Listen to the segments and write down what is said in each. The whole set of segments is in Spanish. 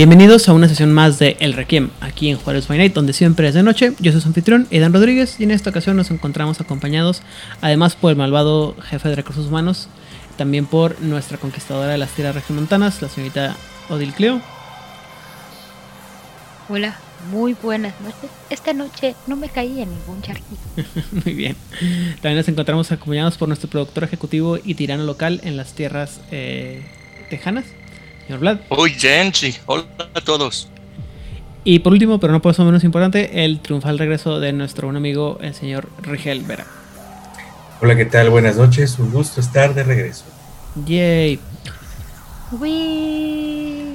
Bienvenidos a una sesión más de El Requiem, aquí en Juárez by Night, donde siempre es de noche. Yo soy su anfitrión, Edan Rodríguez, y en esta ocasión nos encontramos acompañados, además por el malvado jefe de recursos humanos, también por nuestra conquistadora de las tierras regiomontanas, la señorita Odil Cleo. Hola, muy buenas noches. Esta noche no me caí en ningún charquito. Muy bien. También nos encontramos acompañados por nuestro productor ejecutivo y tirano local en las tierras eh, tejanas, señor Vlad. Uy, Genchi, hola a todos. Y por último, pero no por eso menos importante, el triunfal regreso de nuestro buen amigo, el señor Rigel Vera. Hola, ¿qué tal? Buenas noches, un gusto estar de regreso. Yay.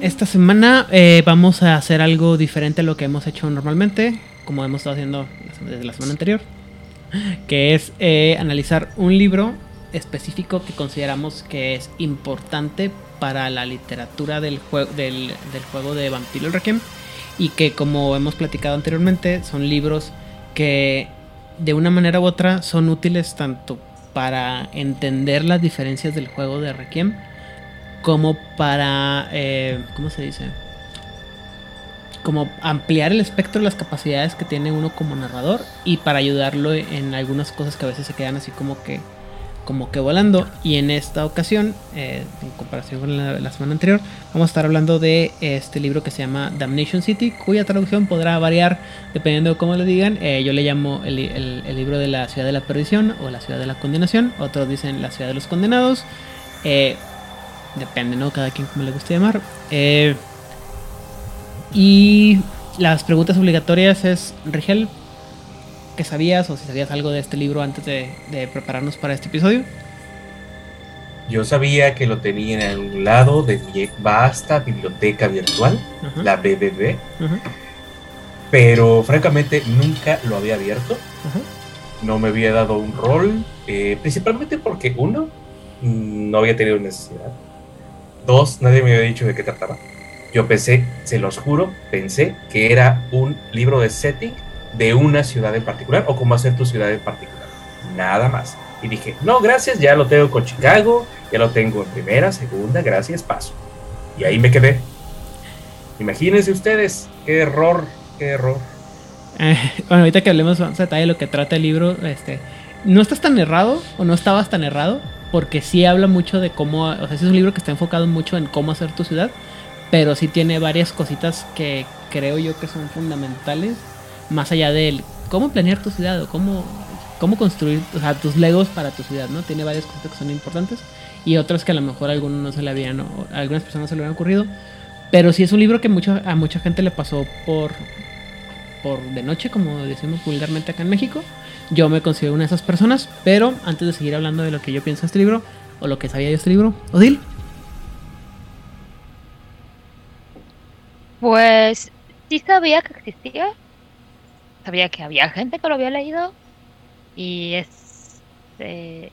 Esta semana eh, vamos a hacer algo diferente a lo que hemos hecho normalmente, como hemos estado haciendo desde la semana anterior, que es eh, analizar un libro específico que consideramos que es importante para la literatura del, jue- del, juego de Vampiro Requiem y que como hemos platicado anteriormente son libros que de una manera u otra son útiles tanto para entender las diferencias del juego de Requiem como para, eh, ¿cómo se dice? Como ampliar el espectro de las capacidades que tiene uno como narrador y para ayudarlo en algunas cosas que a veces se quedan así como que, como que volando. Y en esta ocasión, eh, en comparación con la, semana anterior, vamos a estar hablando de este libro que se llama Damnation City, cuya traducción podrá variar dependiendo de cómo le digan. Eh, yo le llamo el, libro de la ciudad de la perdición o la ciudad de la condenación, otros dicen la ciudad de los condenados. Eh, Depende, ¿no? Cada quien como le guste llamar. Y las preguntas obligatorias es, Rigel, ¿qué sabías o si sabías algo de este libro antes de, de prepararnos para este episodio? Yo sabía que lo tenía en algún lado de mi vasta biblioteca virtual, la BBB, pero francamente nunca lo había abierto. No me había dado un rol, eh, principalmente porque uno, no había tenido necesidad. Dos, nadie me había dicho de qué trataba. Yo pensé, se los juro, pensé que era un libro de setting de una ciudad en particular o cómo hacer tu ciudad en particular. Nada más. Y dije, no, gracias, ya lo tengo con Chicago, ya lo tengo en primera, segunda, gracias, paso. Y ahí me quedé. Imagínense ustedes, qué error, qué error. Eh, bueno, ahorita que hablemos más detalle de lo que trata el libro, este, no estás tan errado o no estabas tan errado, porque sí habla mucho de cómo, o sea, es un libro que está enfocado mucho en cómo hacer tu ciudad, pero sí tiene varias cositas que creo yo que son fundamentales, más allá del cómo planear tu ciudad o cómo, cómo construir, o sea, tus legos para tu ciudad, ¿no? Tiene varias cositas que son importantes y otras que a lo mejor a algunos no se le habían, o algunas personas se le habían ocurrido, pero sí es un libro que mucho, a mucha gente le pasó por por de noche, como decimos vulgarmente acá en México. Yo me considero una de esas personas, pero antes de seguir hablando de lo que yo pienso de este libro, o lo que sabía de este libro, Odil, Pues sí sabía que existía. Sabía que había gente que lo había leído. Y es. eh,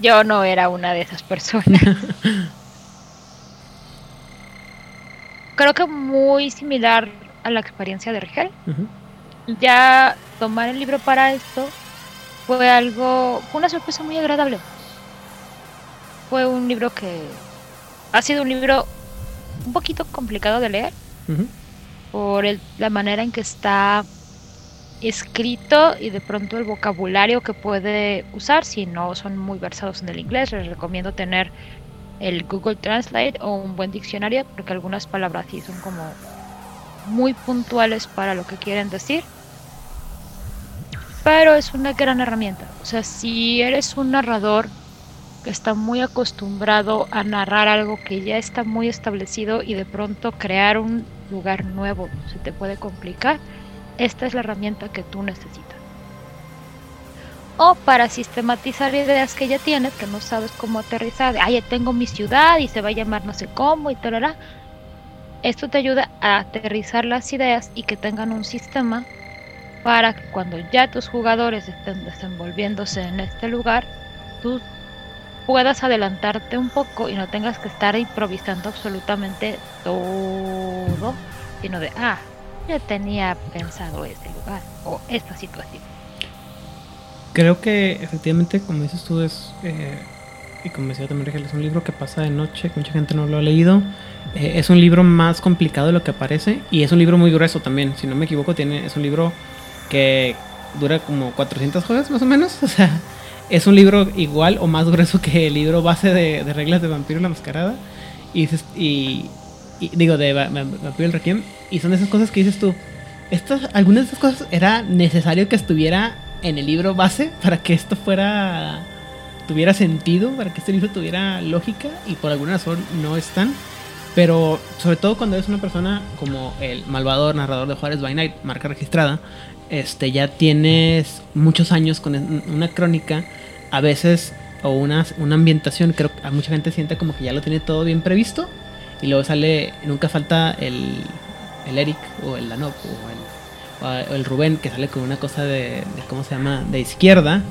yo no era una de esas personas. Creo que muy similar a la experiencia de Rigel. Ya tomar el libro para esto fue algo, fue una sorpresa muy agradable. Fue un libro que ha sido un libro un poquito complicado de leer. Por el- la manera en que está escrito y de pronto el vocabulario que puede usar. Si no son muy versados en el inglés, les recomiendo tener el Google Translate o un buen diccionario porque algunas palabras sí son como muy puntuales para lo que quieren decir. Pero es una gran herramienta. O sea, si eres un narrador que está muy acostumbrado a narrar algo que ya está muy establecido y de pronto crear un lugar nuevo se te puede complicar, esta es la herramienta que tú necesitas. O para sistematizar ideas que ya tienes, que no sabes cómo aterrizar, ah, ya tengo mi ciudad y se va a llamar no sé cómo y tal, esto te ayuda a aterrizar las ideas y que tengan un sistema para que cuando ya tus jugadores estén desenvolviéndose en este lugar, tú puedas adelantarte un poco y no tengas que estar improvisando absolutamente todo, sino de, ah, ya tenía pensado este lugar o esta situación. Creo que efectivamente, como dices tú, es, eh, y como decía también Rigel, es un libro que pasa de noche, mucha gente no lo ha leído. Eh, es un libro más complicado de lo que parece y es un libro muy grueso también, si no me equivoco, tiene, es un libro que dura como 400 hojas más o menos, o sea, es un libro igual o más grueso que el libro base de, reglas de Vampiro la Mascarada y, y, y digo, de Va- Va- Vampiro el Requiem, y son esas cosas que dices tú, estas, algunas de estas cosas era necesario que estuviera en el libro base para que esto fuera tuviera sentido, para que este libro tuviera lógica y por alguna razón no están. Pero sobre todo cuando eres una persona como el malvador narrador de Juárez by Night, marca registrada, este ya tienes muchos años con una crónica, a veces o una, ambientación, creo que a mucha gente siente como que ya lo tiene todo bien previsto y luego sale, nunca falta el, Eric o el Danop o el, Rubén que sale con una cosa de, ¿cómo se llama? de izquierda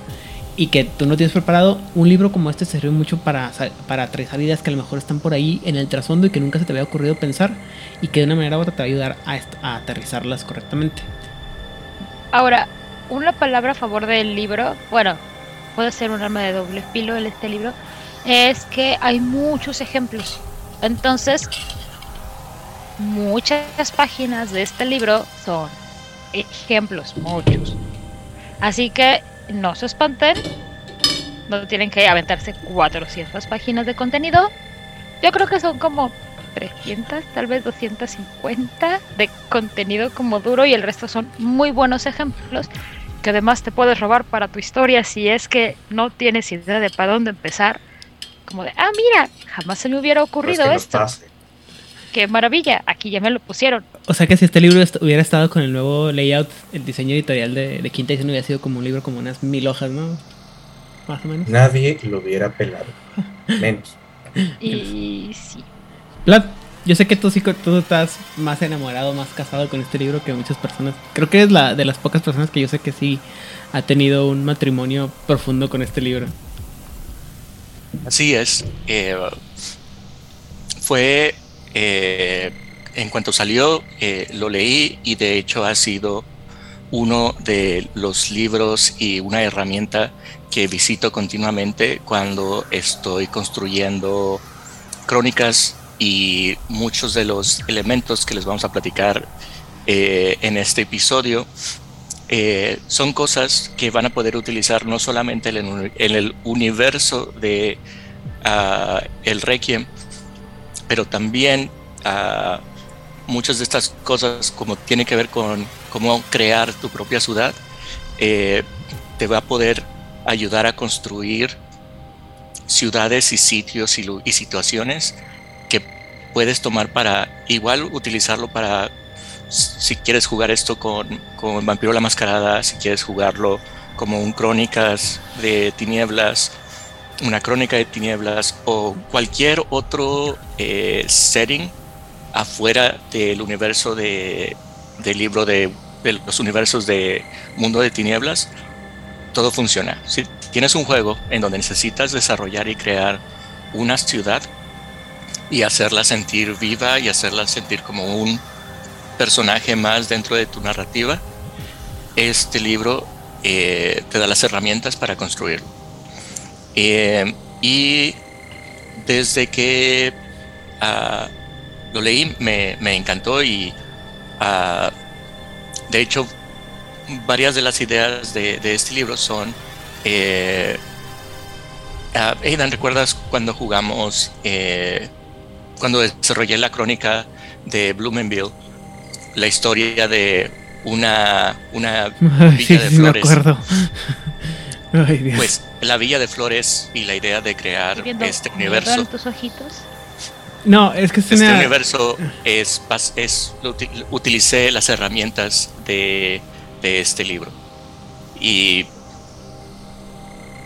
y que tú no tienes preparado, un libro como este sirve mucho para, para aterrizar ideas que a lo mejor están por ahí en el trasfondo y que nunca se te había ocurrido pensar y que de una manera u otra te va a ayudar a aterrizarlas correctamente. Ahora, una palabra a favor del libro, bueno, puede ser un arma de doble filo en este libro, es que hay muchos ejemplos. Entonces, muchas páginas de este libro son ejemplos, muchos. Así que no se espanten, no tienen que aventarse 400 páginas de contenido. Yo creo que son como 300, tal vez 250 de contenido como duro y el resto son muy buenos ejemplos que además te puedes robar para tu historia si es que no tienes idea de para dónde empezar. Como de, ah, mira, jamás se me hubiera Pues ocurrido que nos esto. Qué maravilla, aquí ya me lo pusieron. O sea que si este libro est- hubiera estado con el nuevo layout, el diseño editorial de, de Quinta Edición hubiera sido como un libro como unas mil hojas, ¿no? Más o menos. Nadie lo hubiera pelado. Menos. Y sí. Yo sé que tú sí tú estás más enamorado, más casado con este libro que muchas personas. Creo que eres la de las pocas personas que yo sé que sí ha tenido un matrimonio profundo con este libro. Así es. eh, fue eh, en cuanto salió, eh, lo leí y de hecho ha sido uno de los libros y una herramienta que visito continuamente cuando estoy construyendo crónicas y muchos de los elementos que les vamos a platicar eh, en este episodio eh, son cosas que van a poder utilizar no solamente en el, universo de ah, el Requiem, pero también ah, muchas de estas cosas como tiene que ver con cómo crear tu propia ciudad, eh, te va a poder ayudar a construir ciudades y sitios y, situaciones puedes tomar para igual utilizarlo para si quieres jugar esto con, con Vampiro la Mascarada, si quieres jugarlo como un Crónicas de Tinieblas, una Crónica de Tinieblas o cualquier otro eh, setting afuera del universo de, del libro de, de los universos de Mundo de Tinieblas, todo funciona. Si tienes un juego en donde necesitas desarrollar y crear una ciudad y hacerla sentir viva y hacerla sentir como un personaje más dentro de tu narrativa, este libro eh, te da las herramientas para construirlo. Eh, y desde que ah, lo leí me, me encantó y ah, de hecho varias de las ideas de, de este libro son... Eh, ah, Aidan, ¿recuerdas cuando jugamos, eh, cuando desarrollé la crónica de Blumenville? la historia de una, una villa sí, de sí, me flores. acuerdo. Ay, Dios. Pues la villa de flores y la idea de crear viendo este universo. tus ojitos. no, es que es Este una- universo es, pas- es lo utilicé las herramientas de, de este libro. Y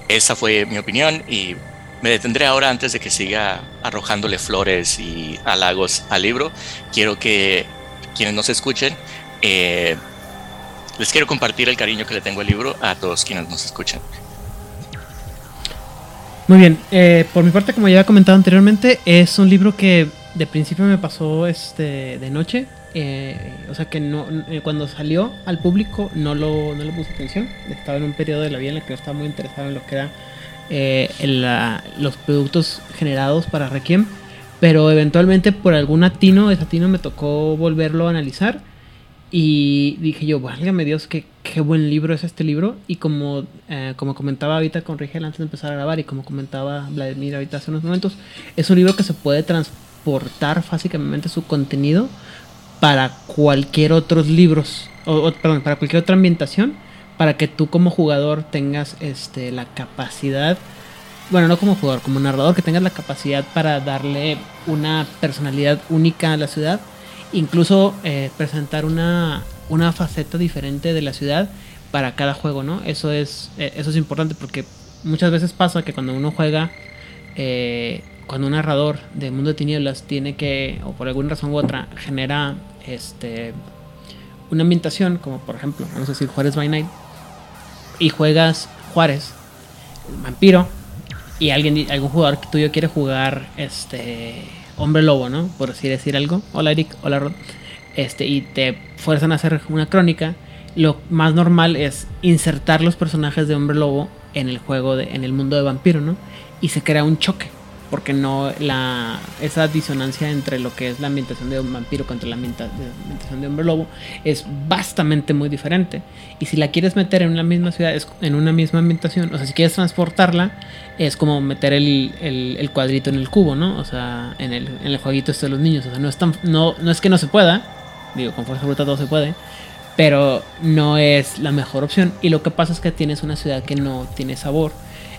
esa fue mi opinión y me detendré ahora antes de que siga arrojándole flores y halagos al libro. Quiero que quienes nos escuchen, eh, les quiero compartir el cariño que le tengo al libro a todos quienes nos escuchan. Muy bien, eh, por mi parte, como ya he comentado anteriormente, es un libro que de principio me pasó este de noche. eh, o sea que no eh, cuando salió al público no lo, no le puse atención. Estaba en un periodo de la vida en el que no estaba muy interesado en lo que era eh, la- los productos generados para Requiem. Pero eventualmente por algún atino, desatino me tocó volverlo a analizar. Y dije yo, válgame Dios, qué, qué buen libro es este libro. Y como, eh, como comentaba ahorita con Rigel antes de empezar a grabar y como comentaba Vladimir ahorita hace unos momentos, es un libro que se puede transportar fácilmente su contenido para cualquier otros libros, o, o, perdón, para cualquier otra ambientación, para que tú como jugador tengas este, la capacidad, bueno, no como jugador, como narrador, que tengas la capacidad para darle una personalidad única a la ciudad incluso eh, presentar una, una faceta diferente de la ciudad para cada juego, ¿no? Eso es, eh, eso es importante porque muchas veces pasa que cuando uno juega, eh, cuando un narrador de Mundo de Tinieblas tiene que, o por alguna razón u otra, genera este una ambientación, como por ejemplo, vamos a decir Juárez by Night, y juegas Juárez, vampiro, y alguien, algún jugador tuyo quiere jugar este hombre lobo, ¿no? Por así decir algo. Hola Eric, hola Rod. Este, y te fuerzan a hacer una crónica. Lo más normal es insertar los personajes de hombre lobo en el juego, de, en el mundo de vampiro, ¿no? Y se crea un choque. Porque no la esa disonancia entre lo que es la ambientación de un vampiro contra la ambientación de hombre lobo es bastante muy diferente. Y si la quieres meter en una misma ciudad, es- en una misma ambientación, o sea, si quieres transportarla, es como meter el, el- el cuadrito en el cubo, ¿no? O sea, en el, en el jueguito este de los niños. O sea, no es, tan, no, no es que no se pueda, digo, con fuerza bruta todo se puede, pero no es la mejor opción. Y lo que pasa es que tienes una ciudad que no tiene sabor.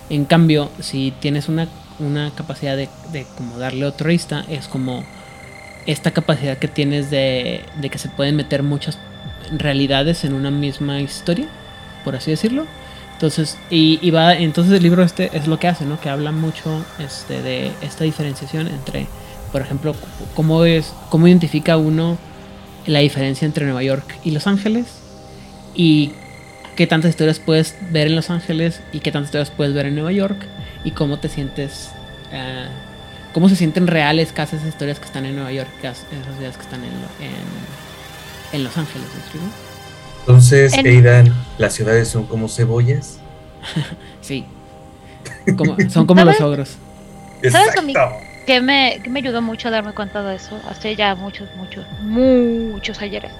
En cambio, si tienes una, una capacidad de, de como darle otro vista, es como esta capacidad que tienes de, de que se pueden meter muchas realidades en una misma historia, por así decirlo. Entonces, y, y va, entonces el libro este es lo que hace, ¿no? Que habla mucho este, de esta diferenciación entre, por ejemplo, cómo es, cómo identifica uno la diferencia entre Nueva York y Los Ángeles y qué tantas historias puedes ver en Los Ángeles y qué tantas historias puedes ver en Nueva York y cómo te sientes, eh, cómo se sienten reales casi esas historias que están en Nueva York, casi esas ideas que están en, lo- en, en Los Ángeles. Entonces, En- Aidan, las ciudades son como cebollas. Sí. Como- son como los ogros. ¿Sabes a mí? Exacto. que me, que me ayudó mucho a darme cuenta de eso hace ya muchos, muchos, muchos ayeres.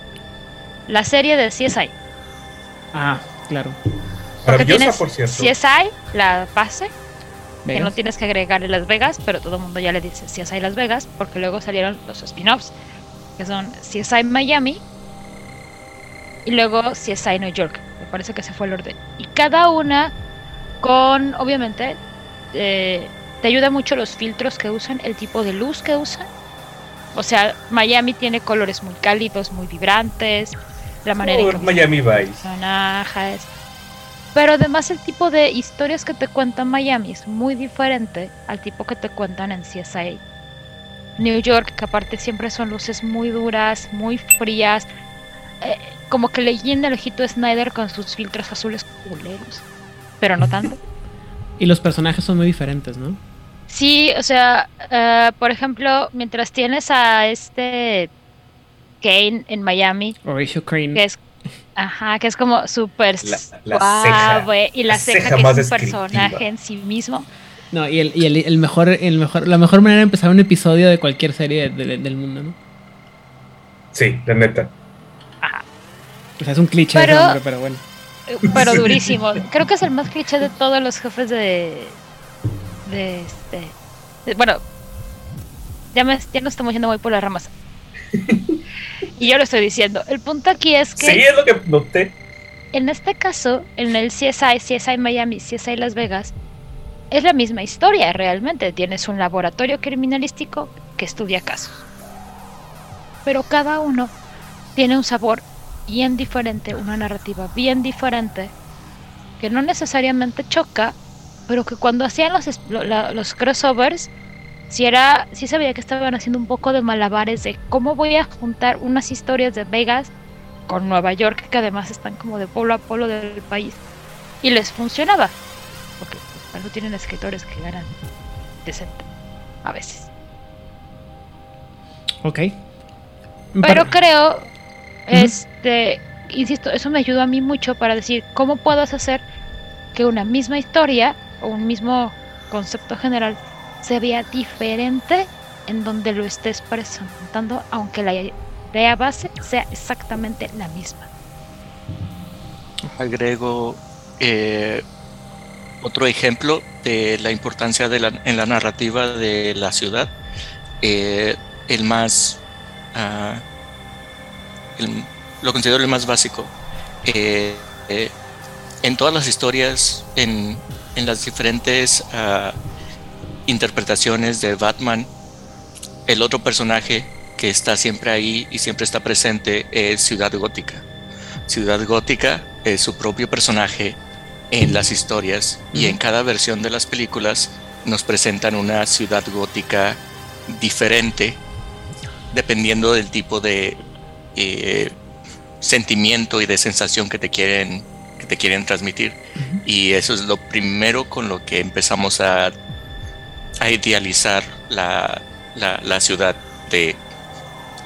La serie de CSI. Ah, claro. Porque Maravillosa, por cierto. CSI, la base, que no tienes que agregarle Las Vegas, pero todo el mundo ya le dice CSI Las Vegas, porque luego salieron los spin-offs, que son CSI Miami y luego CSI New York. Me parece que ese fue el orden. Y cada una con, obviamente, eh, te ayuda mucho los filtros que usan, el tipo de luz que usan. O sea, Miami tiene colores muy cálidos, muy vibrantes, la manera en Oh, que Miami Vice. personajes. Pero además el tipo de historias que te cuenta Miami es muy diferente al tipo que te cuentan en CSI. New York, que aparte siempre son luces muy duras, muy frías. eh, como que le llena el ojito a Snyder con sus filtros azules culeros. Pero no tanto. Y los personajes son muy diferentes, ¿no? Sí, o sea, eh, por ejemplo, mientras tienes a este Kane en Miami, Horatio Crane. que es ajá que es como súper suave y la, La ceja, ceja que más es un personaje en sí mismo No, y, el, y el, el mejor, el mejor, la mejor manera de empezar un episodio de cualquier serie de- de- del mundo, ¿no? Sí, la neta. O sea, es un cliché Pero- pero bueno. pero durísimo creo que es el más cliché de todos los jefes de de este de- bueno ya me ya nos estamos yendo muy por las ramas y yo lo estoy diciendo el punto aquí es que Sí, es lo que noté. En este caso, en el CSI, CSI Miami, CSI Las Vegas, es la misma historia realmente. Tienes un laboratorio criminalístico que estudia casos. Pero cada uno tiene un sabor bien diferente, una narrativa bien diferente, que no necesariamente choca pero que cuando hacían los, los crossovers, sí, era, sí sabía que estaban haciendo un poco de malabares de cómo voy a juntar unas historias de Vegas con Nueva York, que además están como de polo a polo del país. Y les funcionaba, porque pues, tienen escritores que ganan decente, a veces. Ok. Pero creo, este, insisto, eso me ayudó a mí mucho para decir cómo puedes hacer que una misma historia o un mismo concepto general se vea diferente en donde lo estés presentando, aunque la idea base sea exactamente la misma. Agrego eh, otro ejemplo de la importancia de la, en la narrativa de la ciudad. Eh, el más, ah, lo considero el más básico. Eh, en todas las historias, en, en las diferentes ah, interpretaciones de Batman, el otro personaje que está siempre ahí y siempre está presente es Ciudad Gótica. Ciudad Gótica es su propio personaje en las historias y en cada versión de las películas nos presentan una ciudad gótica diferente dependiendo del tipo de eh, sentimiento y de sensación que te quieren que te quieren transmitir. Y eso es lo primero con lo que empezamos a, a idealizar la, la, la ciudad de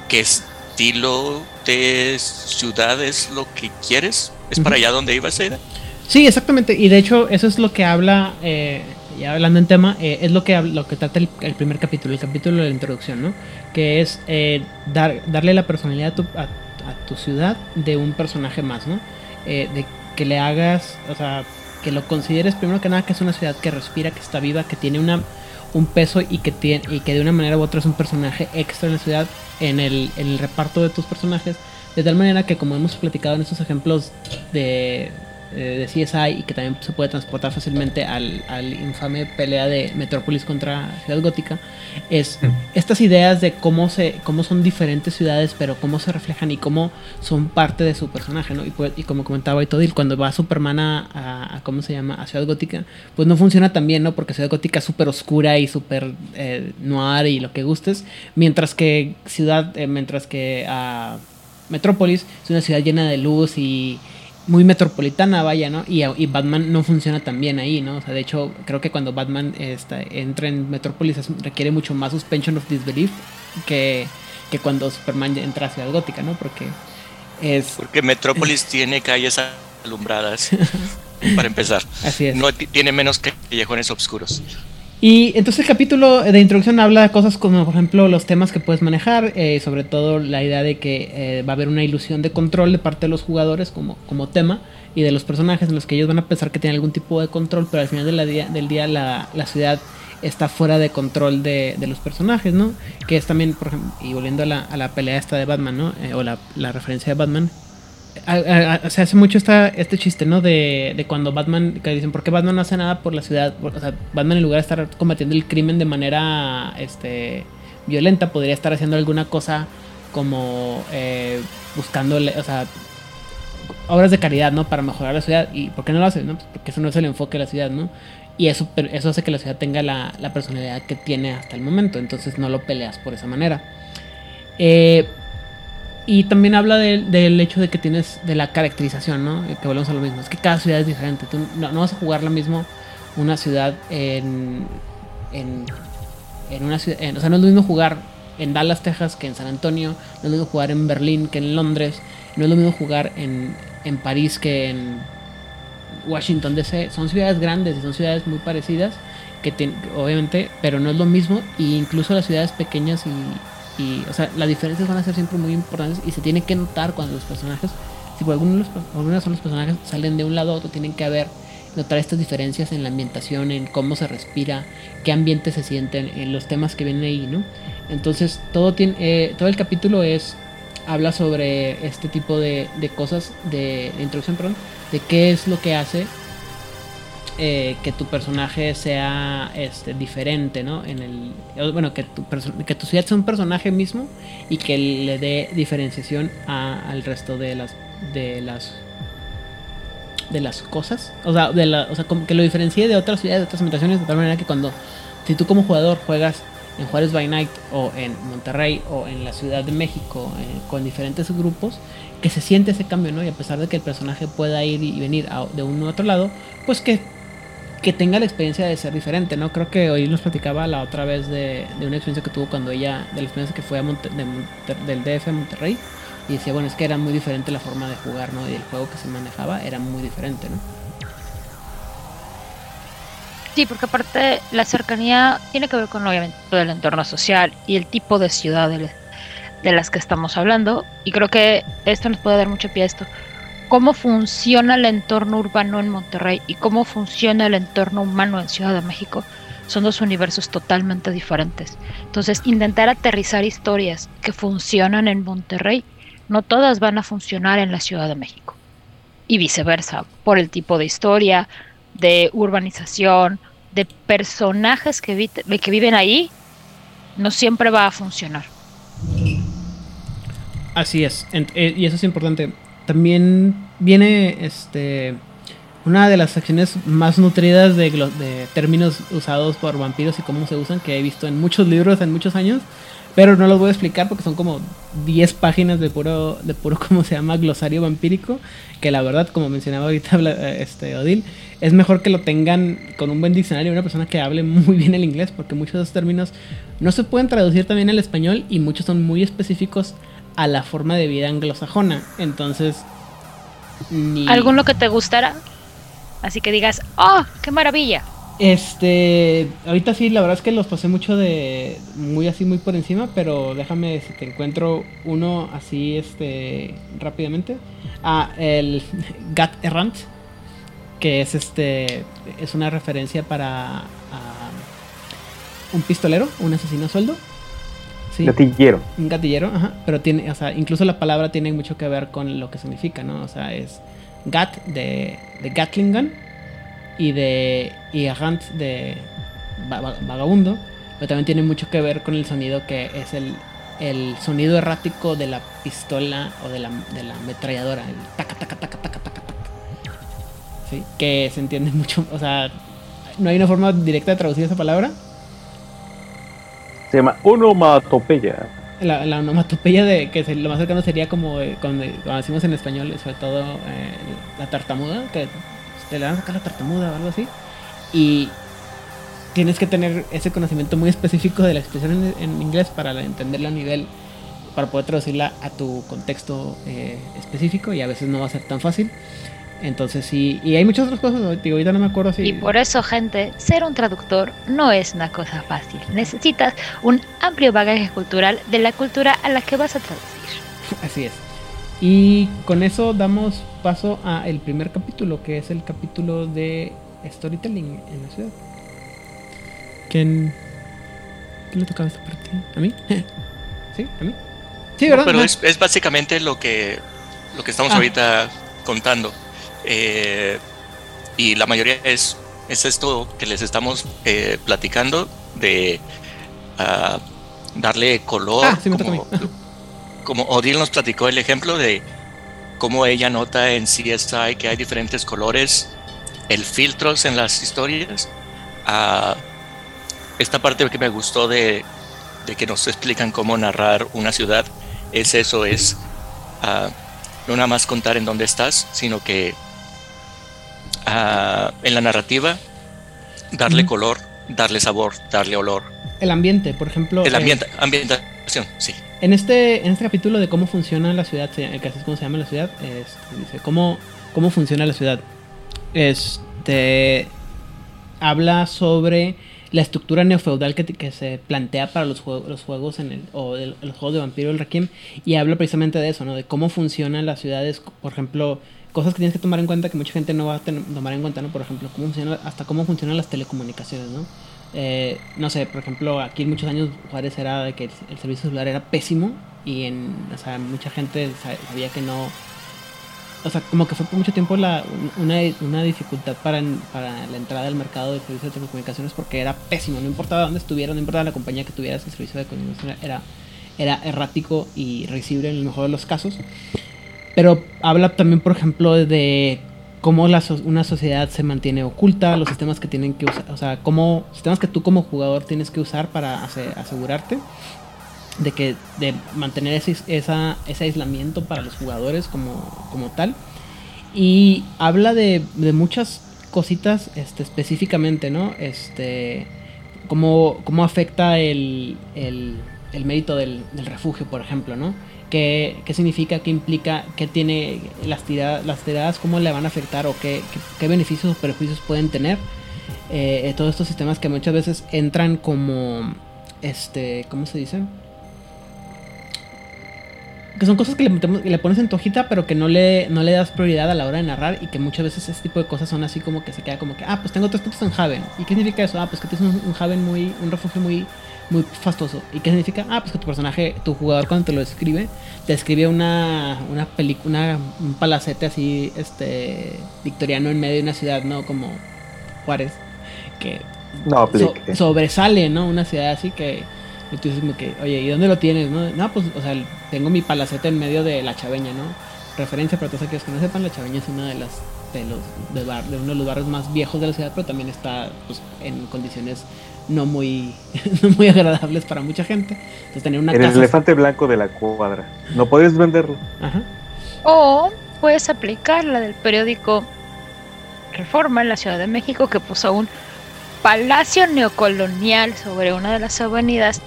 qué estilo de ciudad es lo que quieres es para allá donde ibas Aida? Sí, exactamente. Y de hecho, eso es lo que habla, eh, ya hablando en tema, eh, es lo que, lo que trata el, el primer capítulo, el capítulo de la introducción, ¿no? Que es eh, dar, darle la personalidad a tu, a, a tu ciudad de un personaje más, ¿no? Eh, de que le hagas, o sea, que lo consideres primero que nada que es una ciudad que respira, que está viva, que tiene una un peso y que tiene y que de una manera u otra es un personaje extra en la ciudad en el, en el reparto de tus personajes. De tal manera que como hemos platicado en estos ejemplos de, eh, de CSI y que también se puede transportar fácilmente al, al infame pelea de Metrópolis contra Ciudad Gótica es Mm. estas ideas de cómo se cómo son diferentes ciudades pero cómo se reflejan y cómo son parte de su personaje no y, pues- y como comentaba Itodil cuando va Superman a, a- a- cómo se llama a Ciudad Gótica pues no funciona tan bien no porque Ciudad Gótica es súper oscura y súper eh, noir y lo que gustes mientras que ciudad eh, mientras que a Metrópolis es una ciudad llena de luz y muy metropolitana, vaya, ¿no? Y, y Batman no funciona tan bien ahí, ¿no? O sea, de hecho, creo que cuando Batman está, entra en Metrópolis requiere mucho más suspension of disbelief que, que cuando Superman entra a Ciudad Gótica, ¿no? Porque es... Porque Metrópolis tiene calles alumbradas, para empezar. Así es. No ti- tiene menos callejones oscuros. Y entonces el capítulo de introducción habla de cosas como, por ejemplo, los temas que puedes manejar, eh, sobre todo la idea de que eh, va a haber una ilusión de control de parte de los jugadores como, como tema y de los personajes en los que ellos van a pensar que tienen algún tipo de control, pero al final día- del día la, la ciudad está fuera de control de, de los personajes, ¿no? Que es también, por ejemplo, y volviendo a la, a la pelea esta de Batman, ¿no? Eh, o la, la referencia de Batman, se hace mucho esta, este chiste, ¿no? De, de cuando Batman, que dicen, ¿por qué Batman no hace nada por la ciudad? O sea, Batman en lugar de estar combatiendo el crimen de manera este, violenta, podría estar haciendo alguna cosa como eh, buscándole, o sea, obras de caridad, ¿no? Para mejorar la ciudad. ¿Y por qué no lo hace? No? Pues porque eso no es el enfoque de la ciudad, ¿no? Y eso, eso hace que la ciudad tenga la, la personalidad que tiene hasta el momento. Entonces no lo peleas por esa manera. Eh, y también habla de- del hecho de que tienes de la caracterización, ¿no? Que volvemos a lo mismo. Es que cada ciudad es diferente. No, no vas a jugar lo mismo una ciudad en. en, en una ciudad. o sea, no es lo mismo jugar en Dallas, Texas que en San Antonio. No es lo mismo jugar en Berlín que en Londres. No es lo mismo jugar en, en París que en Washington DC. Son ciudades grandes y son ciudades muy parecidas. Que tien- obviamente, pero no es lo mismo. E incluso las ciudades pequeñas y, y, o sea, las diferencias van a ser siempre muy importantes y se tiene que notar cuando los personajes, si por algunos, son los personajes salen de un lado a otro, tienen que haber, notar estas diferencias en la ambientación, en cómo se respira, qué ambiente se sienten, en los temas que vienen ahí, ¿no? Entonces, todo, tiene, eh, todo el capítulo es, habla sobre este tipo de, de cosas, de, de introducción, perdón, de qué es lo que hace eh, que tu personaje sea este, diferente, ¿no? En el, bueno, que tu, que tu ciudad sea un personaje mismo y que le dé diferenciación a- al resto de las, de las de las cosas. O sea, de la, o sea como que lo diferencie de otras ciudades, de otras ambientaciones, de tal manera que cuando, si tú como jugador juegas en Juárez by Night o en Monterrey o en la Ciudad de México eh, con diferentes grupos, que se siente ese cambio, ¿no? Y a pesar de que el personaje pueda ir y venir de uno a otro lado, pues que, que tenga la experiencia de ser diferente, ¿no? Creo que hoy nos platicaba la otra vez de, de una experiencia que tuvo cuando ella, de la experiencia que fue a del DF a Monterrey, y decía, bueno, es que era muy diferente la forma de jugar, ¿no? Y el juego que se manejaba era muy diferente, ¿no? Sí, porque aparte la cercanía tiene que ver con obviamente todo el entorno social y el tipo de ciudad de, de las que estamos hablando. Y creo que esto nos puede dar mucho pie a esto. Cómo funciona el entorno urbano en Monterrey y cómo funciona el entorno humano en Ciudad de México son dos universos totalmente diferentes. Entonces, intentar aterrizar historias que funcionan en Monterrey no todas van a funcionar en la Ciudad de México. Y viceversa, por el tipo de historia, de urbanización, de personajes que, que viven ahí, no siempre va a funcionar. Así es, eh, y eso es importante. También viene este una de las secciones más nutridas de, de, términos usados por vampiros y cómo se usan que he visto en muchos libros en muchos años pero no los voy a explicar porque son como 10 páginas de puro, de puro, ¿cómo se llama? Glosario vampírico. Que la verdad, como mencionaba ahorita este, Odil, es mejor que lo tengan con un buen diccionario, una persona que hable muy bien el inglés, porque muchos de esos términos no se pueden traducir también al español y muchos son muy específicos a la forma de vida anglosajona. Entonces, ni... ¿Alguno que te gustara? Así que digas, ¡oh, qué maravilla! Este, ahorita sí, la verdad es que los pasé mucho de, muy así, muy por encima, pero déjame si te encuentro uno así, este, rápidamente. Ah, el Gat Errant, que es este, es una referencia para un pistolero, un asesino a sueldo. Sí, gatillero. Un gatillero, ajá, pero tiene, o sea, incluso la palabra tiene mucho que ver con lo que significa, ¿no? O sea, es Gat de, de Gatling Gun y de y Hunt de Vagabundo, pero también tiene mucho que ver con el sonido que es el, el sonido errático de la pistola o de la, de la ametralladora, el taca, taca, taca, taca, taca, taca. ¿Sí? Que se entiende mucho, o sea, no hay una forma directa de traducir esa palabra. Se llama onomatopeya. La, la onomatopeya de que lo más cercano sería como cuando, decimos en español, sobre todo eh, la tartamuda, que te le van a sacar la tartamuda o algo así. Y tienes que tener ese conocimiento muy específico de la expresión en, inglés para entenderla a nivel, para poder traducirla a tu contexto eh, específico y a veces no va a ser tan fácil. Entonces sí, y hay muchas otras cosas, digo, ahorita no me acuerdo si... Y por eso, gente, ser un traductor no es una cosa fácil. Necesitas un amplio bagaje cultural de la cultura a la que vas a traducir. Así es. Y con eso damos paso a el primer capítulo, que es el capítulo de storytelling en la ciudad. ¿Quién, ¿quién le tocaba esta parte? ¿A mí? ¿Sí? ¿A mí? Sí, ¿verdad? pero es, es, básicamente lo que, lo que estamos ah. ahorita contando. Eh, y la mayoría es, es esto que les estamos eh, platicando de uh, darle color. Ah, sí, como, como Odil nos platicó el ejemplo de cómo ella nota en CSI que hay diferentes colores, el filtros en las historias. Uh, esta parte que me gustó de, de, que nos explican cómo narrar una ciudad es eso, es uh, no nada más contar en dónde estás, sino que uh, en la narrativa darle color, darle sabor, darle olor. El ambiente, por ejemplo. El ambiente, ambientación, sí. En este, en este capítulo de cómo funciona la ciudad, que así es como se llama la ciudad, dice cómo, cómo funciona la ciudad. Este habla sobre la estructura neofeudal que, que se plantea para los, juegos, los juegos en el, o los juegos de vampiro el Requiem y habla precisamente de eso, ¿no? De cómo funcionan las ciudades, por ejemplo, cosas que tienes que tomar en cuenta que mucha gente no va a tomar en cuenta, ¿no? Por ejemplo, cómo funciona, hasta cómo funcionan las telecomunicaciones, ¿no? Eh, no sé, por ejemplo, aquí en muchos años Juárez era de que el, servicio celular era pésimo y en, o sea, mucha gente sabía que no, o sea, como que fue por mucho tiempo la, una, una dificultad para, para la entrada al mercado de servicios de telecomunicaciones porque era pésimo, no importaba dónde estuviera, no importaba la compañía que tuviera ese servicio de comunicación, era, era errático y recible en el mejor de los casos. Pero habla también, por ejemplo, de cómo la so- una sociedad se mantiene oculta, los sistemas que tienen que usar, o sea, cómo sistemas que tú como jugador tienes que usar para ase- asegurarte de que de mantener ese, esa, ese aislamiento para los jugadores como, tal. Y habla de, muchas cositas este, específicamente, ¿no? Este, cómo, cómo afecta el, el, el mérito del refugio, por ejemplo, ¿no? ¿Qué, qué significa, qué implica, qué tiene las, tira- las tiradas, cómo le van a afectar o qué, qué, beneficios o perjuicios pueden tener? Eh, eh, todos estos sistemas que muchas veces entran como, este, ¿cómo se dice? que son cosas que le, metemos- le pones en tu hojita, pero que no le, no le das prioridad a la hora de narrar y que muchas veces ese tipo de cosas son así como que se queda como que, ah, pues tengo tres puntos en Haven. ¿Y qué significa eso? Ah, pues que tienes un, un Haven muy, un refugio muy, muy fastoso. ¿Y qué significa? Ah, pues que tu personaje, tu jugador cuando te lo describe, te describe una, una película, un palacete así, este, victoriano en medio de una ciudad, ¿no? Como Juárez, que No so- aplique. sobresale, ¿no? Una ciudad así que y tú dices como que, oye, ¿y dónde lo tienes, no? No, pues, o sea, tengo mi palacete en medio de la Chaveña, ¿no? Referencia para todos aquellos que no sepan, la Chaveña es una de las de los de, bar- de uno de los barrios más viejos de la ciudad, pero también está pues, en condiciones no muy no muy agradables para mucha gente. Entonces tener una el casa elefante blanco de la cuadra. No podrías venderlo. Ajá. O puedes aplicar la del periódico Reforma en la Ciudad de México que puso un palacio neocolonial sobre una de las avenidas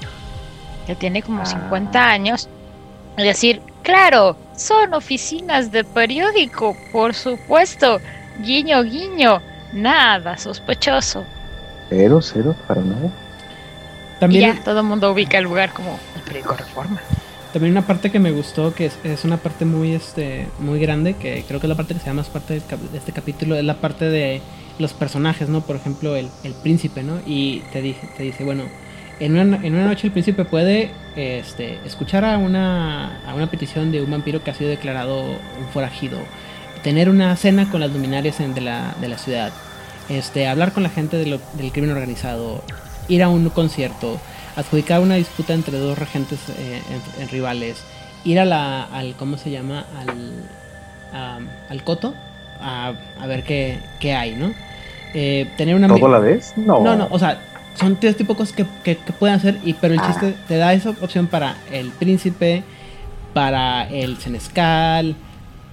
que tiene como Ah. 50 años. Es decir, claro, son oficinas de periódico, por supuesto. Guiño, guiño. Nada sospechoso. Cero, cero, para nada. Y También ya todo el mundo ubica el lugar como el periódico Reforma. También una parte que me gustó, que es, es una parte muy este muy grande, que creo que es la parte que se llama más parte de este capítulo, es la parte de los personajes, ¿no? Por ejemplo, el, el príncipe, ¿no? Y te, dije, te dice, bueno, en una, en una noche el príncipe puede este, escuchar a una, a una petición de un vampiro que ha sido declarado un forajido, tener una cena con las luminarias en- de, la, de la ciudad, este, hablar con la gente de lo- del crimen organizado, ir a un concierto, adjudicar una disputa entre dos regentes eh, en- en rivales, ir a la, al, ¿cómo se llama? Al, al coto a, a ver qué, qué hay, ¿no? Eh, tener una... ¿Todo la vez? No. No, no, o sea, son tres tipos de cosas que, que, que pueden hacer, y, pero el Ah. chiste te da esa opción para el príncipe, para el senescal,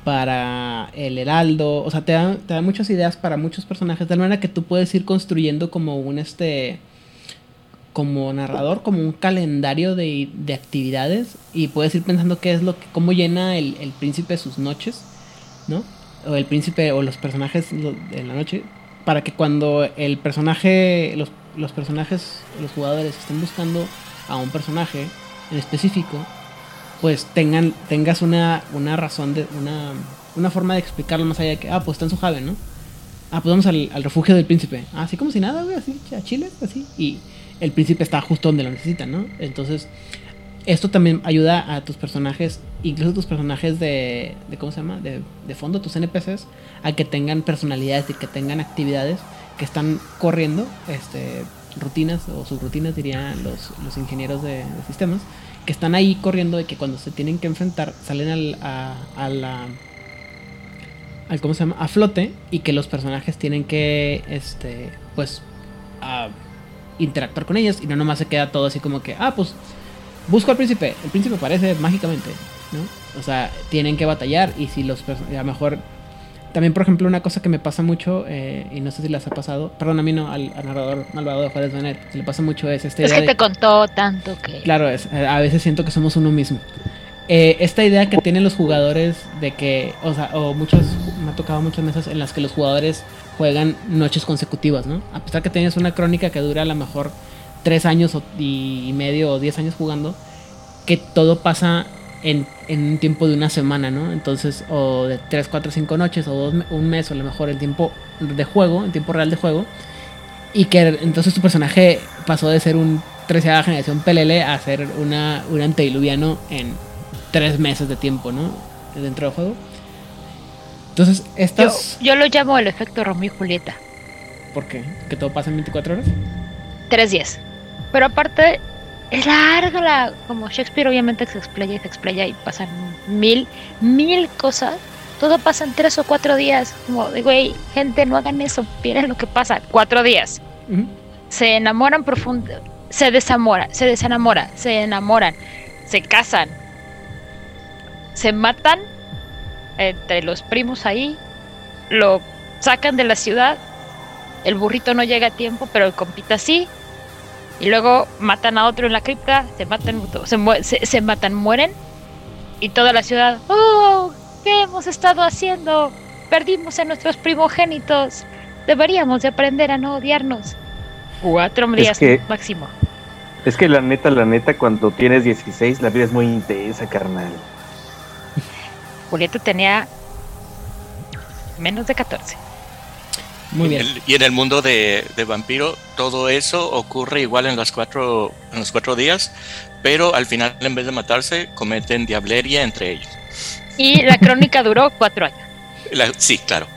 para el heraldo, o sea, te da, te da muchas ideas para muchos personajes, de manera que tú puedes ir construyendo como un este como narrador, como un calendario de, de actividades y puedes ir pensando qué es lo que, cómo llena el, el príncipe sus noches, ¿no? O el príncipe o los personajes de la noche, para que cuando el personaje, los, los personajes, los jugadores estén buscando a un personaje en específico, pues tengan, tengas una, una razón de, una, una forma de explicarlo más allá de que, ah, pues está en su jave, ¿no? Ah, pues vamos al, al refugio del príncipe. Ah, así como si nada, güey, así, a Chile, así. Y el príncipe está justo donde lo necesitan, ¿no? Entonces, esto también ayuda a tus personajes, incluso tus personajes de, de ¿cómo se llama? De, de fondo, tus NPCs, a que tengan personalidades y que tengan actividades que están corriendo, este, rutinas o subrutinas dirían los, los ingenieros de, de sistemas, que están ahí corriendo y que cuando se tienen que enfrentar salen al, a, a la al cómo se llama a flote y que los personajes tienen que este pues a interactuar con ellas y no nomás se queda todo así como que ah pues busco al príncipe el príncipe aparece mágicamente no o sea tienen que batallar y si los a lo mejor también por ejemplo una cosa que me pasa mucho eh, y no sé si les ha pasado perdón a mí no al, al narrador malvado de Juárez Benet le pasa mucho es esta Es idea que de- te contó tanto que... Claro, es, eh, a veces siento que somos uno mismo. Eh, esta idea que tienen los jugadores de que, o sea, o muchas, me ha tocado muchas mesas en las que los jugadores juegan noches consecutivas, ¿no? A pesar que tienes una crónica que dura a lo mejor tres años o- y medio o diez años jugando, que todo pasa en, en un tiempo de una semana, ¿no? Entonces, o de tres, cuatro, cinco noches o dos, un mes o a lo mejor el tiempo de juego, el tiempo real de juego. Y que entonces tu personaje pasó de ser un 13 generación pelele a ser una, un antediluviano en tres meses de tiempo, ¿no? Dentro del juego. Entonces, Yo, estas... yo lo llamo el efecto Romeo y Julieta. ¿Por qué? ¿Que todo pasa en 24 horas? 3-10. Pero aparte, es larga la. Como Shakespeare, obviamente se explaya y se explaya y pasan mil, mil cosas. todo pasa en tres o cuatro días. Como de, güey, gente, no hagan eso. Miren lo que pasa. Cuatro días. Se enamoran profundo. Se desamoran, se desenamoran, se enamoran, se casan, se matan entre los primos ahí, lo sacan de la ciudad, el burrito no llega a tiempo, pero el compita sí, y luego matan a otro en la cripta, se matan, se, se- se matan, mueren, y toda la ciudad, ¡oh! ¿Qué hemos estado haciendo? Perdimos a nuestros primogénitos. Deberíamos de aprender a no odiarnos. Cuatro días que- máximo. Es que la neta, la neta, cuando tienes 16, la vida es muy intensa, carnal. Julieta tenía menos de 14. Muy En bien. el- y en el mundo de, de vampiro, todo eso ocurre igual en, las cuatro, en los cuatro días, pero al final, en vez de matarse, cometen diablería entre ellos. Y la crónica duró cuatro años. La- sí, claro.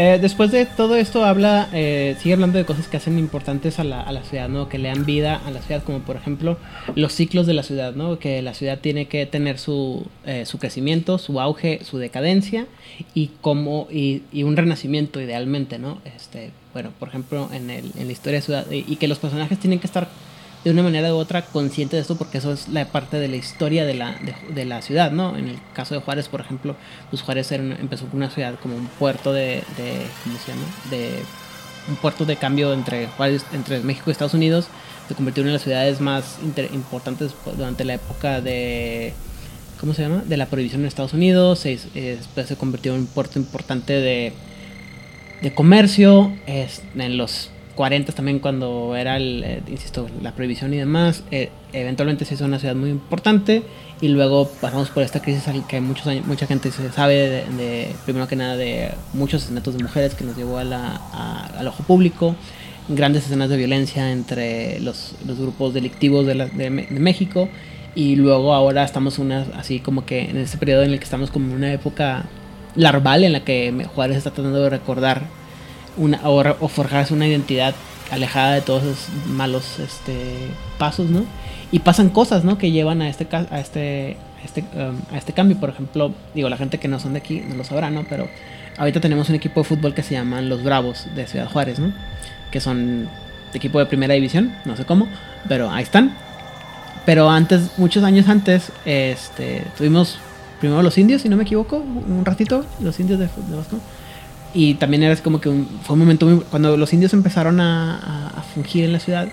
Eh, después de todo esto habla, eh, sigue hablando de cosas que hacen importantes a la, a la ciudad, ¿no? Que le dan vida a la ciudad, como por ejemplo los ciclos de la ciudad, ¿no? Que la ciudad tiene que tener su, eh, su crecimiento, su auge, su decadencia y como y, y un renacimiento idealmente, ¿no? Este, bueno, por ejemplo, en, el, en la historia de ciudad y, y que los personajes tienen que estar de una manera u otra conscientes de esto porque eso es la parte de la historia de la, de, la ciudad, ¿no? En el caso de Juárez, por ejemplo, pues Juárez era empezó con una ciudad como un puerto de, ¿cómo se llama? De un puerto de cambio entre Juárez, entre México y Estados Unidos, se convirtió en una de las ciudades más importantes durante la época de ¿cómo se llama? De la prohibición en Estados Unidos, se, eh, después se convirtió en un puerto importante de, de comercio, en los 40 también cuando era, el, eh, insisto, la prohibición y demás, eh, eventualmente se hizo una ciudad muy importante y luego pasamos por esta crisis al que muchos años, mucha gente se sabe de, de, primero que nada de muchos asesinatos de mujeres que nos llevó a al ojo público, grandes escenas de violencia entre los, los grupos delictivos de, México y luego ahora estamos una, así como que en este periodo en el que estamos como en una época larval en la que Juárez está tratando de recordar una, o, forjarse una identidad alejada de todos esos malos este, pasos, ¿no? Y pasan cosas, ¿no? Que llevan a este, a este, este, um, a este cambio. Por ejemplo, digo, la gente que no son de aquí no lo sabrá, ¿no? Pero ahorita tenemos un equipo de fútbol que se llaman los Bravos de Ciudad Juárez, ¿no? Que son equipo de primera división, no sé cómo, pero ahí están. Pero antes, muchos años antes, este, tuvimos primero los indios, si no me equivoco, un ratito, los indios de, de Vasco. Y también era como que un- fue un momento muy, cuando los indios empezaron a, fungir en la ciudad,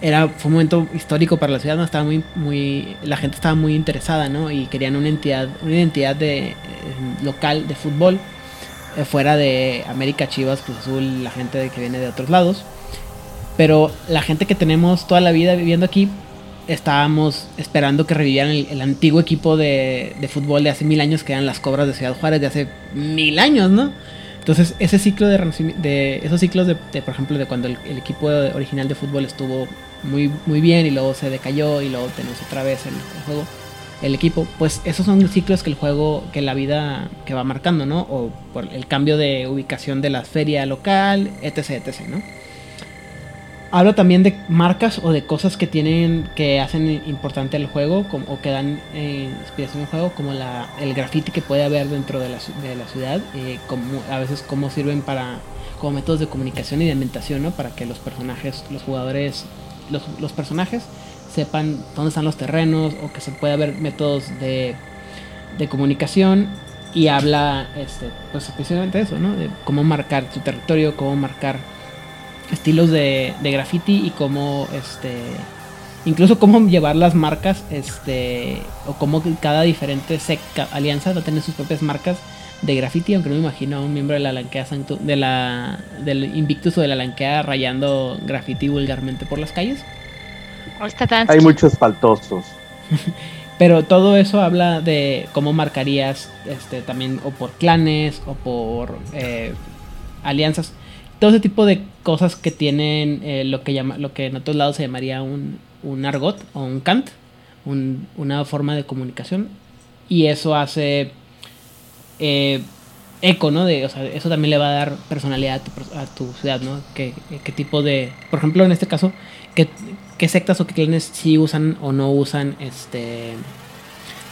era, fue un momento histórico para la ciudad, ¿no? Estaba muy, muy, la gente estaba muy interesada, ¿no? Y querían una entidad, una identidad de, eh, local de fútbol, eh, fuera de América, Chivas, Cruz Azul, la gente que viene de otros lados. Pero la gente que tenemos toda la vida viviendo aquí, estábamos esperando que revivieran el, el antiguo equipo de, de fútbol de hace mil años, que eran las Cobras de Ciudad Juárez de hace mil años, ¿no? Entonces, ese ciclo de, de esos ciclos de, de, por ejemplo, de cuando el, equipo original de fútbol estuvo muy, muy bien y luego se decayó y luego tenemos otra vez el, el juego, el equipo, pues esos son ciclos que el juego, que la vida que va marcando, ¿no? O por el cambio de ubicación de la feria local, etc, etc, ¿no? Hablo también de marcas o de cosas que tienen que hacen importante el juego o que dan eh, inspiración al juego, como la, el graffiti que puede haber dentro de la, de la ciudad, eh, como, a veces cómo sirven para como métodos de comunicación y de ambientación. Para que los personajes, los jugadores, los, personajes sepan dónde están los terrenos o que se pueda haber métodos de, de comunicación y habla, este, pues especialmente eso, ¿no? De cómo marcar su territorio, cómo marcar estilos de, de graffiti y cómo este incluso cómo llevar las marcas este o cómo cada diferente secta, alianza va a tener sus propias marcas de graffiti aunque no me imagino a un miembro de la Lanquea Sanctu- de la del Invictus o de la Lanquea rayando graffiti vulgarmente por las calles. Hay muchos faltosos. pero todo eso habla de cómo marcarías este también o por clanes o por eh, alianzas. Todo ese tipo de cosas que tienen eh, lo que llama lo que en otros lados se llamaría un, un argot o un cant un- una forma de comunicación y eso hace eh, eco no de o sea eso también le va a dar personalidad a tu, a tu ciudad no qué, qué tipo de por ejemplo en este caso qué, qué sectas o qué clanes sí usan o no usan este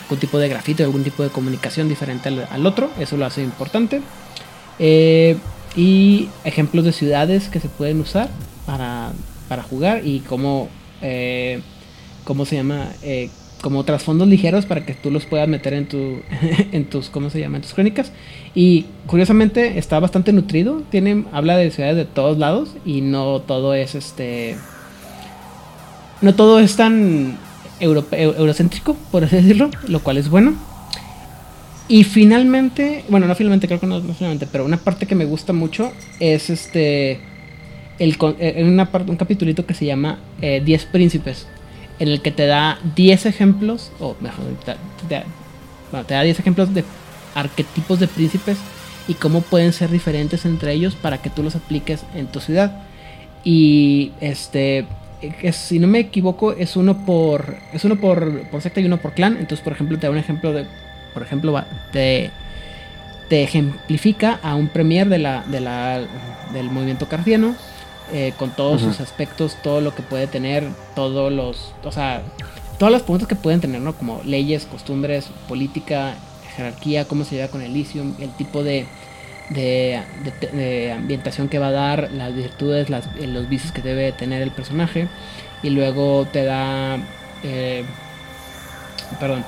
algún tipo de grafito, algún tipo de comunicación diferente al, al otro, eso lo hace importante. Eh, y ejemplos de ciudades que se pueden usar para, para jugar y cómo, eh, cómo se llama, eh, como trasfondos ligeros para que tú los puedas meter en, tu, en tus, ¿cómo se llama? Tus crónicas. Y curiosamente está bastante nutrido, tiene, habla de ciudades de todos lados y no todo es este... No todo es tan europe- eurocéntrico, por así decirlo, lo cual es bueno. Y finalmente, bueno, no finalmente, creo que no, no finalmente, pero una parte que me gusta mucho es este. El, eh, en una parte, un capitulito que se llama eh, 10 príncipes, en el que te da 10 ejemplos, o mejor, te, te- da 10 ejemplos de arquetipos de príncipes y cómo pueden ser diferentes entre ellos para que tú los apliques en tu ciudad. Y este, es- si no me equivoco, es uno por es uno por, por secta y uno por clan. Entonces, por ejemplo, te da un ejemplo de, por ejemplo, va- te, te ejemplifica a un premier de la, de la, del movimiento cardiano. eh, con todos sus aspectos, todo lo que puede tener, todos los, o sea, todas las preguntas que pueden tener, ¿no? Como leyes, costumbres, política, jerarquía, cómo se lleva con el lithium, el tipo de, de, de- de ambientación que va a dar, las virtudes, las- eh, los vicios que debe tener el personaje. Y luego te da, eh, perdón,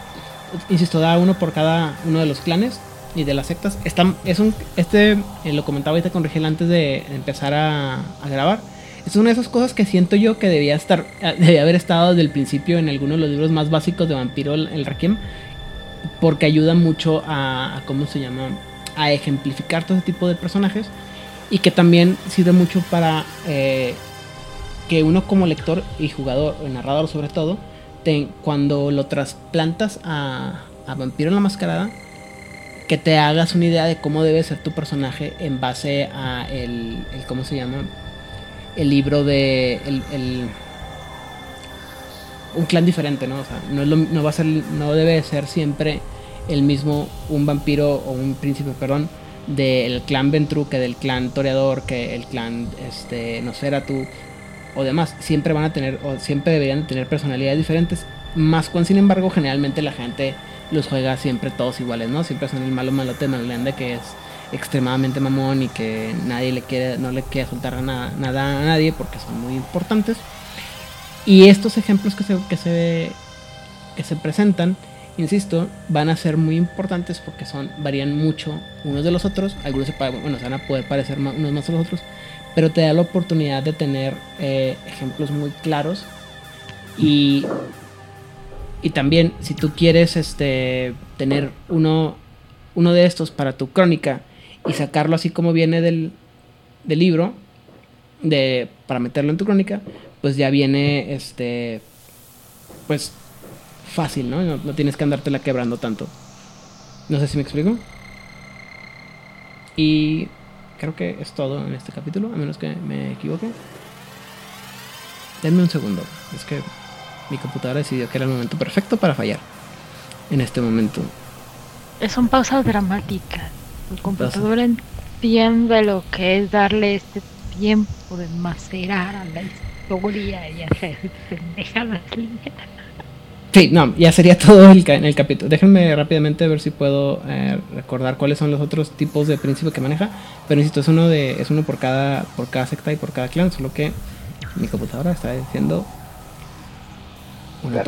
insisto, da uno por cada uno de los clanes y de las sectas. Está, es un, este eh, lo comentaba ahorita con Rigel antes de empezar a, grabar. Es una de esas cosas que siento yo que debía estar, eh, debía haber estado desde el principio en alguno de los libros más básicos de Vampiro, el, el Requiem, porque ayuda mucho a, a cómo se llama, a ejemplificar todo ese tipo de personajes y que también sirve mucho para eh, que uno como lector y jugador, narrador sobre todo, cuando lo trasplantas a, a Vampiro en la Mascarada, que te hagas una idea de cómo debe ser tu personaje en base a el, el ¿cómo se llama? El libro de el, el- un clan diferente, ¿no? O sea, no, es no va a ser, no debe ser siempre el mismo un vampiro o un príncipe, perdón, del clan Ventru que del clan Toreador, que el clan este Nosferatu o demás. Siempre van a tener o siempre deberían tener personalidades diferentes. Más cuando sin embargo generalmente la gente los juega siempre todos iguales, ¿no? Siempre son el malo malote malende que es extremadamente mamón y que nadie le quiere, no le quiere soltar nada, nada a nadie porque son muy importantes. Y estos ejemplos que se, que se, que se presentan, insisto, van a ser muy importantes porque son, varían mucho unos de los otros. Algunos se, van a poder parecer unos más a los otros, pero te da la oportunidad de tener eh, ejemplos muy claros. Y, y también, si tú quieres este, tener uno, uno de estos para tu crónica y sacarlo así como viene del, del libro, de, para meterlo en tu crónica, pues ya viene este pues fácil, ¿no? No, no tienes que andártela quebrando tanto. No sé si me explico. Y creo que es todo en este capítulo, a menos que me equivoque. Denme un segundo. Es que mi computadora decidió que era el momento perfecto para fallar. En este momento. Son pausas dramáticas. El computador entiende lo que es darle este tiempo de macerar a la historia y hacer pendejadas líneas. Sí, no, ya sería todo el, ca- en el capítulo. Déjenme rápidamente ver si puedo eh, recordar cuáles son los otros tipos de príncipe que maneja. Pero insisto, es uno de, es uno por cada, por cada secta y por cada clan, solo que mi computadora está diciendo una.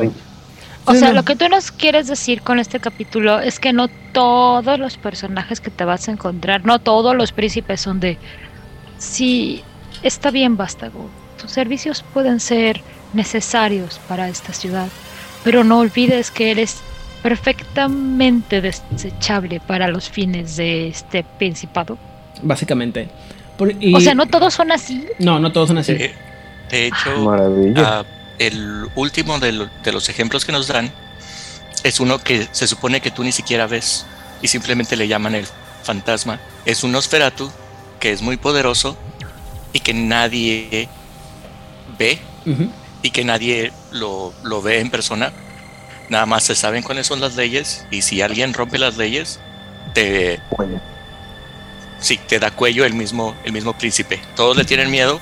O sea, lo que tú nos quieres decir con este capítulo es que no todos los personajes que te vas a encontrar, no todos los príncipes son de... Sí, está bien, Vástago. Tus servicios pueden ser necesarios para esta ciudad, pero no olvides que eres perfectamente desechable para los fines de este principado. Básicamente. Por- y- O sea, no todos son así. No, no todos son así. De, de hecho, Maravilla. ah, el último de, lo- de los ejemplos que nos dan es uno que se supone que tú ni siquiera ves y simplemente le llaman el fantasma. Es un Nosferatu que es muy poderoso y que nadie ve Ujú. Y que nadie lo, lo ve en persona. Nada más se saben cuáles son las leyes y si alguien rompe las leyes, te, Bueno, sí, te da cuello el mismo, el mismo príncipe. Todos le tienen miedo,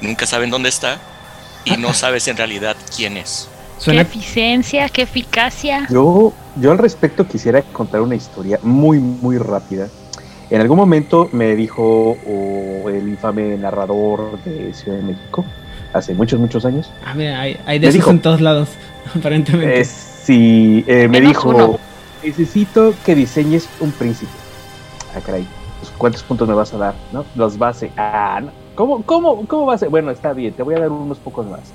nunca saben dónde está y no sabes en realidad quién es. Qué eficiencia, qué eficacia. yo yo al respecto quisiera contar una historia muy, muy rápida. En algún momento me dijo oh, el infame narrador de Ciudad de México, hace muchos, muchos años. Ah, mira, hay, hay de esos dijo. en todos lados, aparentemente. Eh, sí, eh, me dijo, uno. necesito que diseñes un príncipe. Ah, caray, pues, ¿cuántos puntos me vas a dar? ¿No? Los base. Ah, no. ¿Cómo, cómo, ¿Cómo va a ser? Bueno, está bien, te voy a dar unos pocos más.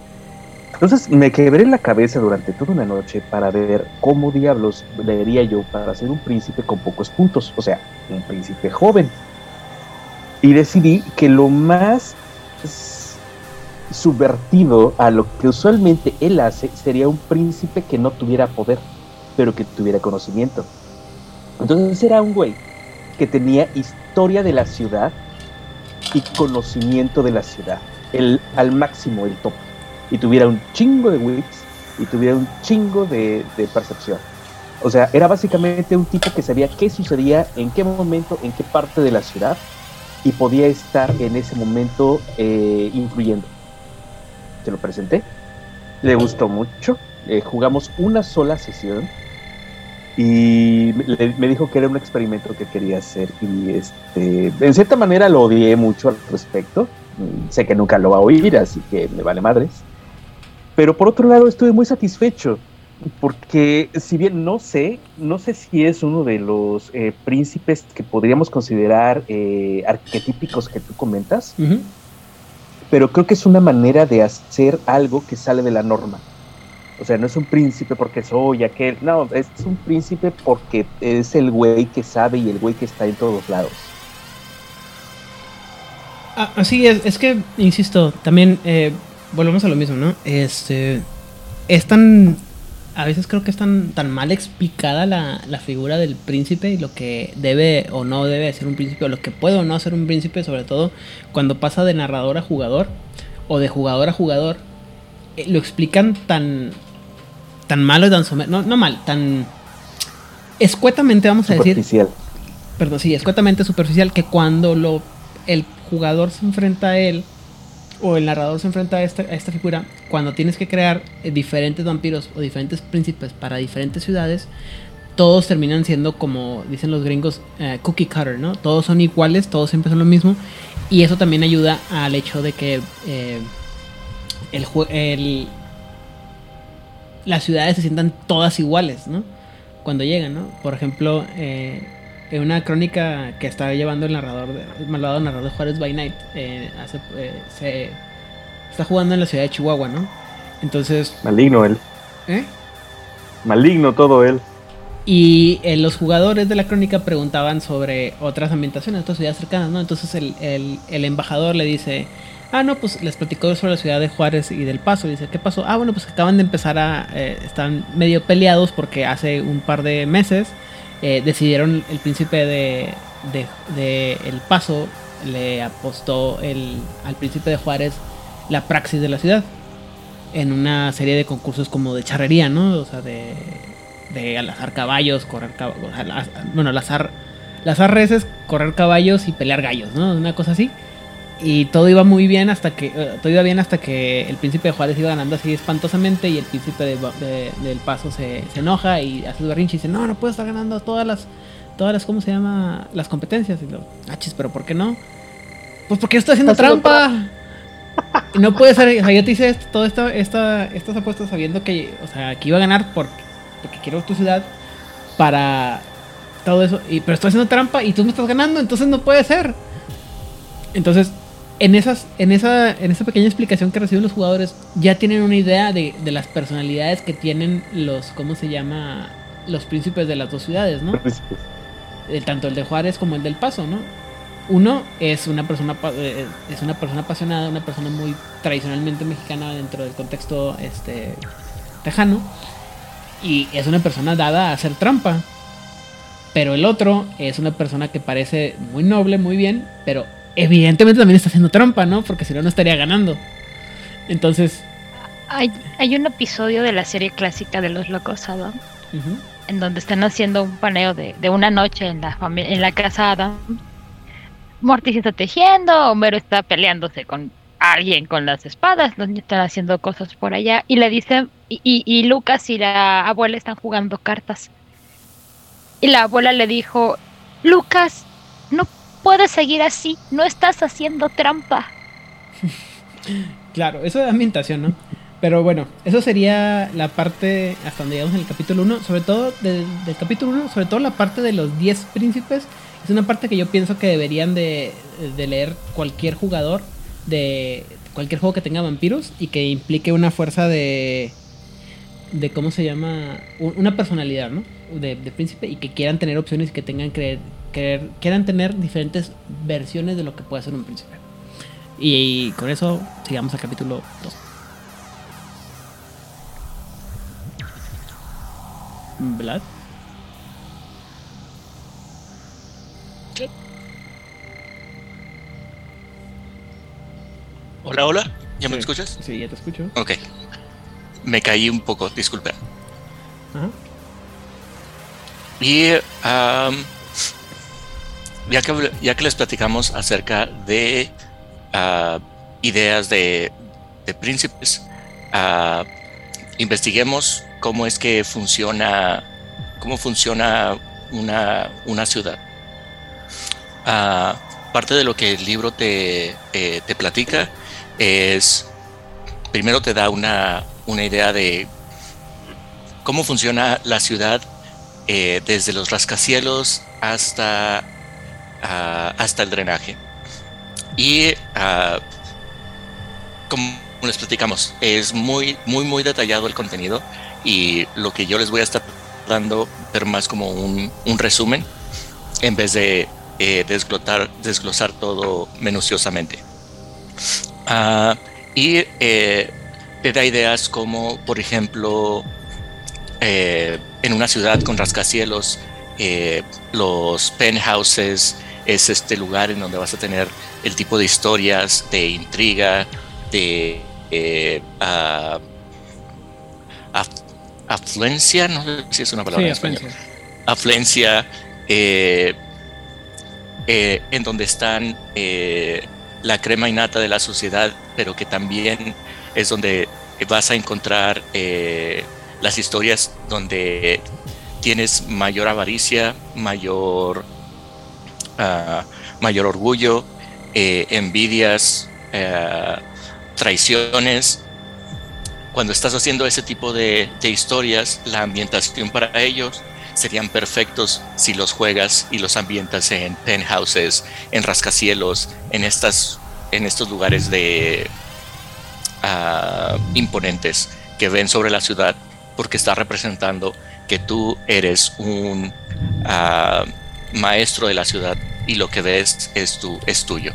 Entonces me quebré la cabeza durante toda una noche para ver cómo diablos leería yo para ser un príncipe con pocos puntos, o sea, un príncipe joven. Y decidí que lo más subvertido a lo que usualmente él hace sería un príncipe que no tuviera poder, pero que tuviera conocimiento. Entonces era un güey que tenía historia de la ciudad y conocimiento de la ciudad, el, al máximo, el top y tuviera un chingo de wits y tuviera un chingo de, percepción. O sea, era básicamente un tipo que sabía qué sucedía, en qué momento, en qué parte de la ciudad y podía estar en ese momento eh, influyendo. Se lo presenté, le gustó mucho, eh, jugamos una sola sesión y le- me dijo que era un experimento que quería hacer y este, en cierta manera lo odié mucho al respecto. Mm, Sé que nunca lo va a oír, así que me vale madres. Pero por otro lado estuve muy satisfecho porque si bien no sé, no sé si es uno de los eh, príncipes que podríamos considerar eh, arquetípicos que tú comentas, Ujú. Pero creo que es una manera de hacer algo que sale de la norma. O sea, no es un príncipe porque soy aquel, no, es un príncipe porque es el güey que sabe y el güey que está en todos lados. Ah, Así es, es que, insisto, también eh, volvemos a lo mismo, ¿no? Este, es tan, a veces creo que es tan, tan mal explicada la, la figura del príncipe y lo que debe o no debe ser un príncipe, o lo que puede o no ser un príncipe, sobre todo cuando pasa de narrador a jugador, o de jugador a jugador, eh, lo explican tan, tan malo y tan no, no mal, tan escuetamente, vamos a decir, Superficial. perdón, sí, escuetamente superficial que cuando lo el jugador se enfrenta a él o el narrador se enfrenta a esta, figura, cuando tienes que crear eh, diferentes vampiros o diferentes príncipes para diferentes ciudades, todos terminan siendo como dicen los gringos eh, cookie cutter, ¿no? Todos son iguales, todos siempre son lo mismo y eso también ayuda al hecho de que eh, el, el las ciudades se sientan todas iguales, ¿no? Cuando llegan, ¿no? Por ejemplo, en una crónica que está llevando el narrador, de, el malvado narrador de Juárez by Night, eh, hace, eh, se está jugando en la ciudad de Chihuahua, ¿no? Entonces, Maligno él. ¿eh? Maligno todo él. Y eh, los jugadores de la crónica preguntaban sobre otras ambientaciones, otras ciudades cercanas, ¿no? Entonces el, el- el embajador le dice, ah, no, pues les platicó sobre la ciudad de Juárez y del Paso. Y dice, ¿qué pasó? Ah, bueno, pues acaban de empezar a... eh, están medio peleados porque hace un par de meses eh, decidieron el príncipe de, de, El Paso le apostó el, al príncipe de Juárez la praxis de la ciudad en una serie de concursos como de charrería, ¿no? O sea, de, de caballos, correr caballos, bueno, lazar, lazar reses, correr caballos y pelear gallos, ¿no? Una cosa así. Y todo iba muy bien hasta que eh, todo iba bien hasta que el príncipe de Juárez iba ganando así espantosamente y el príncipe de, de- del Paso se, se enoja y hace su berrinche y dice, "No, no puedo estar ganando todas las todas las ¿cómo se llama? las competencias." Y lo, "Ah, chis, pero ¿por qué no?" Pues porque yo estoy haciendo trampa. Y no puede ser, o sea, yo te hice esto, todo esto, esta, estas apuestas sabiendo que, o sea, que iba a ganar por- porque quiero tu ciudad para todo eso. Y, pero estoy haciendo trampa y tú me estás ganando, entonces no puede ser. Entonces, en esas, en esa, en esa pequeña explicación que reciben los jugadores, ya tienen una idea de, de las personalidades que tienen los, ¿cómo se llama? Los príncipes de las dos ciudades, ¿no? Príncipes. Eh, tanto el de Juárez como el del Paso, ¿no? Uno es una persona pa- eh, es una persona apasionada, una persona muy tradicionalmente mexicana dentro del contexto este tejano y es una persona dada a hacer trampa. Pero el otro es una persona que parece muy noble, muy bien, pero evidentemente también está haciendo trampa, ¿no? Porque si no no estaría ganando. Entonces, Hay, hay un episodio de la serie clásica de Los Locos Adam en donde están haciendo un paneo de, de una noche en la en la casa Adam. Mortis está tejiendo, Homero está peleándose con alguien con las espadas, los niños están haciendo cosas por allá y le dicen, y, y- y Lucas y la abuela están jugando cartas. Y la abuela le dijo, Lucas, puedes seguir así, no estás haciendo trampa. Claro, eso de ambientación, ¿no? Pero bueno, eso sería la parte hasta donde llegamos en el capítulo 1. Sobre todo del, capítulo 1, sobre todo la parte de los 10 príncipes. Es una parte que yo pienso que deberían de, de leer cualquier jugador de cualquier juego que tenga vampiros y que implique una fuerza de de cómo se llama una personalidad no de, de príncipe y que quieran tener opciones y que tengan creer, creer- quieran tener diferentes versiones de lo que puede ser un príncipe y, con eso sigamos al capítulo 2 Vlad Hola, hola. ¿Ya me escuchas? sí ya te escucho Ok. Me caí un poco, disculpen. Ajá. Y ya, que, ya que les platicamos acerca de ah, ideas de, príncipes, ah, investiguemos cómo es que funciona, cómo funciona una, una ciudad. Ah, parte de lo que el libro te, eh, te platica es, primero te da una, una idea de cómo funciona la ciudad eh, desde los rascacielos hasta, ah, hasta el drenaje. Y ah, como les platicamos, es muy, muy, muy detallado el contenido y lo que yo les voy a estar dando, pero más como un, un resumen, en vez de eh, desglotar, desglosar todo minuciosamente. Ah, y eh, te da ideas como, por ejemplo, eh, en una ciudad con rascacielos, los penthouses es este lugar en donde vas a tener el tipo de historias de intriga, de eh, af- afluencia, no sé si es una palabra sí en español afluencia. afluencia, eh, eh, en donde están la crema innata de la sociedad, pero que también es donde vas a encontrar las historias donde tienes mayor avaricia, mayor, mayor orgullo, eh, envidias, eh, traiciones. Cuando estás haciendo ese tipo de, historias, la ambientación para ellos serían perfectos si los juegas y los ambientas en penthouses, en rascacielos, en estas, en estos lugares de ah, imponentes que ven sobre la ciudad, porque está representando que tú eres un ah, maestro de la ciudad y lo que ves es tu, es tuyo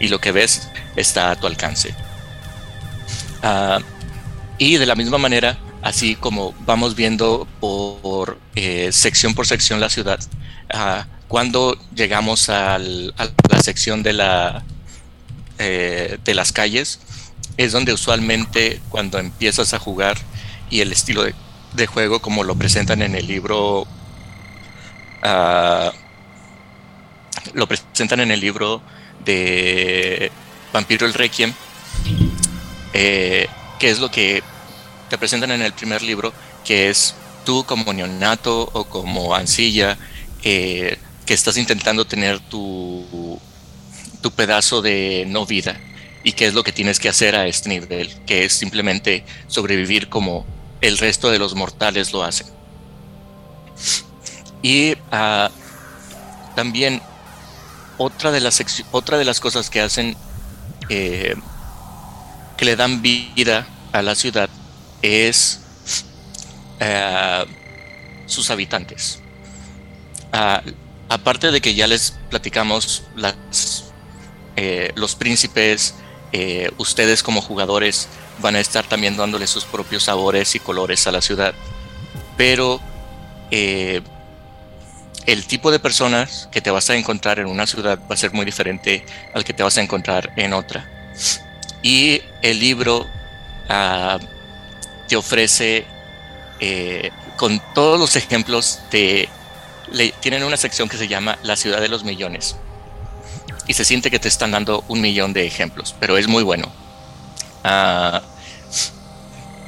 y lo que ves está a tu alcance. Ah, y de la misma manera, así como vamos viendo por eh, sección por sección la ciudad, ah, cuando llegamos a la sección de, la, eh, de las calles, es donde usualmente cuando empiezas a jugar y el estilo de, de juego como lo presentan en el libro, ah, lo presentan en el libro de Vampiro el Requiem, eh, que es lo que te presentan en el primer libro, que es tú como neonato o como ancilla, eh, que estás intentando tener tu, tu pedazo de no vida y qué es lo que tienes que hacer a este nivel, que es simplemente sobrevivir como el resto de los mortales lo hacen. Y ah, también otra de, las de las cosas que hacen eh, que le dan vida a la ciudad es eh, sus habitantes. Aparte de que ya les platicamos las, eh, los príncipes, ustedes como jugadores van a estar también dándole sus propios sabores y colores a la ciudad. Pero el tipo de personas que te vas a encontrar en una ciudad va a ser muy diferente al que te vas a encontrar en otra. Y el libro ah, te ofrece eh, con todos los ejemplos de... tienen una sección que se llama La ciudad de los millones. Y se siente que te están dando un millón de ejemplos, pero es muy bueno. Ah,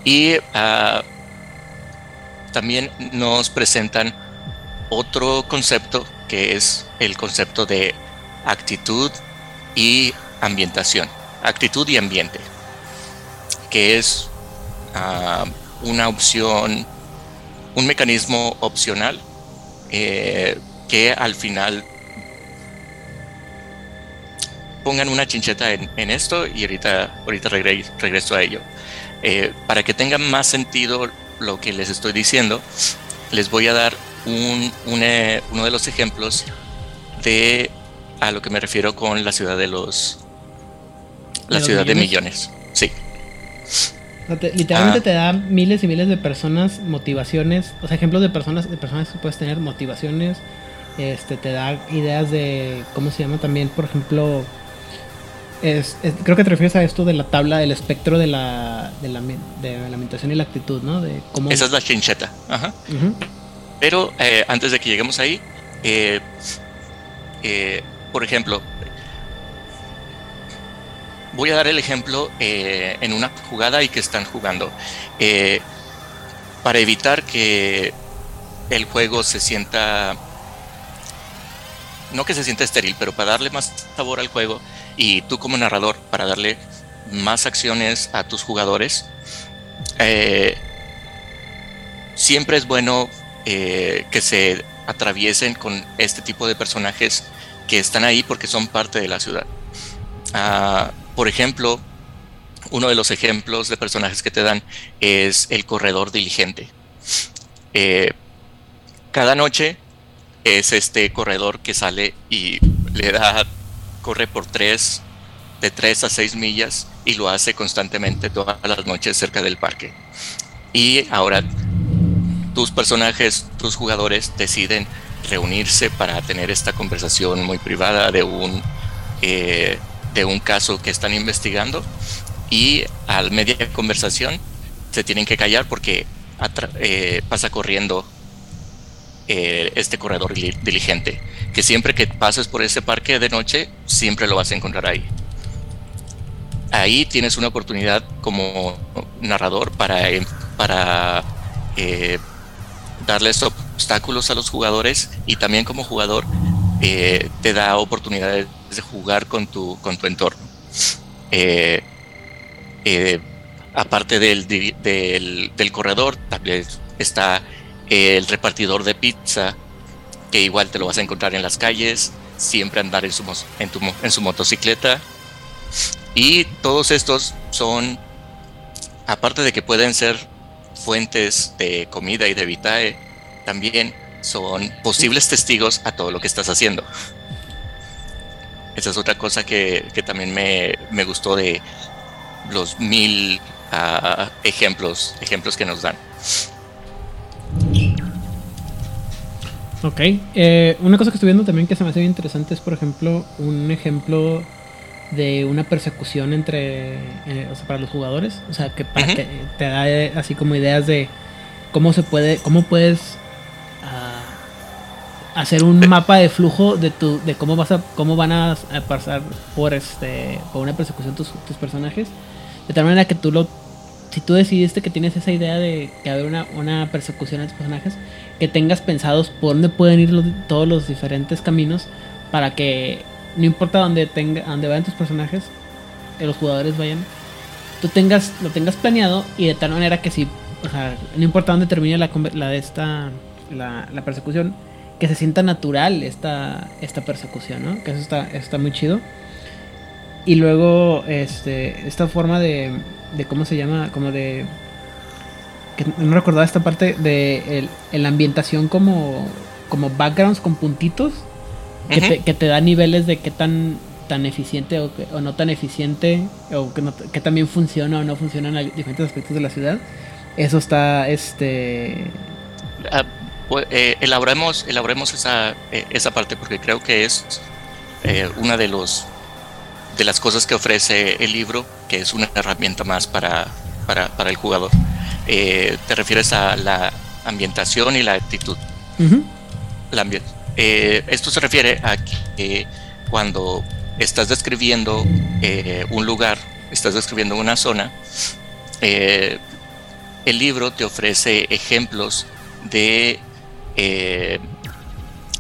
y ah, también nos presentan otro concepto que es el concepto de actitud y ambientación, actitud y ambiente, que es ah, una opción, un mecanismo opcional eh, que al final pongan una chincheta en, esto y ahorita, ahorita regreso a ello. Eh, para que tenga más sentido lo que les estoy diciendo, les voy a dar un, eh, uno de los ejemplos de a lo que me refiero con la ciudad de los la ciudad de millones. Sí. literalmente ah. te da miles y miles de personas motivaciones, o sea, ejemplos de personas de personas que puedes tener motivaciones, este te da ideas de cómo se llama también, por ejemplo, es, creo que te refieres a esto de la tabla del espectro de la, de la, de la ambientación y la actitud, ¿no? De cómo... Esa es la chincheta. Ajá. Pero eh, antes de que lleguemos ahí, eh, eh, por ejemplo, voy a dar el ejemplo en una jugada y que están jugando. para evitar que el juego se sienta, no que se sienta estéril, pero para darle más sabor al juego, y tú como narrador para darle más acciones a tus jugadores, siempre es bueno eh, que se atraviesen con este tipo de personajes que están ahí porque son parte de la ciudad. Ah, por ejemplo, uno de los ejemplos de personajes que te dan es el corredor diligente. Eh, cada noche es este corredor que sale y le da corre por tres, de 3 a 6 millas y lo hace constantemente todas las noches cerca del parque. Y ahora tus personajes, tus jugadores deciden reunirse para tener esta conversación muy privada de un, eh, de un caso que están investigando y al media conversación se tienen que callar porque eh, pasa corriendo eh, este corredor diligente, que siempre que pases por ese parque de noche, siempre lo vas a encontrar ahí. Ahí tienes una oportunidad como narrador para, eh, para darles obstáculos a los jugadores y también como jugador te da oportunidades de jugar con tu, con tu entorno. aparte del, del, del corredor, también está el repartidor de pizza, que igual te lo vas a encontrar en las calles, siempre andar en su, en, en su motocicleta. Y todos estos son, aparte de que pueden ser fuentes de comida y de vitae, también son posibles testigos a todo lo que estás haciendo. Esa es otra cosa que, también me, gustó de los mil ah, ejemplos, ejemplos que nos dan. Ok. Eh, una cosa que estoy viendo también que se me hace interesante es, por ejemplo, un ejemplo de una persecución entre, eh, o sea, para los jugadores. O sea, que para que te da eh, así como ideas de cómo se puede, cómo puedes ah, hacer un mapa de flujo de tu, de cómo vas a, cómo van a, pasar por este, por una persecución tus, tus personajes, de tal manera que tú lo si tú decidiste que tienes esa idea de que haber una, una persecución a tus personajes, que tengas pensados por dónde pueden ir todos los diferentes caminos para que no importa dónde, tenga, dónde vayan tus personajes, que los jugadores vayan, tú tengas, lo tengas planeado y de tal manera que si, o sea, no importa dónde termine la, la de esta, la, la, persecución, que se sienta natural esta, esta persecución, ¿no? Que eso está, está muy chido. Y luego, este, esta forma de, de cómo se llama, como de que no recordaba esta parte de la ambientación como como backgrounds con puntitos que, te, que, te, da niveles de qué tan tan eficiente o, o no tan eficiente o que, no, que también funciona o no funciona en diferentes aspectos de la ciudad eso está este ah, pues, eh, elaboremos elaboremos esa eh, esa parte porque creo que es eh, una de los de las cosas que ofrece el libro, que es una herramienta más para, para, el jugador. Te refieres a la ambientación y la actitud. Eh, esto se refiere a que cuando estás describiendo eh, un lugar, estás describiendo una zona, el libro te ofrece ejemplos de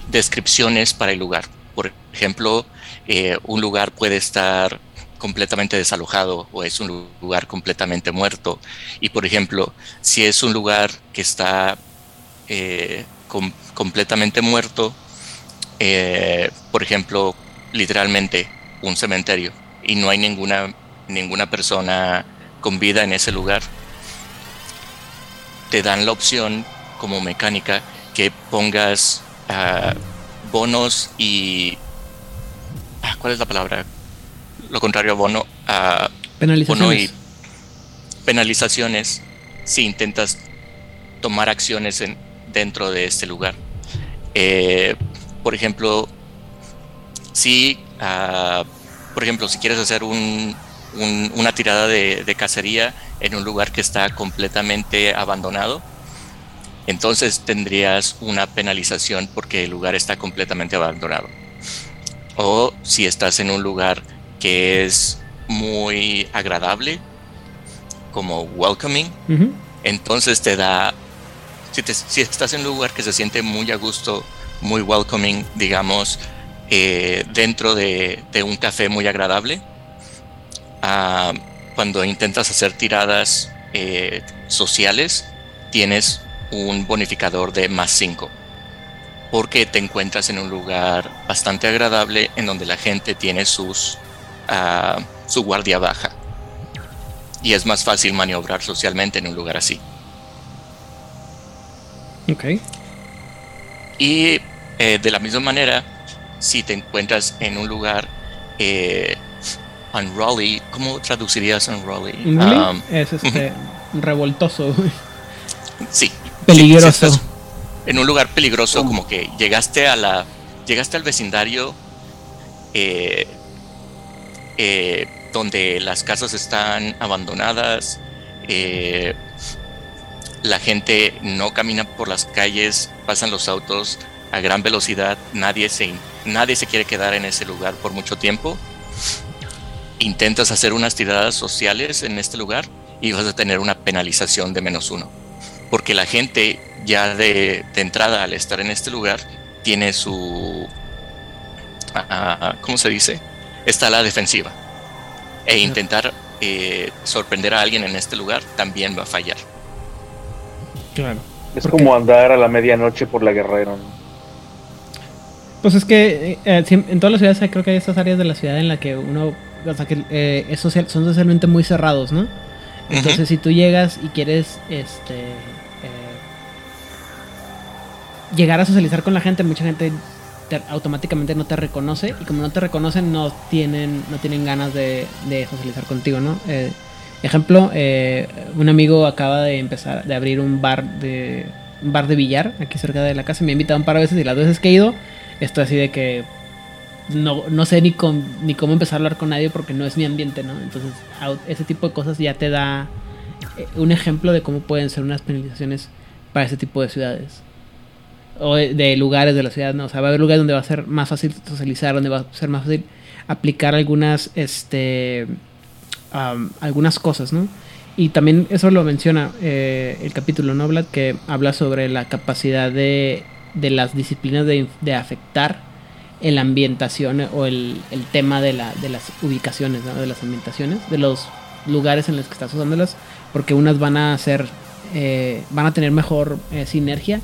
descripciones para el lugar. Por ejemplo, eh, un lugar puede estar completamente desalojado o es un lugar completamente muerto. Y por ejemplo, si es un lugar que está eh, completamente muerto, eh, por ejemplo, literalmente un cementerio y no hay ninguna, ninguna persona con vida en ese lugar, te dan la opción como mecánica que pongas ah, bonos y... Ah, ¿Cuál es la palabra? Lo contrario a bono. a penalizaciones. Bono y penalizaciones si intentas tomar acciones en, dentro de este lugar. Eh, por ejemplo, si, ah, por ejemplo, si quieres hacer una tirada de, cacería en un lugar que está completamente abandonado, entonces tendrías una penalización porque el lugar está completamente abandonado. O si estás en un lugar que es muy agradable, como welcoming, entonces te da, si, estás en un lugar que se siente muy a gusto, muy welcoming, digamos, eh, dentro de, un café muy agradable, ah, cuando intentas hacer tiradas eh, sociales, tienes un bonificador de más 5 porque te encuentras en un lugar bastante agradable en donde la gente tiene sus uh, su guardia baja y es más fácil maniobrar socialmente en un lugar así. Ok. Y eh, de la misma manera, si te encuentras en un lugar eh, unruly, ¿cómo traducirías unruly? Um, es este revoltoso. Sí, Peligroso. en un lugar peligroso, como que llegaste a la. Llegaste al vecindario eh, eh, donde las casas están abandonadas, eh, la gente no camina por las calles, pasan los autos a gran velocidad, nadie se, nadie se quiere quedar en ese lugar por mucho tiempo. Intentas hacer unas tiradas sociales en este lugar y vas a tener una penalización de menos uno porque la gente ya de, entrada al estar en este lugar tiene su, ah, ah, ¿cómo se dice? Está a la defensiva. E intentar eh, sorprender a alguien en este lugar también va a fallar. Claro. Es como andar a la medianoche por la guerrera. Pues es que eh, en todas las ciudades creo que hay estas áreas de la ciudad en la que uno, o sea, que eh, son socialmente muy cerrados, ¿no? Entonces si tú llegas y quieres, este, llegar a socializar con la gente, mucha gente automáticamente no te reconoce y como no te reconocen no tienen no tienen ganas de, socializar contigo, ¿no? Ejemplo, eh, un amigo acaba de empezar de abrir un bar de un bar de billar aquí cerca de la casa, me ha invitado un par de veces y las veces que he ido estoy así de que no, no sé ni, con, ni cómo empezar a hablar con nadie porque no es mi ambiente, ¿no? Entonces, ese tipo de cosas ya te da eh, un ejemplo de cómo pueden ser unas penalizaciones para ese tipo de ciudades o de, lugares de la ciudad, ¿no? O sea, va a haber lugares donde va a ser más fácil socializar, donde va a ser más fácil aplicar algunas, este, algunas cosas, ¿no? Y también eso lo menciona eh, el capítulo, ¿no, Vlad? Que habla sobre la capacidad de, de las disciplinas de, de, afectar la ambientación o el, el tema de, la, de las ubicaciones, ¿no? De las ambientaciones, de los lugares en los que estás usándolas, porque unas van a ser, eh, van a tener mejor eh, sinergia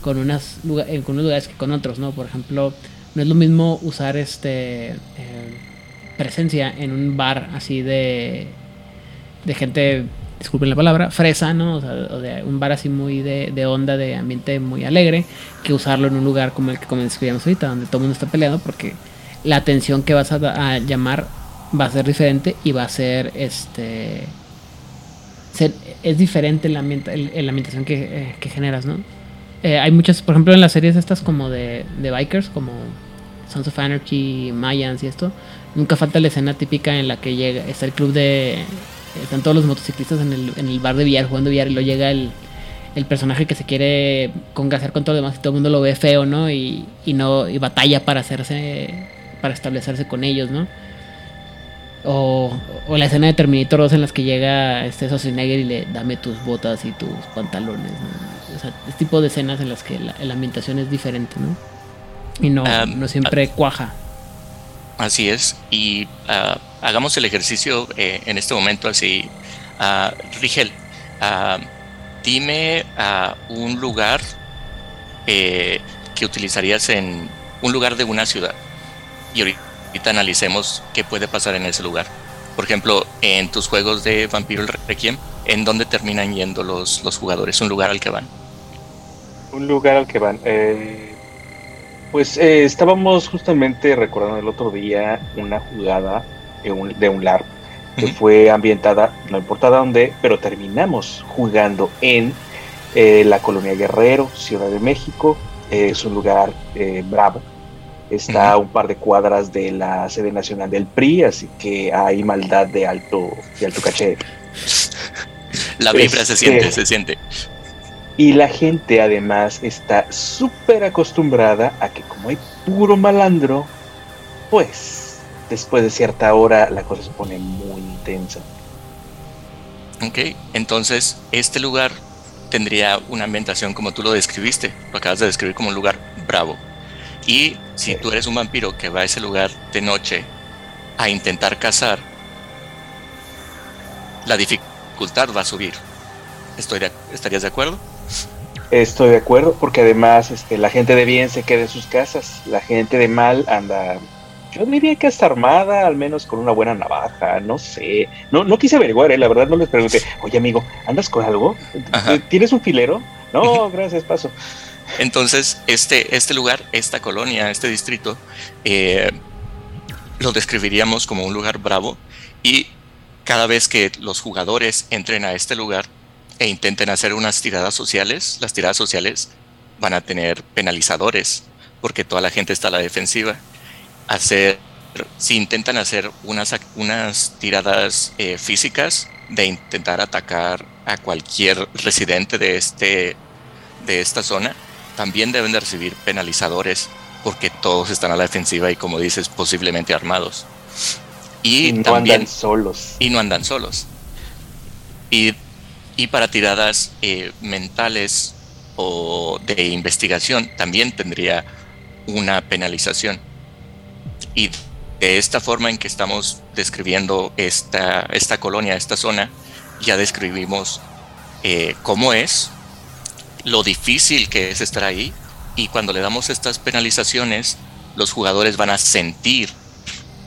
con, unas, eh, con unos lugares que con otros, ¿no? Por ejemplo, no es lo mismo usar este presencia en un bar así de, de gente, disculpen la palabra, fresa, ¿no? O, sea, de un bar así muy de, de, onda, de ambiente muy alegre, que usarlo en un lugar como el que comenzamos ahorita, donde todo el mundo está peleando, porque la atención que vas a, llamar va a ser diferente y va a ser este es diferente la, ambientación que, eh, que generas, ¿no? Eh, hay muchas, por ejemplo, en las series estas como de, de bikers, como Sons of Anarchy, Mayans y esto, nunca falta la escena típica en la que llega, está el club de... Están todos los motociclistas en el, en el bar de billar jugando billar y luego llega el, el personaje que se quiere congasar con todo lo demás y todo el mundo lo ve feo, ¿no? Y, y no y batalla para hacerse para establecerse con ellos, ¿no? O, o, la escena de Terminator 2 en las que llega este Schwarzenegger y le dame tus botas y tus pantalones, ¿no? O sea, este tipo de escenas en las que la, ambientación es diferente, ¿no? Y no, Ah, no siempre cuaja. Así es. Y ah, hagamos el ejercicio eh, en este momento así. Ah, Rigel, ah, dime un lugar eh, que utilizarías en un lugar de una ciudad. Y ahorita analicemos qué puede pasar en ese lugar. Por ejemplo, en tus juegos de Vampiro Requiem, ¿en dónde terminan yendo los, los jugadores? Un lugar al que van. Un lugar al que van. eh, pues eh, estábamos justamente recordando el otro día una jugada de un, de un LARP que fue ambientada, no importa dónde, pero terminamos jugando en eh, la colonia Guerrero, Ciudad de México. Eh, es un lugar eh, bravo. Está a un par de cuadras de la sede nacional del PRI, así que hay maldad de alto, de alto caché. La vibra se Este- siente, se siente. Y la gente además está súper acostumbrada a que como hay puro malandro, pues después de cierta hora la cosa se pone muy intensa. Ok, entonces este lugar tendría una ambientación como tú lo describiste, lo acabas de describir como un lugar bravo. Y si Sí. tú eres un vampiro que va a ese lugar de noche a intentar cazar, la dificultad va a subir. Estoy de- ¿Estarías de acuerdo? Estoy de acuerdo, porque además este, la gente de bien se queda en sus casas, la gente de mal anda, yo diría que hasta armada, al menos con una buena navaja, no sé. No, no quise averiguar, eh, la verdad no les pregunté, oye amigo, ¿andas con algo? Ajá. ¿Tienes un filero? No, gracias, paso. Entonces, este, este lugar, esta colonia, este distrito, eh, lo describiríamos como un lugar bravo y cada vez que los jugadores entren a este lugar e intenten hacer unas tiradas sociales, las tiradas sociales van a tener penalizadores porque toda la gente está a la defensiva. Hacer, si intentan hacer unas, unas tiradas eh, físicas de intentar atacar a cualquier residente de, este, de esta zona, también deben de recibir penalizadores porque todos están a la defensiva y como dices, posiblemente armados. Y, Y no también andan solos. y no andan solos. Y, y para tiradas eh, mentales o de investigación también tendría una penalización. Y de esta forma en que estamos describiendo esta, esta colonia, esta zona, ya describimos eh, cómo es, lo difícil que es estar ahí, y cuando le damos estas penalizaciones, los jugadores van a sentir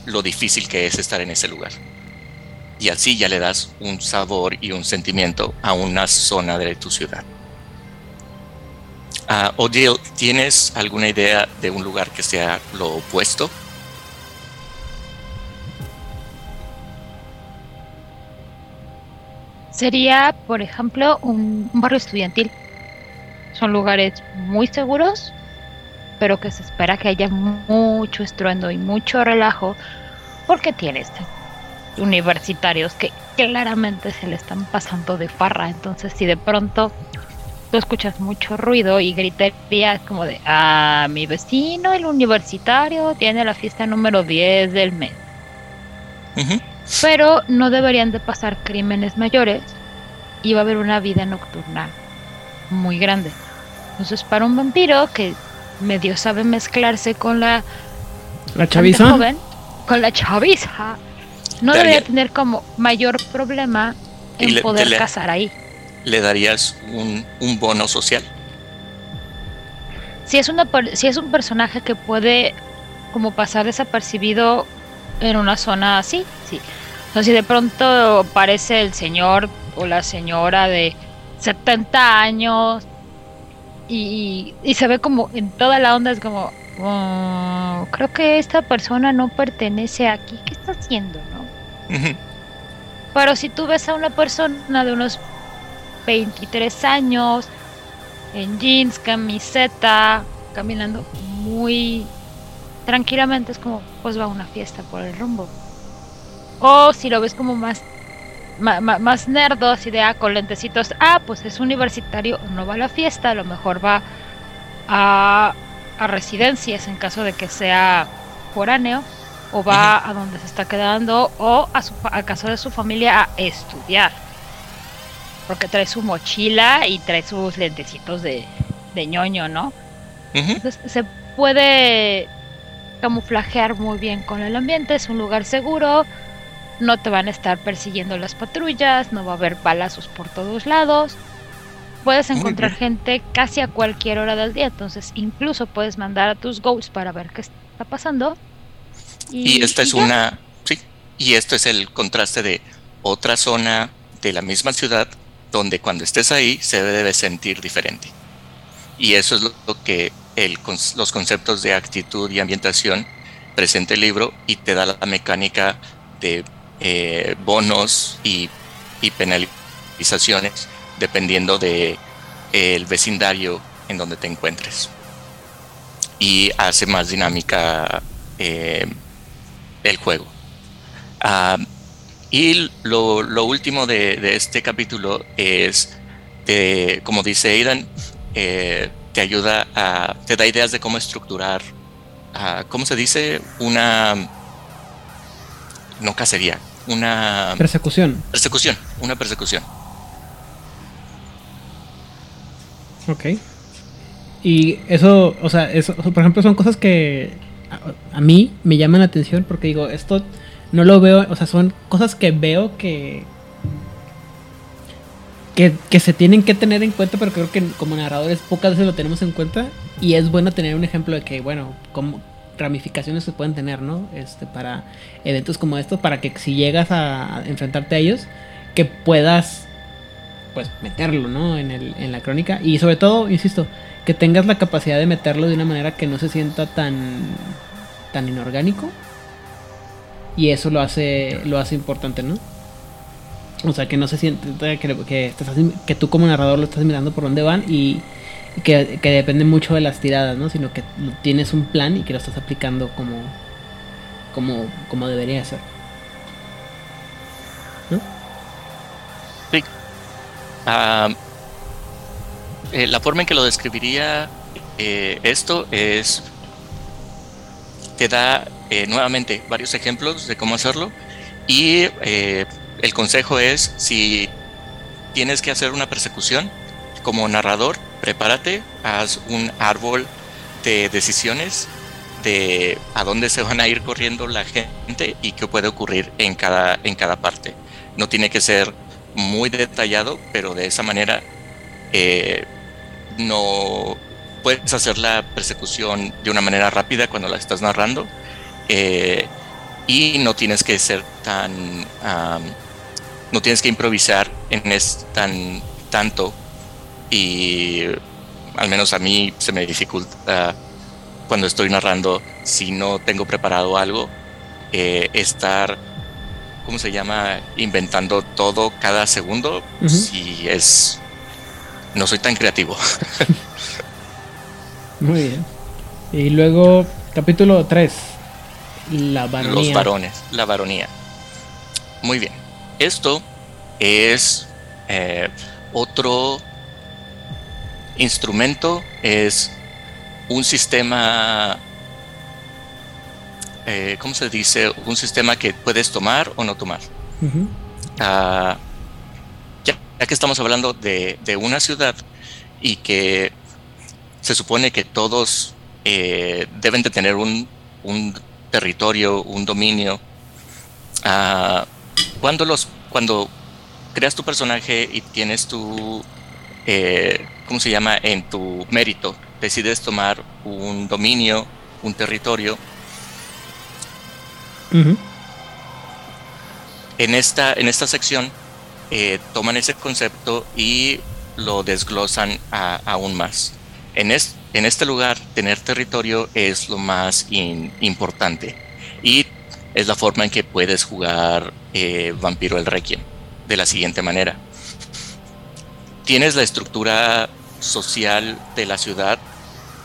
lo difícil que es estar en ese lugar. Y así ya le das un sabor y un sentimiento a una zona de tu ciudad. Ah, Odile, ¿tienes alguna idea de un lugar que sea lo opuesto? Sería, por ejemplo, un, un barrio estudiantil. Son lugares muy seguros, pero que se espera que haya mucho estruendo y mucho relajo, porque tienes universitarios que claramente se le están pasando de farra. Entonces, si de pronto tú escuchas mucho ruido y gritería, es como de, ah, mi vecino, el universitario, tiene la fiesta número 10 del mes pero no deberían de pasar crímenes mayores y va a haber una vida nocturna muy grande. Entonces, para un vampiro que medio sabe mezclarse con la La chaviza. joven, con la chaviza, no Daría- debería tener como mayor problema en le- poder le- cazar ahí. ¿Le darías un, un bono social? Si es, una, si es un personaje que puede como pasar desapercibido en una zona así, sí. O sea, si de pronto aparece el señor o la señora de 70 años y, y se ve como en toda la onda, es como, "Oh, creo que esta persona no pertenece aquí, ¿qué está haciendo, Pero si tú ves a una persona de unos 23 años, en jeans, camiseta, caminando muy tranquilamente, es como, pues va a una fiesta por el rumbo. O si lo ves como más, ma- más nerdo, así de, ah, con lentecitos, ah, pues es universitario, no va a la fiesta, a lo mejor va a, a residencias en caso de que sea foráneo, o va a donde se está quedando, o a, su, a casa de su familia a estudiar. Porque trae su mochila y trae sus lentecitos de, de ñoño, ¿no? Entonces se puede camuflajear muy bien con el ambiente, es un lugar seguro, no te van a estar persiguiendo las patrullas, no va a haber balazos por todos lados. Puedes encontrar gente casi a cualquier hora del día, entonces incluso puedes mandar a tus goals para ver qué está pasando. Y esta es una, sí, y esto es el contraste de otra zona de la misma ciudad donde cuando estés ahí se debe sentir diferente. Y eso es lo, que el, los conceptos de actitud y ambientación presenta el libro y te da la mecánica de eh, bonos y, y penalizaciones dependiendo de eh, el vecindario en donde te encuentres. Y hace más dinámica eh, el juego. Y lo, lo último de, de este capítulo es, como dice Aidan, eh, te ayuda a, te da ideas de cómo estructurar, ¿cómo se dice? Una, no cacería, una Persecución. persecución, una persecución. Ok. Y eso, o sea, eso, por ejemplo, son cosas que a, mí me llaman la atención porque digo, esto no lo veo, o sea, son cosas que veo que, que, que se tienen que tener en cuenta, pero creo que como narradores pocas veces lo tenemos en cuenta y es bueno tener un ejemplo de que, bueno, como ramificaciones se pueden tener, ¿no? Este, para eventos como estos, para que si llegas a enfrentarte a ellos, que puedas pues meterlo, ¿no? En, el, en la crónica. Y sobre todo, insisto, que tengas la capacidad de meterlo de una manera que no se sienta tan, tan inorgánico. Y eso lo hace, lo hace importante, ¿no? O sea, que no se siente que, que, que tú como narrador lo estás mirando por dónde van y, que, que depende mucho de las tiradas, ¿no? Sino que tienes un plan y que lo estás aplicando como, como, como debería ser. Ah, eh, la forma en que lo describiría eh, esto es, te da eh, nuevamente varios ejemplos de cómo hacerlo y el consejo es si tienes que hacer una persecución como narrador, prepárate, haz un árbol de decisiones de a dónde se van a ir corriendo la gente y qué puede ocurrir en cada, en cada parte. No tiene que ser muy detallado, pero de esa manera no puedes hacer la persecución de una manera rápida cuando la estás narrando eh, y no tienes que ser tan no tienes que improvisar en es tan tanto y al menos a mí se me dificulta cuando estoy narrando si no tengo preparado algo eh, estar ¿cómo se llama? Inventando todo cada segundo. Si es. No soy tan creativo. Muy bien. Y luego, capítulo 3. La varonía. Los varones, la varonía. Muy bien. Esto es eh, otro instrumento, es un sistema, eh, ¿cómo se dice? Un sistema que puedes tomar o no tomar. Ya, ya que estamos hablando de, de una ciudad y que se supone que todos eh, deben de tener un, un territorio, un dominio, ah, cuando, los, cuando creas tu personaje y tienes tu, eh, ¿cómo se llama? En tu mérito, decides tomar un dominio, un territorio, en esta, en esta sección eh, toman ese concepto y lo desglosan aún más. En, es- en este lugar, tener territorio es lo más importante y es la forma en que puedes jugar eh, Vampiro el Requiem de la siguiente manera. Tienes la estructura social de la ciudad,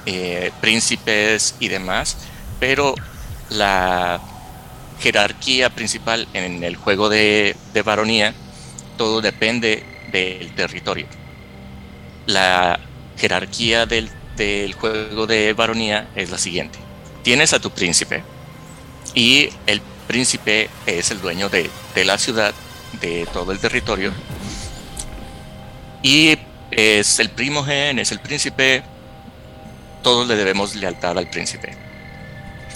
eh, príncipes y demás, pero la jerarquía principal en el juego de, de baronía, todo depende del territorio. La jerarquía del, juego de baronía es la siguiente. Tienes a tu príncipe y el príncipe es el dueño de, de la ciudad, de todo el territorio. Y es el primogen, es el príncipe, todos le debemos lealtad al príncipe.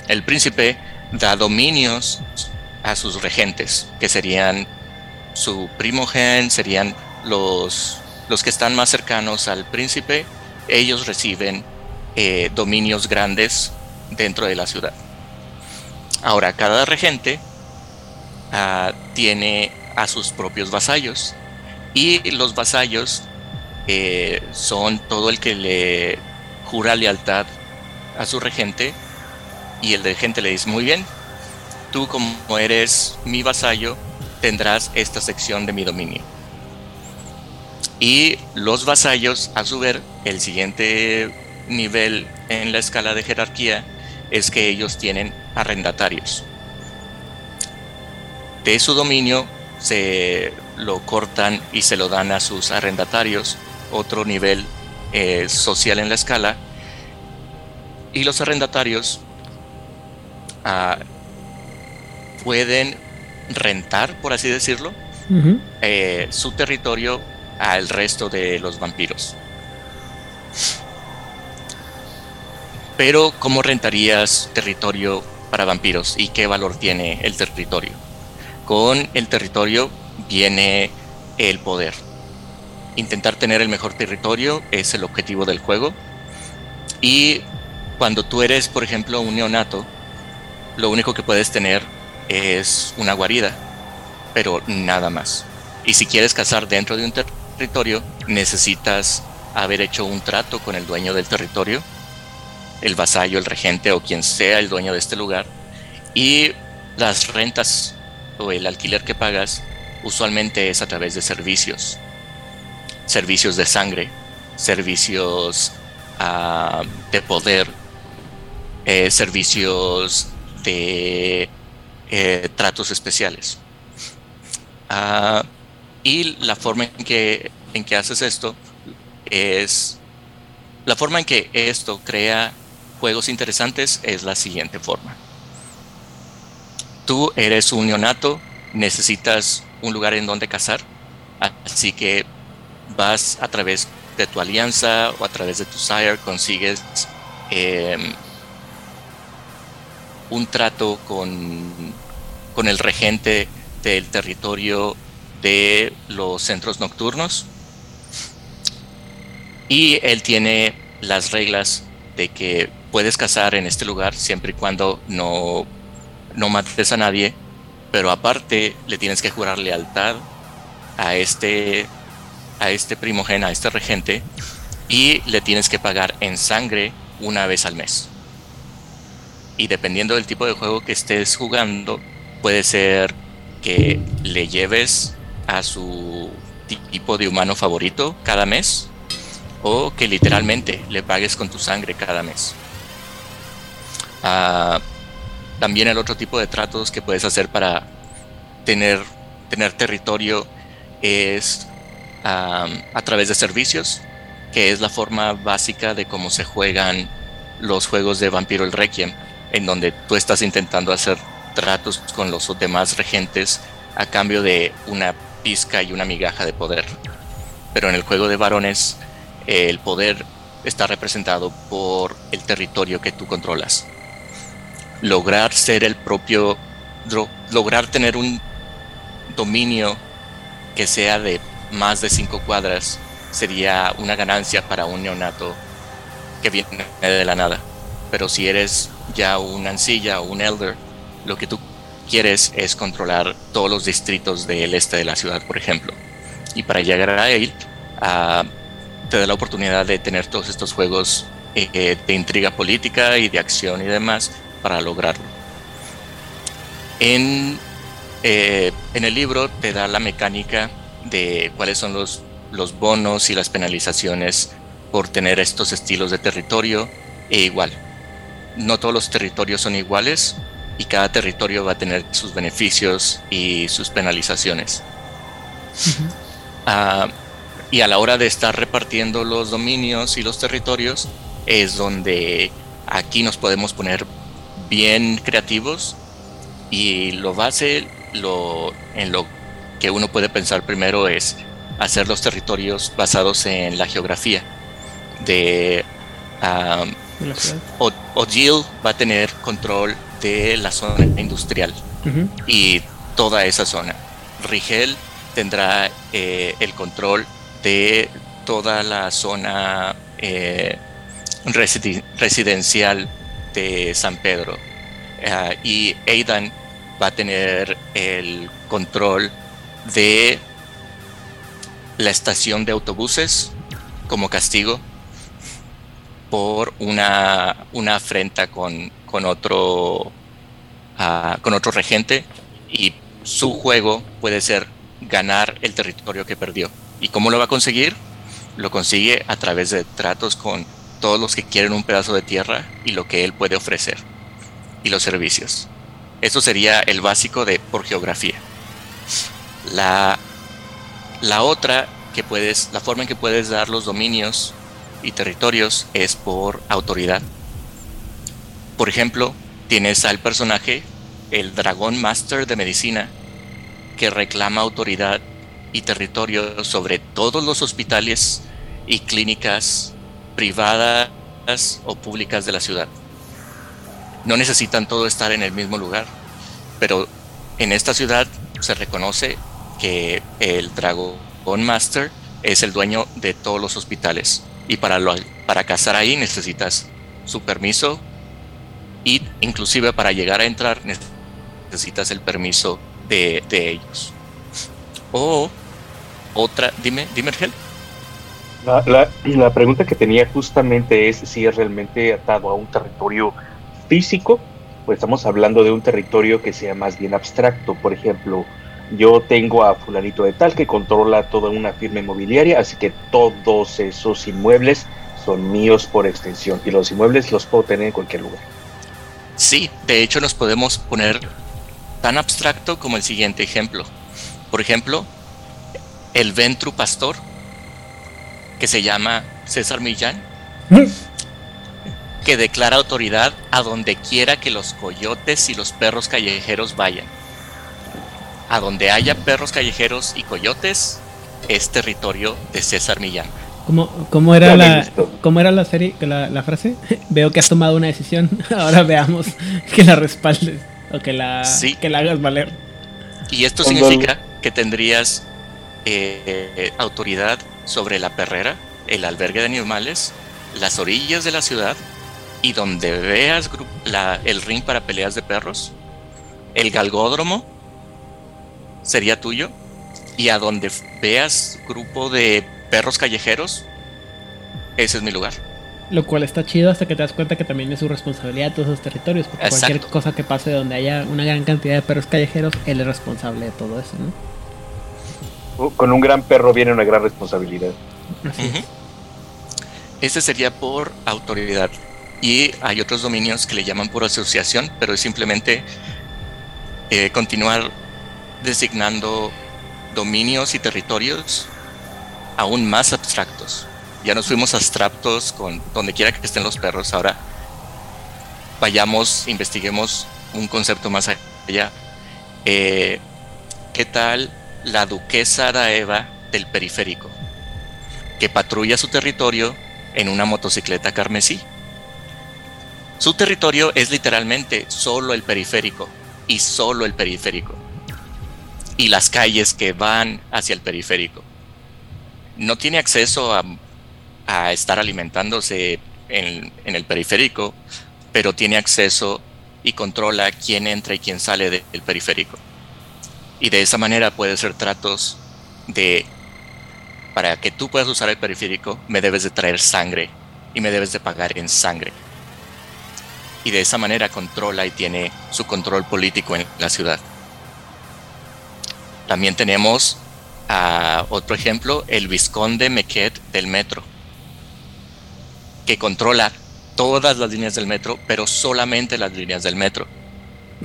El príncipe da dominios a sus regentes, que serían su primogen, serían los, los que están más cercanos al príncipe. Ellos reciben eh, dominios grandes dentro de la ciudad. Ahora, cada regente ah, tiene a sus propios vasallos y los vasallos eh, son todo el que le jura lealtad a su regente y el regente le dice, muy bien, tú como eres mi vasallo, tendrás esta sección de mi dominio. Y los vasallos, a su vez, el siguiente nivel en la escala de jerarquía es que ellos tienen arrendatarios. De su dominio se lo cortan y se lo dan a sus arrendatarios, otro nivel eh, social en la escala. Y los arrendatarios ah, pueden rentar, por así decirlo, eh, su territorio al resto de los vampiros. Pero, ¿cómo rentarías territorio para vampiros y qué valor tiene el territorio? Con el territorio viene el poder. Intentar tener el mejor territorio es el objetivo del juego. Y cuando tú eres, por ejemplo, un neonato, lo único que puedes tener es una guarida, pero nada más. Y si quieres cazar dentro de un territorio, necesitas haber hecho un trato con el dueño del territorio, el vasallo, el regente o quien sea el dueño de este lugar. Y las rentas o el alquiler que pagas usualmente es a través de servicios. Servicios de sangre, servicios ah, de poder, eh, servicios de eh, tratos especiales. Ah, y la forma en que, en que haces esto es... La forma en que esto crea juegos interesantes es la siguiente forma. Tú eres un neonato, necesitas un lugar en donde cazar, así que vas a través de tu alianza o a través de tu sire, consigues em, un trato con, con el regente del territorio de los centros nocturnos. Y él tiene las reglas de que puedes cazar en este lugar siempre y cuando no, no mates a nadie, pero aparte le tienes que jurar lealtad a este, a este primogena, a este regente, y le tienes que pagar en sangre una vez al mes y dependiendo del tipo de juego que estés jugando, puede ser que le lleves a su tipo de humano favorito cada mes o que literalmente le pagues con tu sangre cada mes. Ah, también el otro tipo de tratos que puedes hacer para tener, tener territorio es a través de servicios, que es la forma básica de cómo se juegan los juegos de Vampiro el Requiem en donde tú estás intentando hacer tratos con los demás regentes a cambio de una pizca y una migaja de poder. Pero en el juego de varones, el poder está representado por el territorio que tú controlas. Lograr ser el propio, lograr tener un dominio que sea de más de cinco cuadras sería una ganancia para un neonato que viene de la nada. Pero si eres ya un ancilla o un elder, lo que tú quieres es controlar todos los distritos del este de la ciudad, por ejemplo. Y para llegar a él, ah, te da la oportunidad de tener todos estos juegos eh, eh, de intriga política y de acción y demás para lograrlo. En, eh, en el libro te da la mecánica de cuáles son los, los bonos y las penalizaciones por tener estos estilos de territorio e igual no todos los territorios son iguales y cada territorio va a tener sus beneficios y sus penalizaciones. Ah, y a la hora de estar repartiendo los dominios y los territorios es donde aquí nos podemos poner bien creativos y lo base lo, en lo que uno puede pensar primero es hacer los territorios basados en la geografía de Odile va a tener control de la zona industrial y toda esa zona. Rigel tendrá eh, el control de toda la zona eh, residencial de San Pedro. Ah, y Aidan va a tener el control de la estación de autobuses como castigo por una, una afrenta con, con otro ah, con otro regente y su juego puede ser ganar el territorio que perdió. ¿Y cómo lo va a conseguir? Lo consigue a través de tratos con todos los que quieren un pedazo de tierra y lo que él puede ofrecer y los servicios. Eso sería el básico de por geografía. La, la otra que puedes, la forma en que puedes dar los dominios y territorios es por autoridad. Por ejemplo, tienes al personaje, el dragón master de medicina, que reclama autoridad y territorio sobre todos los hospitales y clínicas privadas o públicas de la ciudad. No necesitan todo estar en el mismo lugar, pero en esta ciudad se reconoce que el dragón master es el dueño de todos los hospitales y para, lo, para cazar ahí necesitas su permiso y inclusive para llegar a entrar necesitas el permiso de, ellos. O otra, dime, dime, Argel. La, la- pregunta que tenía justamente es si es realmente atado a un territorio físico o estamos hablando de un territorio que sea más bien abstracto. Por ejemplo, yo tengo a fulanito de tal que controla toda una firma inmobiliaria, así que todos esos inmuebles son míos por extensión y los inmuebles los puedo tener en cualquier lugar. Sí, de hecho nos podemos poner tan abstracto como el siguiente ejemplo. Por ejemplo, el Ventru Pastor, que se llama César Millán, que declara autoridad a donde quiera que los coyotes y los perros callejeros vayan. A donde haya perros callejeros y coyotes es territorio de César Millán. ¿Cómo, cómo era la, cómo era la serie, la, la frase? Veo que has tomado una decisión. Ahora veamos que la respaldes o que la, Sí. que la hagas valer. Y esto significa que tendrías eh, autoridad sobre la perrera, el albergue de animales, las orillas de la ciudad y donde veas gru- la- el ring para peleas de perros, el galgódromo sería tuyo y a donde veas grupo de perros callejeros, ese es mi lugar. Lo cual está chido hasta que te das cuenta que también es su responsabilidad todos esos territorios. Porque cualquier cosa que pase donde haya una gran cantidad de perros callejeros, él es responsable de todo eso, ¿no? Uh, Con un gran perro viene una gran responsabilidad. Así es. Ujú. Ese sería por autoridad. Y hay otros dominios que le llaman por asociación, pero es simplemente eh, continuar designando dominios y territorios aún más abstractos. Ya nos fuimos abstractos con donde quiera que estén los perros. Ahora vayamos, investiguemos un concepto más allá. Eh, ¿Qué tal la duquesa Daeva del periférico? que patrulla su territorio en una motocicleta carmesí. Su territorio es literalmente solo el periférico y solo el periférico. Y las calles que van hacia el periférico. No tiene acceso a, estar alimentándose en, en el periférico, pero tiene acceso y controla quién entra y quién sale de- del periférico. Y de esa manera puede hacer tratos de para que tú puedas usar el periférico, me debes de traer sangre y me debes de pagar en sangre. Y de esa manera controla y tiene su control político en la ciudad. También tenemos a otro ejemplo, el Visconde Mequet del metro, que controla todas las líneas del metro, pero solamente las líneas del metro.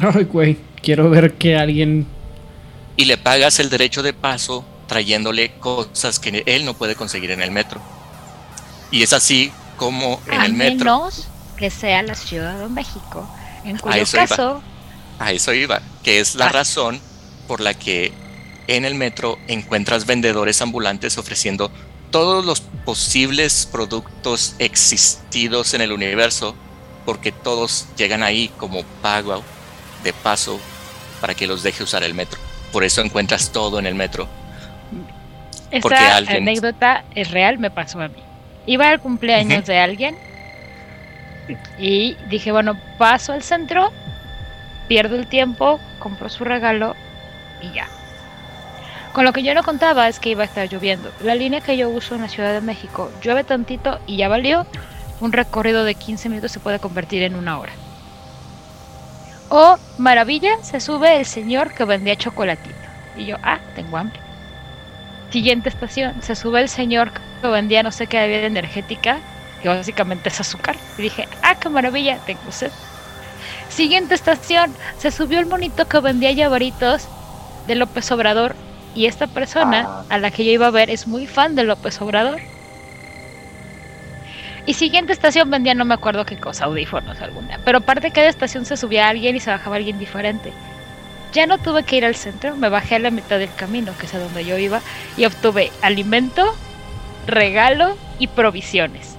Ay, güey, quiero ver que alguien... y le pagas el derecho de paso trayéndole cosas que él no puede conseguir en el metro. Y es así como en a el metro, menos que sea la Ciudad de México, en cuyo eso iba. caso a eso iba, que es la Ah. razón por la que en el metro encuentras vendedores ambulantes ofreciendo todos los posibles productos existidos en el universo, porque todos llegan ahí como pago de paso para que los deje usar el metro. Por eso encuentras todo en el metro. Porque Esta alguien- anécdota es real, me pasó a mí. Iba al cumpleaños de alguien y dije, bueno, paso al centro, pierdo el tiempo, compro su regalo y ya. Con lo que yo no contaba es que iba a estar lloviendo. La línea que yo uso en la Ciudad de México llueve tantito y ya valió. Un recorrido de 15 minutos se puede convertir en una hora. Oh, maravilla, se sube el señor que vendía chocolatito. Y yo, ah, tengo hambre. Siguiente estación, se sube el señor que vendía no sé qué bebida energética, que básicamente es azúcar. Y dije, ah, qué maravilla, tengo sed. Siguiente estación, se subió el monito que vendía llaveritos de López Obrador. Y esta persona Ah. a la que yo iba a ver es muy fan de López Obrador. Y siguiente estación vendía no me acuerdo qué cosa, audífonos alguna. Pero aparte cada estación se subía alguien y se bajaba alguien diferente. Ya no tuve que ir al centro, me bajé a la mitad del camino, que es a donde yo iba, y obtuve alimento, regalo y provisiones.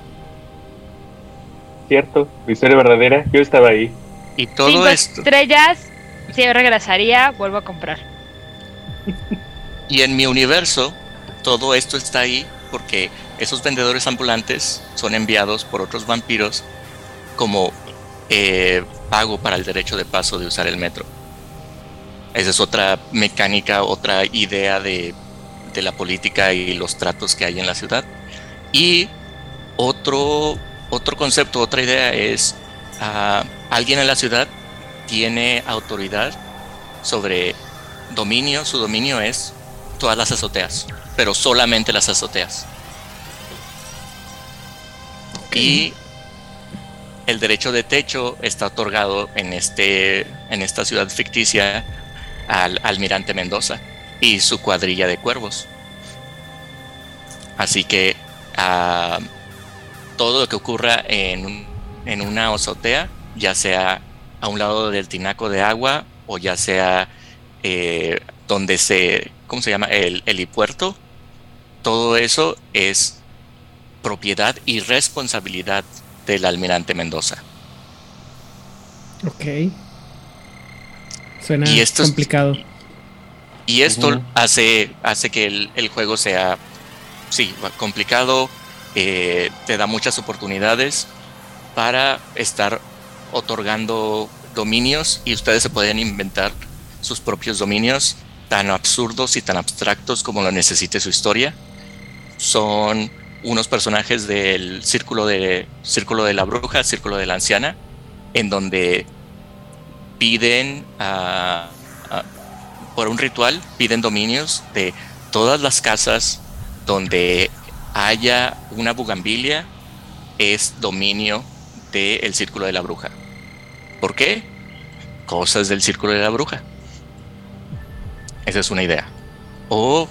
Cierto, historia verdadera, yo estaba ahí. Y todo Cinco esto. estrellas, si yo regresaría, vuelvo a comprar. Y en mi universo, todo esto está ahí porque esos vendedores ambulantes son enviados por otros vampiros como eh, pago para el derecho de paso de usar el metro. Esa es otra mecánica, otra idea de, de la política y los tratos que hay en la ciudad. Y otro, otro concepto, otra idea es ah, alguien en la ciudad tiene autoridad sobre dominio, su dominio es todas las azoteas, pero solamente las azoteas. Y el derecho de techo está otorgado en, este, en esta ciudad ficticia al almirante Mendoza y su cuadrilla de cuervos. Así que ah, todo lo que ocurra en, en una azotea, ya sea a un lado del tinaco de agua o ya sea eh, donde se, ¿cómo se llama? El helipuerto, todo eso es propiedad y responsabilidad del almirante Mendoza. Ok. Suena Y esto es- complicado. Y esto hace, hace que el, el juego sea, sí, complicado, eh, te da muchas oportunidades para estar otorgando dominios y ustedes se pueden inventar sus propios dominios tan absurdos y tan abstractos como lo necesite su historia. Son unos personajes del círculo de, círculo de la bruja, círculo de la anciana, en donde piden por un ritual, piden dominios de todas las casas donde haya una bugambilia, es dominio del círculo de la bruja. ¿Por qué? Cosas del círculo de la bruja. Esa es una idea. O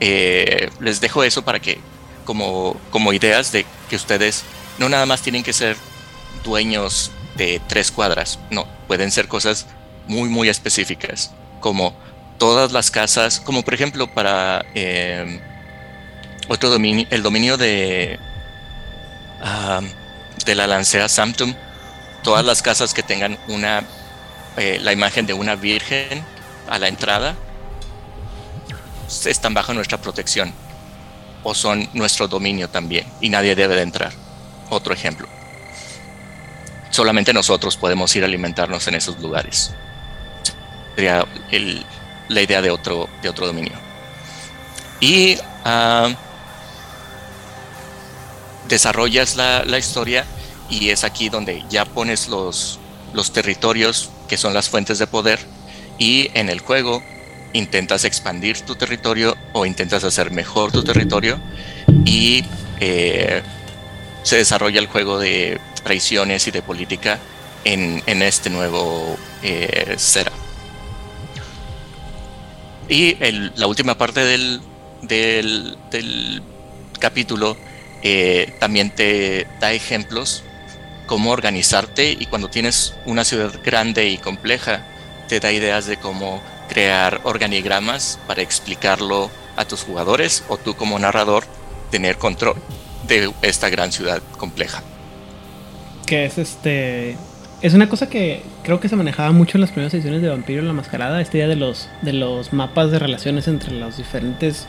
eh, les dejo eso para que, como, como ideas de que ustedes no nada más tienen que ser dueños de tres cuadras, no, pueden ser cosas muy, muy específicas, como todas las casas, como por ejemplo para eh, otro dominio, el dominio de, de la lancea Sanctum, todas las casas que tengan una, eh, la imagen de una virgen a la entrada, están bajo nuestra protección o son nuestro dominio también y nadie debe de entrar. Otro ejemplo. Solamente nosotros podemos ir a alimentarnos en esos lugares. Sería la idea de otro, de otro dominio. Y ah, desarrollas la, la historia y es aquí donde ya pones los, los territorios que son las fuentes de poder y en el juego intentas expandir tu territorio o intentas hacer mejor tu territorio y eh, se desarrolla el juego de traiciones y de política en, en este nuevo eh. Y la última parte del, del, del capítulo eh, también te da ejemplos cómo organizarte y cuando tienes una ciudad grande y compleja te da ideas de cómo crear organigramas para explicarlo a tus jugadores o tú como narrador tener control de esta gran ciudad compleja. Que es este. Es una cosa que creo que se manejaba mucho en las primeras ediciones de Vampiro la Mascarada, esta idea de los, de los mapas de relaciones entre los diferentes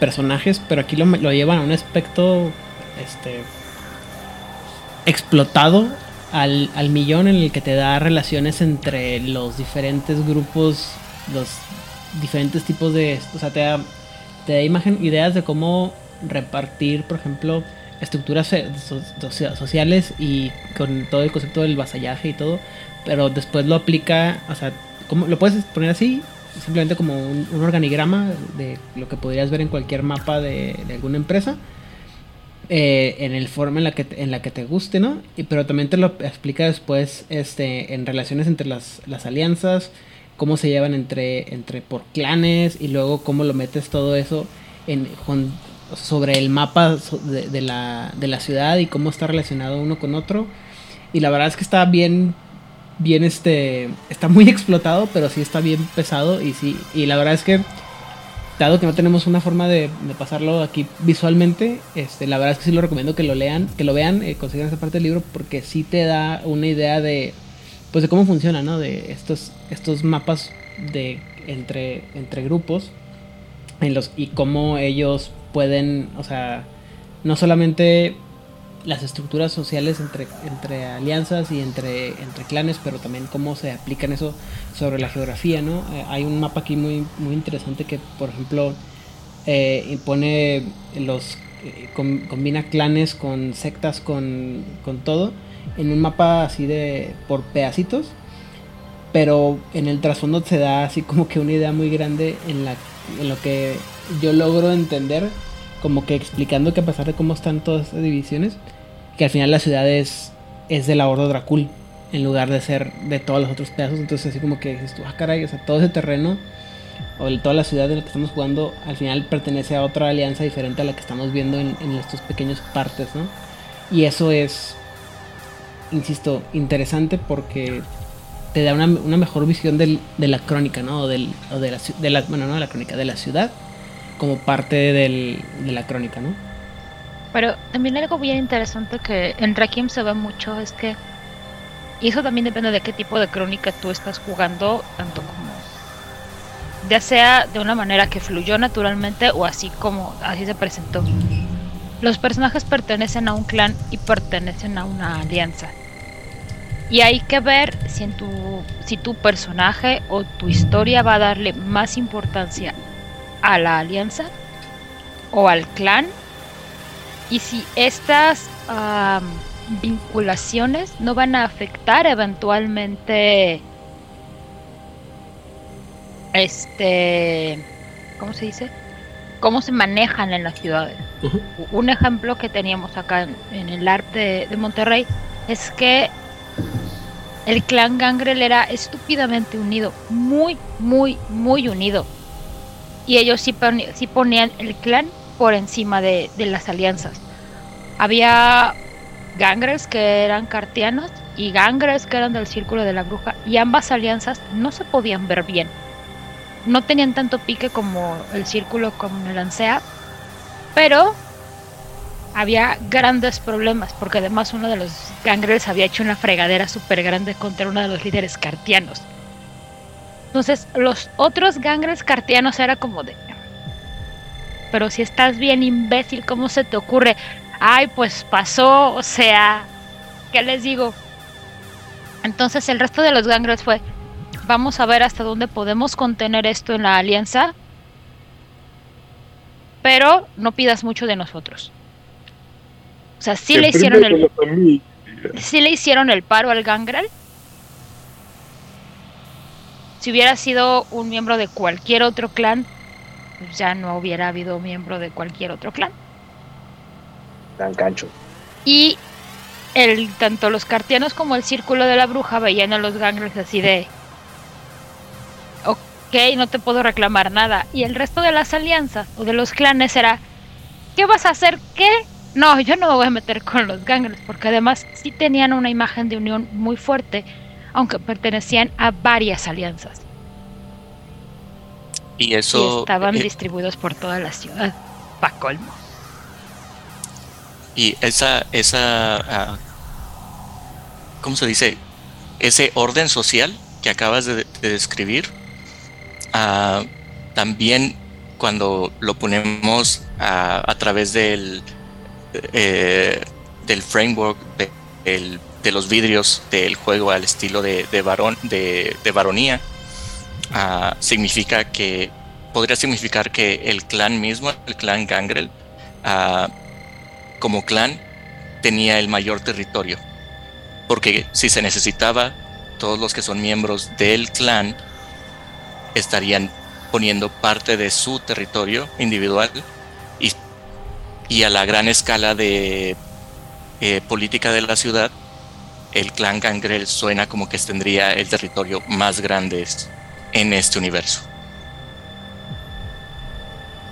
personajes, pero aquí lo, lo llevan a un aspecto este, explotado al, al millón en el que te da relaciones entre los diferentes grupos, los diferentes tipos de... O sea, te da, te da imagen, ideas de cómo repartir, por ejemplo, estructuras so- so- sociales y con todo el concepto del vasallaje y todo, pero después lo aplica, o sea, como, lo puedes poner así, simplemente como un, organigrama de lo que podrías ver en cualquier mapa de alguna empresa. Eh, en el forma en la que en la que te guste, ¿no? Y, pero también te lo explica después este, en relaciones entre las, las alianzas, cómo se llevan entre, entre por clanes y luego cómo lo metes todo eso en, sobre el mapa de, de la, de la ciudad y cómo está relacionado uno con otro. Y la verdad es que está bien, bien este, está muy explotado, pero sí está bien pesado y sí, y la verdad es que dado que no tenemos una forma de, de pasarlo aquí visualmente, este, la verdad es que sí lo recomiendo que lo lean, que lo vean, eh, consigan esa parte del libro porque sí te da una idea de, pues de cómo funciona, ¿no? De estos, estos mapas de entre, entre grupos en los, y cómo ellos pueden, o sea, no solamente las estructuras sociales entre, entre alianzas y entre, entre clanes, pero también cómo se aplican eso sobre la geografía, ¿no? Eh, hay un mapa aquí muy, muy interesante que, por ejemplo, eh, pone los eh, com- combina clanes con sectas con, con todo en un mapa así de por pedacitos pero en el trasfondo se da así como que una idea muy grande en la en lo que yo logro entender como que explicando que a pesar de cómo están todas estas divisiones que al final la ciudad es es de la Horda Dracul en lugar de ser de todos los otros pedazos entonces así como que dices tú ah caray o sea todo ese terreno o toda la ciudad en la que estamos jugando al final pertenece a otra alianza diferente a la que estamos viendo en, en estos pequeños partes, ¿no? Y eso es, insisto, interesante porque te da una, una mejor visión del- de la crónica, ¿no? O, del, o de, la, de la, bueno, no de la crónica, de la ciudad como parte del, de la crónica, ¿no? Pero también algo bien interesante que en Requiem se ve mucho es que, y eso también depende de qué tipo de crónica tú estás jugando, tanto como, ya sea de una manera que fluyó naturalmente o así como así se presentó. Los personajes pertenecen a un clan y pertenecen a una alianza. Y hay que ver si, tu, si tu personaje o tu historia va a darle más importancia a la alianza o al clan y si estas vinculaciones no van a afectar eventualmente este ¿cómo se dice? cómo se manejan en las ciudades. Un ejemplo que teníamos acá en, en el arte de Monterrey es que el clan Gangrel era estúpidamente unido, muy, muy, muy unido. Y ellos sí, ponían el clan por encima de, de las alianzas. Había gangrels que eran cartianos y gangrels que eran del círculo de la bruja y ambas alianzas no se podían ver bien. No tenían tanto pique como el círculo con el Ansea, pero había grandes problemas porque además uno de los gangrels había hecho una fregadera súper grande contra uno de los líderes cartianos. Entonces los otros gangrels cartianos era como de... Pero si estás bien imbécil, ¿cómo se te ocurre? Ay, pues pasó, o sea, ¿qué les digo? Entonces el resto de los gangrels fue, vamos a ver hasta dónde podemos contener esto en la alianza, pero no pidas mucho de nosotros. O sea, sí le hicieron el, sí le hicieron el paro al gangrel. Si hubiera sido un miembro de cualquier otro clan, pues ya no hubiera habido miembro de cualquier otro clan. Tan cancho. Y el, tanto los cartianos como el círculo de la bruja veían a los gangrels así de... Ok, no te puedo reclamar nada. Y el resto de las alianzas o de los clanes era... ¿Qué vas a hacer? ¿Qué? No, yo no me voy a meter con los gangrels porque además sí tenían una imagen de unión muy fuerte, aunque pertenecían a varias alianzas. Y y eso... estaban eh, distribuidos por toda la ciudad. Pa' colmo. Y esa, esa, ah, ¿cómo se dice? Ese orden social que acabas de, describir, ah, también cuando lo ponemos a través del, eh, del framework de, los vidrios del juego al estilo de, varón, de, varonía, ah, significa que podría significar que el clan mismo, el clan Gangrel, ah, como clan, tenía el mayor territorio. Porque si se necesitaba, todos los que son miembros del clan estarían poniendo parte de su territorio individual y, a la gran escala de eh, política de la ciudad, el clan Gangrel suena como que tendría el territorio más grande en este universo.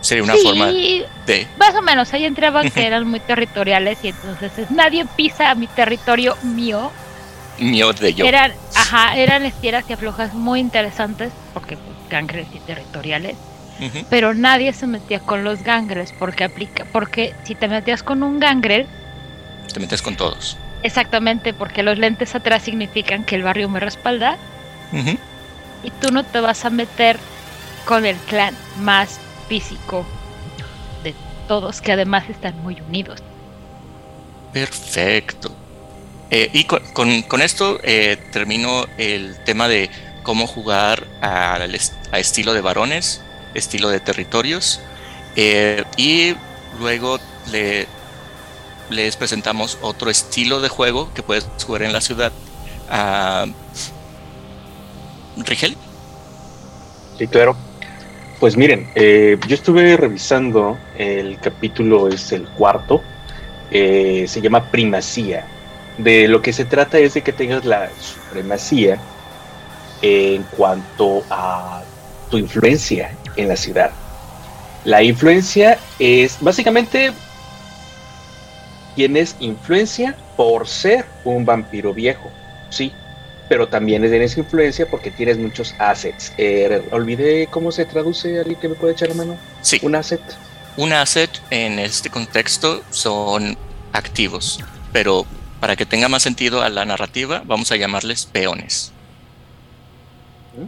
Sería una forma de... Más o menos, ahí entraban que eran muy territoriales y entonces es, nadie pisa a mi territorio mío. Mío de yo. Eran, ajá, eran estiras y aflojas muy interesantes porque pues, y territoriales. Pero nadie se metía con los gangres porque aplica, porque si te metías con un gangrel, te metes con todos. Exactamente, porque los lentes atrás significan que el barrio me respalda. Y tú no te vas a meter con el clan más físico de todos, que además están muy unidos. Perfecto. Eh, y con, esto eh, termino el tema de cómo jugar a, a, estilo de varones, estilo de territorios. Eh, y luego le les presentamos otro estilo de juego que puedes jugar en la ciudad. Uh, ¿Rigel? Sí, claro. Pues miren, eh, yo estuve revisando el capítulo, es el cuarto, eh, se llama Primacía. De lo que se trata es de que tengas la supremacía en cuanto a tu influencia en la ciudad. La influencia es básicamente tienes influencia por ser un vampiro viejo, sí, pero también tienes influencia porque tienes muchos assets. Eh, olvidé cómo se traduce, alguien que me puede echar la mano. Sí. Un asset. Un asset en este contexto son activos, pero para que tenga más sentido a la narrativa, vamos a llamarles peones.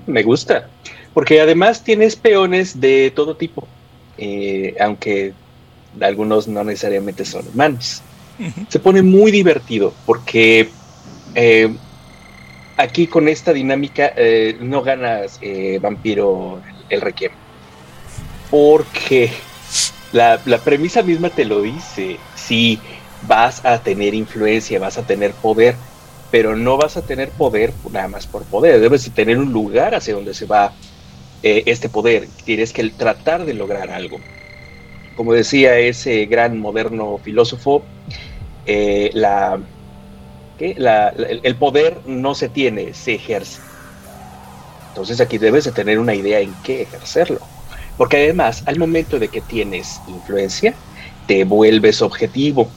Me gusta, porque además tienes peones de todo tipo, eh, aunque algunos no necesariamente son humanos se pone muy divertido porque eh, aquí con esta dinámica eh, no ganas eh, vampiro el requiem. Porque la, premisa misma te lo dice. Si vas a tener influencia, vas a tener poder, pero no vas a tener poder nada más por poder. Debes tener un lugar hacia donde se va este poder. Tienes que tratar de lograr algo. Como decía ese gran moderno filósofo, el poder no se tiene, se ejerce. Entonces aquí debes de tener una idea en qué ejercerlo. Porque además, al momento de que tienes influencia, te vuelves objetivo.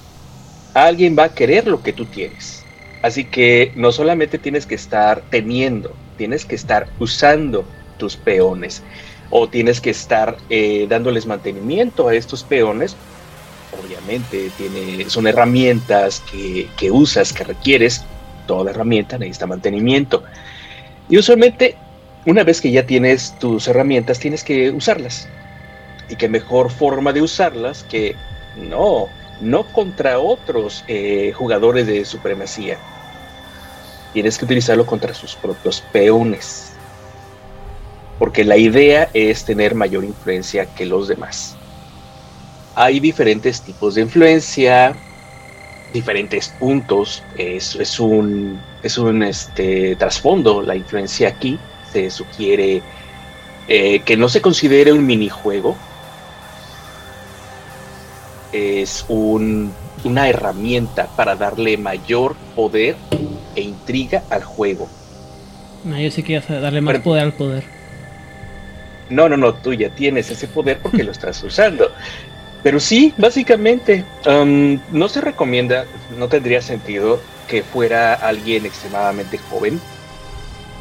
Alguien va a querer lo que tú tienes. Así que no solamente tienes que estar teniendo, tienes que estar usando tus peones o tienes que estar eh, dándoles mantenimiento a estos peones obviamente tiene, son herramientas que, que usas, que requieres, toda herramienta necesita mantenimiento. Y usualmente, una vez que ya tienes tus herramientas, tienes que usarlas. Y qué mejor forma de usarlas que no, no contra otros eh, jugadores de supremacía. Tienes que utilizarlo contra sus propios peones. Porque la idea es tener mayor influencia que los demás hay diferentes tipos de influencia, diferentes puntos. Es, es un, es un este, trasfondo. La influencia aquí se sugiere eh, que no se considere un minijuego. Es un, una herramienta para darle mayor poder e intriga al juego. No, yo sí que darle más poder al poder. No, no, no, tú ya tienes ese poder porque lo estás usando. Pero sí, básicamente, no se recomienda, no tendría sentido que fuera alguien extremadamente joven.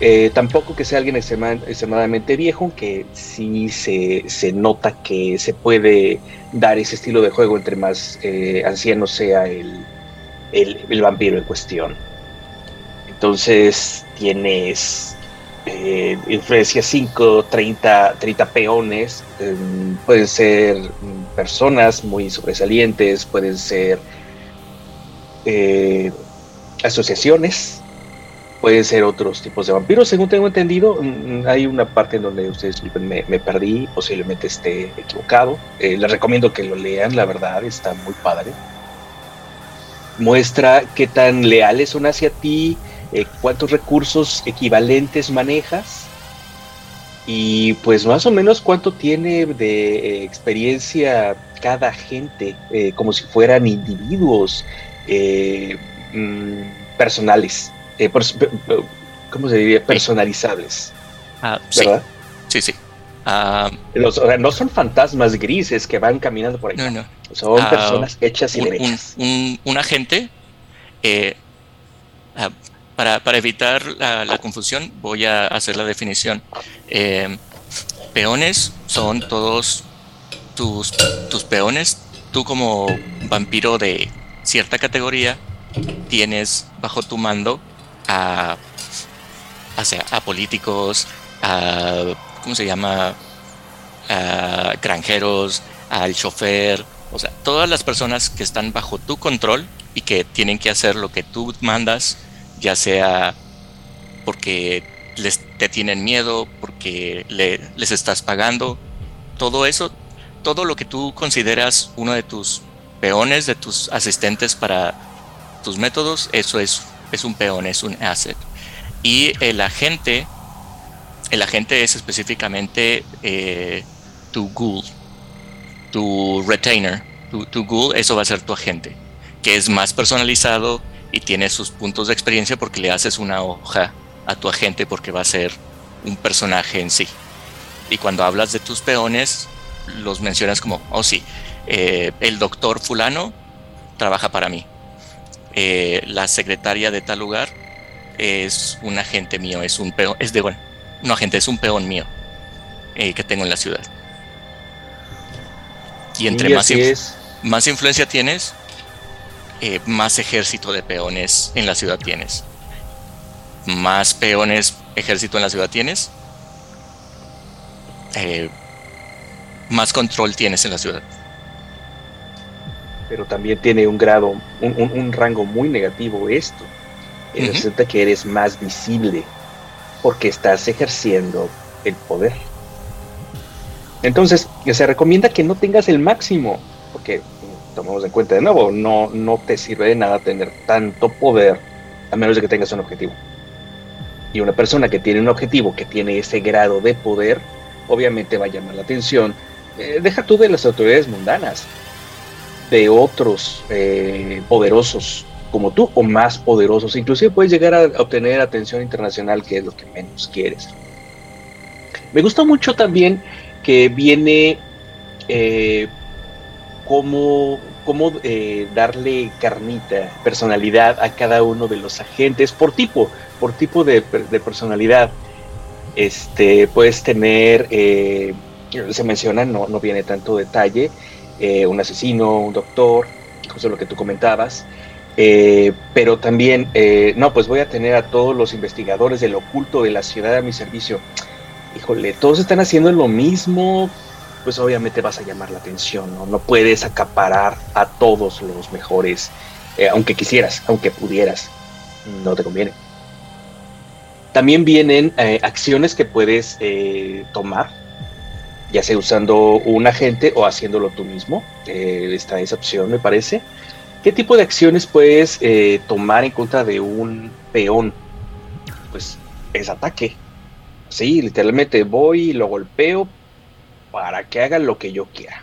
Eh, tampoco que sea alguien extrema- extremadamente viejo, aunque sí se, se nota que se puede dar ese estilo de juego entre más eh, anciano sea el, el- el vampiro en cuestión. Entonces tienes influencia 5, 30, 30 peones, eh, pueden ser mm, personas muy sobresalientes, pueden ser eh, asociaciones, pueden ser otros tipos de vampiros. Según tengo entendido, mm, hay una parte en donde ustedes me, me perdí, posiblemente esté equivocado. Eh, les recomiendo que lo lean, la verdad, está muy padre. Muestra qué tan leales son hacia ti, eh, cuántos recursos equivalentes manejas y pues más o menos cuánto tiene de eh, experiencia cada gente, eh, como si fueran individuos mm, personales, pers- pe- pe- ¿cómo se diría? Personalizables, Ah, sí, ¿verdad? sí, sí. Ah, Los- o sea, no son fantasmas grises que van caminando por ahí, no, no. son Ah, personas hechas y un, derechas. un- un agente, eh, para, para evitar la, confusión, voy a hacer la definición. Eh, peones son todos tus, tus peones. Tú como vampiro de cierta categoría tienes bajo tu mando a, sea, a políticos, a, ¿cómo se llama? A granjeros, al chofer, o sea, todas las personas que están bajo tu control y que tienen que hacer lo que tú mandas, ya sea porque les, te tienen miedo, porque le- les estás pagando, todo eso, todo lo que tú consideras uno de tus peones, de tus asistentes para tus métodos, eso es, es un peón, es un asset. Y el agente, el agente es específicamente eh, tu ghoul, tu retainer, tu, tu ghoul, eso va a ser tu agente, que es más personalizado y tiene sus puntos de experiencia porque le haces una hoja a tu agente porque va a ser un personaje en sí. Y cuando hablas de tus peones, los mencionas como, oh sí, eh, el doctor fulano trabaja para mí. Eh, la secretaria de tal lugar es un agente mío, es un peón, es de, bueno, no agente, es un peón mío eh, que tengo en la ciudad. Y entre Y más, así inf- es. más influencia tienes, eh, más ejército de peones en la ciudad tienes. Más peones, ejército en la ciudad tienes, eh, más control tienes en la ciudad. pero también tiene un grado, un, un- un rango muy negativo esto. Ujú. Resulta que eres más visible porque estás ejerciendo el poder. Entonces, se recomienda que no tengas el máximo, porque tomamos en cuenta de nuevo, no, no te sirve de nada tener tanto poder a menos de que tengas un objetivo. Y una persona que tiene un objetivo, que tiene ese grado de poder, obviamente va a llamar la atención. Eh, deja tú de las autoridades mundanas, de otros eh, poderosos como tú o más poderosos. Inclusive puedes llegar a obtener atención internacional, que es lo que menos quieres. Me gusta mucho también que viene eh, cómo, cómo, eh, darle carnita, personalidad a cada uno de los agentes por tipo, por tipo de, de personalidad. Este, puedes tener, eh, se menciona, no, no viene tanto detalle, eh, un asesino, un doctor, justo lo que tú comentabas. Pero también, no, pues voy a tener a todos los investigadores del oculto de la ciudad a mi servicio. Híjole, todos están haciendo lo mismo, pues obviamente vas a llamar la atención, ¿no? No puedes acaparar a todos los mejores, eh, aunque quisieras, aunque pudieras, no te conviene. También vienen eh, acciones que puedes eh, tomar, ya sea usando un agente o haciéndolo tú mismo. Está esa opción, me parece. ¿Qué tipo de acciones puedes tomar en contra de un peón? Pues es ataque. Sí, literalmente voy y lo golpeo para que haga lo que yo quiera.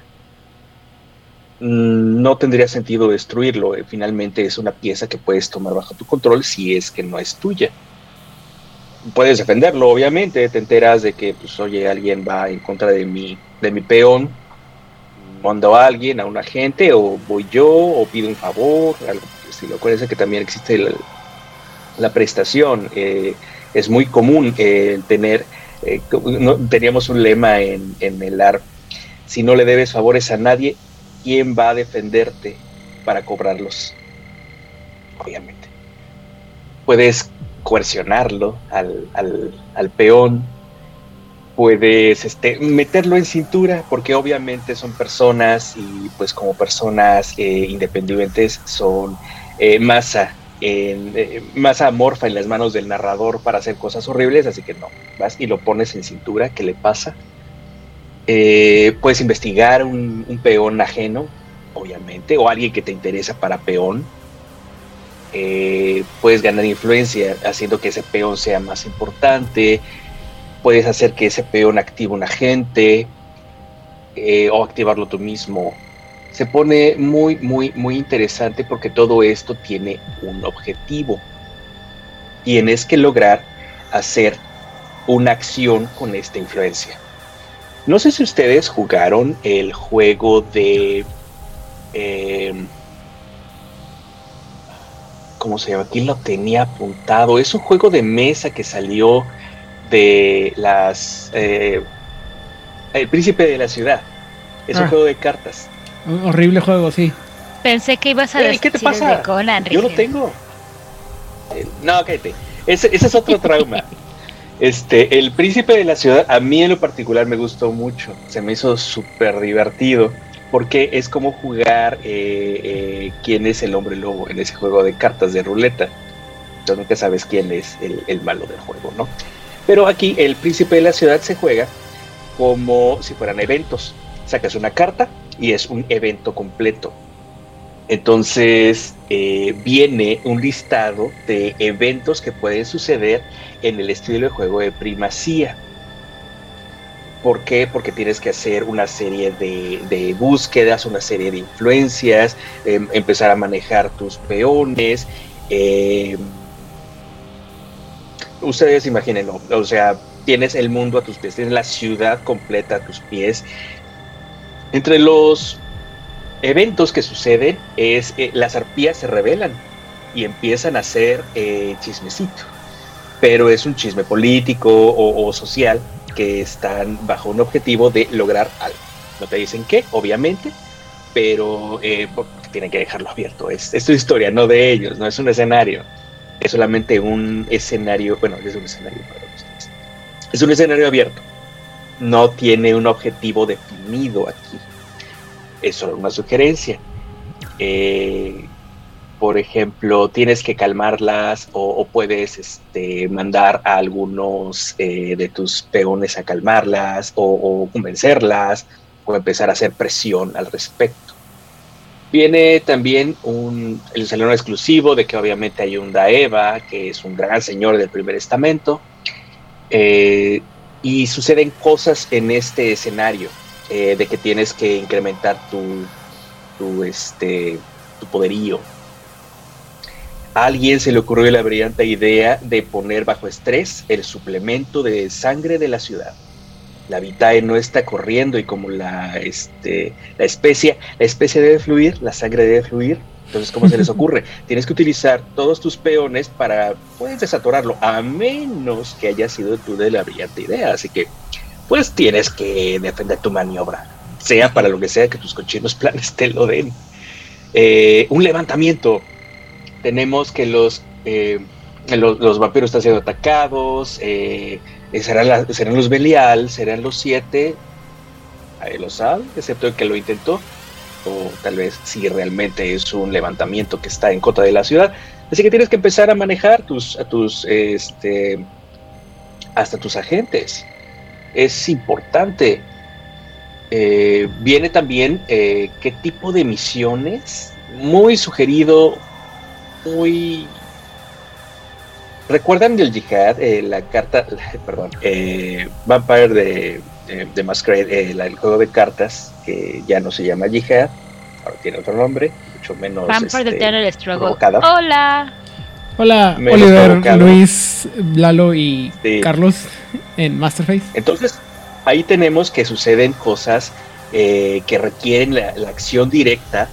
Mm, No tendría sentido destruirlo. eh, Finalmente es una pieza que puedes tomar bajo tu control si es que no es tuya. Puedes defenderlo, obviamente. Te enteras de que, pues, oye, alguien va en contra de mi, de mi peón. Mando a alguien, a un agente, o voy yo, o pido un favor, el estilo. Acuérdense que también existe la, prestación. eh, es muy común eh, tener, eh, no- teníamos un lema en, en el ARP, si no le debes favores a nadie, ¿quién va a defenderte para cobrarlos? Obviamente. Puedes coercionarlo al, al- al peón, puedes este, meterlo en cintura, porque obviamente son personas y pues como personas eh, independientes son eh, masa, en, eh, amorfa en las manos del narrador para hacer cosas horribles, así que no, vas y lo pones en cintura, ¿qué le pasa? Eh, puedes investigar un, peón ajeno, obviamente, o alguien que te interesa para peón. Eh, puedes ganar influencia haciendo que ese peón sea más importante. Puedes hacer que ese peón active un agente o activarlo tú mismo. Se pone muy, muy, muy interesante porque todo esto tiene un objetivo. Tienes que lograr hacer una acción con esta influencia. No sé si ustedes jugaron el juego de... eh, ¿Cómo se llama? Aquí lo tenía apuntado. Es un juego de mesa que salió de las... eh, el príncipe de la ciudad. Es un Ah. juego de cartas. Un horrible juego, sí. Pensé que ibas a decir ¿qué te pasa? de Conan, Yo lo tengo. Eh, No, cállate. Ese, ese es otro trauma. Este, el príncipe de la ciudad, a mí en lo particular me gustó mucho. Se me hizo súper divertido. Porque es como jugar eh, eh, quién es el hombre lobo en ese juego de cartas de ruleta. Tú nunca sabes quién es el, el malo del juego, ¿no? Pero aquí el príncipe de la ciudad se juega como si fueran eventos. Sacas una carta y es un evento completo. Entonces eh, viene un listado de eventos que pueden suceder en el estilo de juego de primacía. ¿Por qué? Porque tienes que hacer una serie de, búsquedas, una serie de influencias, em, empezar a manejar tus peones. eh, ustedes imagínenlo, o sea, tienes el mundo a tus pies, tienes la ciudad completa a tus pies. Entre los eventos que suceden es eh, las arpías se rebelan y empiezan a hacer eh, chismecito, pero es un chisme político o, social que están bajo un objetivo de lograr algo. No te dicen qué, obviamente, pero eh, tienen que dejarlo abierto. Es, es historia, no de ellos, no es un escenario. Es solamente un escenario, bueno, es un escenario para ustedes. Es un escenario abierto. No tiene un objetivo definido aquí. Es solo una sugerencia. Eh, por ejemplo, tienes que calmarlas o, puedes este, mandar a algunos eh, de tus peones a calmarlas o, o convencerlas o empezar a hacer presión al respecto. Viene también un, el salón exclusivo de que obviamente hay un Daeva, que es un gran señor del primer estamento, eh, y suceden cosas en este escenario, eh, de que tienes que incrementar tu, tu, este, tu poderío. A alguien se le ocurrió la brillante idea de poner bajo estrés el suplemento de sangre de la ciudad. La vitae no está corriendo y como la, este, la especie, la especie debe fluir, la sangre debe fluir. Entonces, ¿cómo se les ocurre? Tienes que utilizar todos tus peones para, puedes desatorarlo, a menos que haya sido tú de la brillante idea. Así que, pues tienes que defender tu maniobra, sea para lo que sea que tus cochinos planes te lo den. Eh, un levantamiento. Tenemos que los, eh, los, los vampiros están siendo atacados. Eh, serán, la- serán los Belial, serán los siete. Ahí lo sabe, excepto el que lo intentó. O tal vez si realmente es un levantamiento que está en contra de la ciudad. Así que tienes que empezar a manejar tus, a tus, este, hasta tus agentes. Es importante. Eh, viene también eh, qué tipo de misiones. Muy sugerido, muy ¿Recuerdan del Jihad? Eh, la carta, perdón, Vampire de, de, de Masquerade, eh, el juego de cartas, que ya no se llama Jihad, ahora tiene otro nombre, mucho menos. Este. Hola. Hola, Menos Oliver, provocado. Luis, Lalo y Sí. Carlos en Masterface. Entonces, ahí tenemos que suceden cosas eh, que requieren la, la acción directa.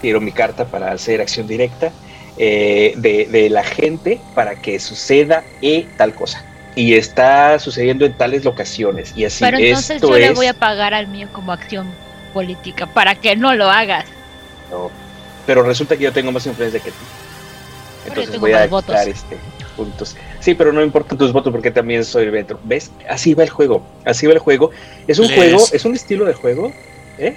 Quiero mi carta para hacer acción directa. eh, de, de la gente para que suceda e tal cosa. Y está sucediendo en tales locaciones. Y así Pero entonces esto yo le voy a pagar al mío como acción política para que no lo hagas. no. Pero resulta que yo tengo más influencia que tú. Entonces tengo voy a votos. este puntos. Sí, pero no importan tus votos porque también soy dentro. ¿Ves? Así va el juego. Así va el juego. Es un Les- juego, es un estilo de juego. ¿eh?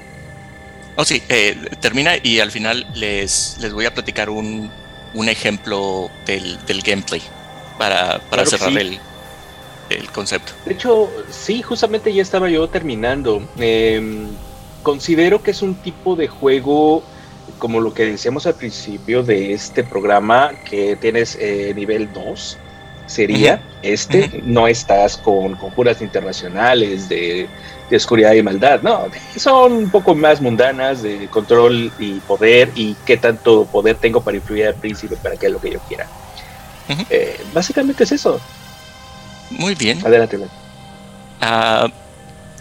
Oh, sí, eh, termina y al final les, les voy a platicar un, un ejemplo del, del gameplay para, para Claro cerrar sí. el, el concepto. De hecho, sí, justamente ya estaba yo terminando. Em, considero que es un tipo de juego, como lo que decíamos al principio de este programa, que tienes eh, nivel 2. Sería este, no estás con conjuras internacionales de, de oscuridad y maldad, no, son un poco más mundanas de control y poder y qué tanto poder tengo para influir al príncipe para que lo que yo quiera. Eh, básicamente es eso. Muy bien. Adelante. Ah,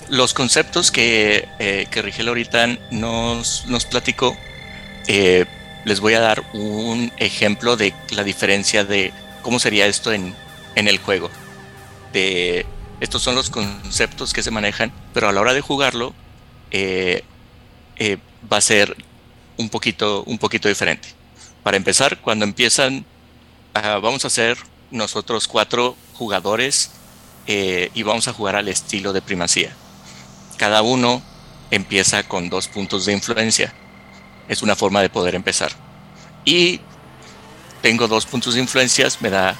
los conceptos que, eh, que Rigel ahorita nos, nos platicó, eh, les voy a dar un ejemplo de la diferencia de cómo sería esto en, en el juego. De, estos son los conceptos que se manejan, pero a la hora de jugarlo eh, eh, va a ser un poquito, un poquito diferente. Para empezar, cuando empiezan, ah, vamos a ser nosotros cuatro jugadores eh, y vamos a jugar al estilo de primacía. Cada uno empieza con dos puntos de influencia. Es una forma de poder empezar. Y tengo dos puntos de influencias, me da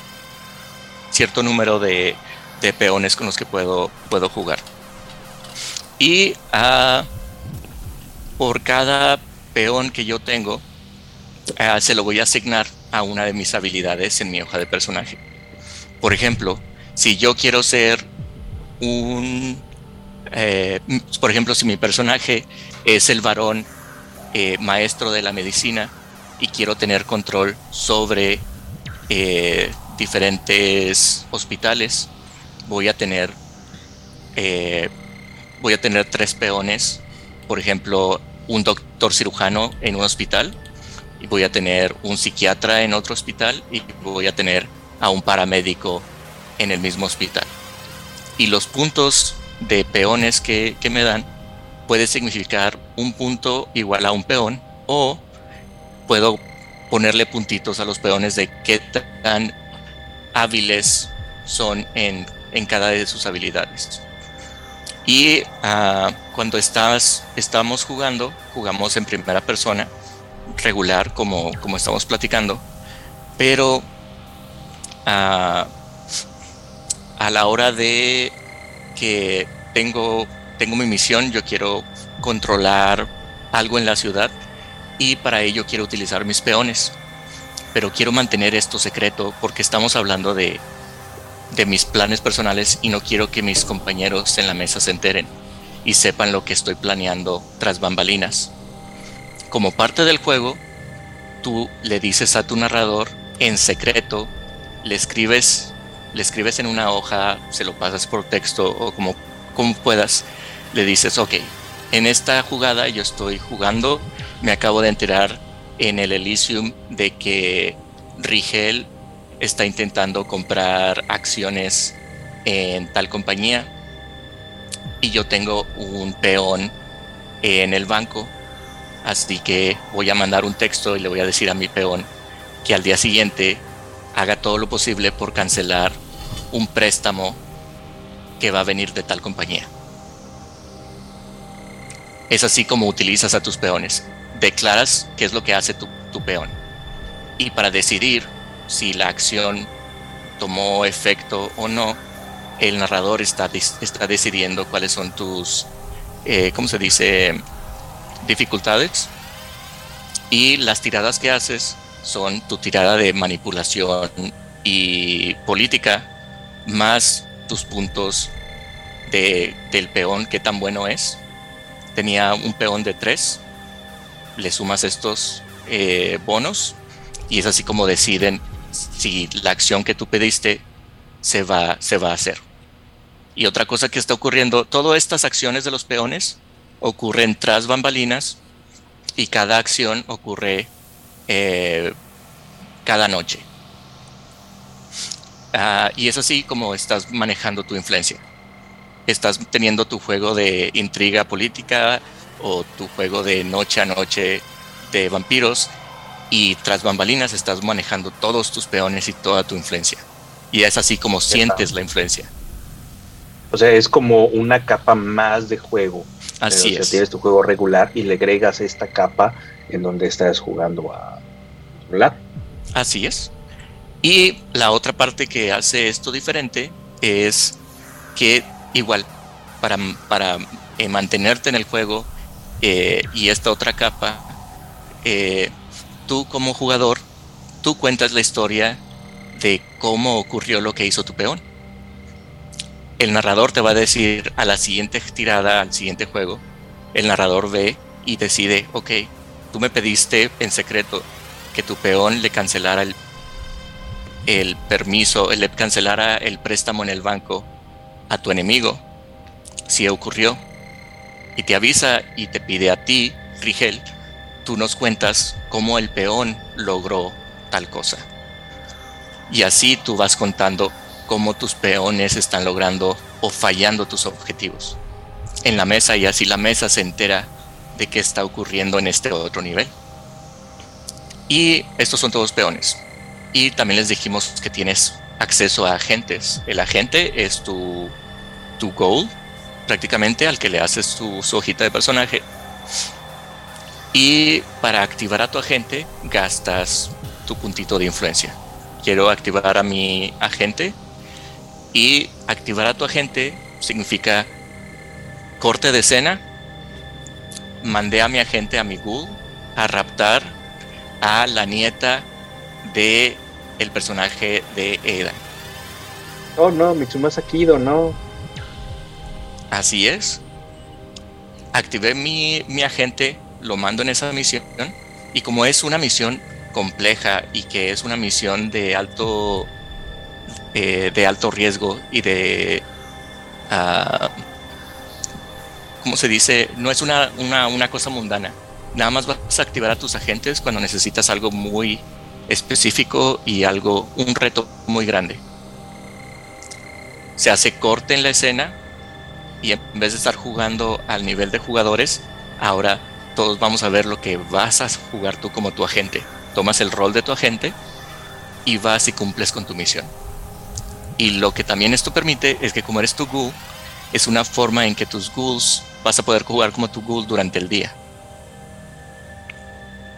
cierto número de, peones con los que puedo, puedo jugar. Y ah, por cada peón que yo tengo, ah, se lo voy a asignar a una de mis habilidades en mi hoja de personaje. Por ejemplo, si yo quiero ser un, eh, por ejemplo, si mi personaje es el varón eh, maestro de la medicina y quiero tener control sobre eh, diferentes hospitales, voy a tener voy a tener tres peones, por ejemplo, un doctor cirujano en un hospital y voy a tener un psiquiatra en otro hospital y voy a tener a un paramédico en el mismo hospital. Y los puntos de peones que, que me dan puede significar un punto igual a un peón o puedo ponerle puntitos a los peones de qué tan hábiles son en, en cada de sus habilidades. Y ah, cuando estás, estamos jugando, jugamos en primera persona, regular como, como estamos platicando, pero ah, a la hora de que tengo, tengo mi misión, yo quiero controlar algo en la ciudad y para ello quiero utilizar mis peones. Pero quiero mantener esto secreto porque estamos hablando de, de mis planes personales y no quiero que mis compañeros en la mesa se enteren y sepan lo que estoy planeando tras bambalinas. Como parte del juego, tú le dices a tu narrador en secreto, le escribes, le escribes en una hoja, se lo pasas por texto o como, como puedas, le dices, ok, en esta jugada yo estoy jugando, me acabo de enterar en el Elysium de que Rigel está intentando comprar acciones en tal compañía y yo tengo un peón en el banco, así que voy a mandar un texto y le voy a decir a mi peón que al día siguiente haga todo lo posible por cancelar un préstamo que va a venir de tal compañía. Es así como utilizas a tus peones. Declaras qué es lo que hace tu, peón. Y para decidir si la acción tomó efecto o no, el narrador está, está decidiendo cuáles son tus, eh, ¿cómo se dice? Dificultades. Y las tiradas que haces son tu tirada de manipulación y política, más tus puntos de, del peón, que tan bueno es. Tenía un peón de 3, le sumas estos eh, bonos y es así como deciden si la acción que tú pediste se va, se va a hacer. Y otra cosa que está ocurriendo, todas estas acciones de los peones ocurren tras bambalinas y cada acción ocurre eh, cada noche. Ah, y es así como estás manejando tu influencia. Estás teniendo tu juego de intriga política o tu juego de noche a noche de vampiros y tras bambalinas estás manejando todos tus peones y toda tu influencia. Y es así como sientes la influencia. O sea, es como una capa más de juego. Así o sea, es. tienes tu juego regular y le agregas esta capa en donde estás jugando a celular. Así es. Y la otra parte que hace esto diferente es que igual, para, para eh, mantenerte en el juego eh, y esta otra capa, eh, tú como jugador, tú cuentas la historia de cómo ocurrió lo que hizo tu peón. El narrador te va a decir a la siguiente tirada, al siguiente juego, el narrador ve y decide, ok, tú me pediste en secreto que tu peón le cancelara el, el permiso, le cancelara el préstamo en el banco a tu enemigo, si ocurrió, y te avisa y te pide a ti, Rigel, tú nos cuentas cómo el peón logró tal cosa. Y así tú vas contando cómo tus peones están logrando o fallando tus objetivos en la mesa y así la mesa se entera de qué está ocurriendo en este otro nivel. Y estos son todos peones. Y también les dijimos que tienes acceso a agentes. El agente es tu, tu goal, prácticamente al que le haces tu, su hojita de personaje. Y para activar a tu agente gastas tu puntito de influencia. Quiero activar a mi agente y activar a tu agente significa corte de escena. Mandé a mi agente a mi ghoul a raptar a la nieta de el personaje de Eda. Oh no, Mitsumasa Kido, no. Así es. Activé mi, mi agente, lo mando en esa misión y como es una misión compleja y que es una misión de alto eh, de alto riesgo y de ah, ¿cómo se dice? No es una, una, una cosa mundana. Nada más vas a activar a tus agentes cuando necesitas algo muy específico y algo, un reto muy grande. Se hace corte en la escena y en vez de estar jugando al nivel de jugadores, ahora todos vamos a ver lo que vas a jugar tú como tu agente. Tomas el rol de tu agente y vas y cumples con tu misión. Y lo que también esto permite es que como eres tu ghoul, es una forma en que tus ghouls vas a poder jugar como tu ghoul durante el día.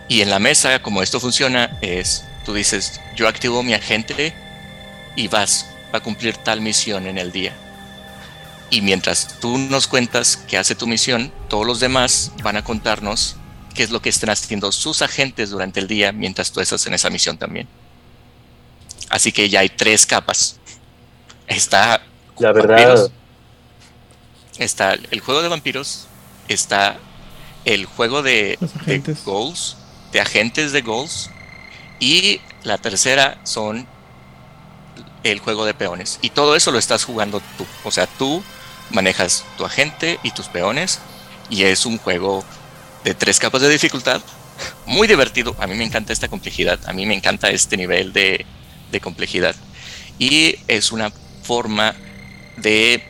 Y en la mesa, como esto funciona, es tú dices, yo activo mi agente y vas a cumplir tal misión en el día. Y mientras tú nos cuentas qué hace tu misión, todos los demás van a contarnos qué es lo que están haciendo sus agentes durante el día mientras tú estás en esa misión también. Así que ya hay tres capas. Está La verdad, vampiros, está el juego de vampiros, está el juego de, de agentes. goals, de agentes de goals, y la tercera son el juego de peones. Y todo eso lo estás jugando tú. O sea, tú manejas tu agente y tus peones, y es un juego de tres capas de dificultad. Muy divertido. A mí me encanta esta complejidad. A mí me encanta este nivel de, de complejidad. Y es una forma de,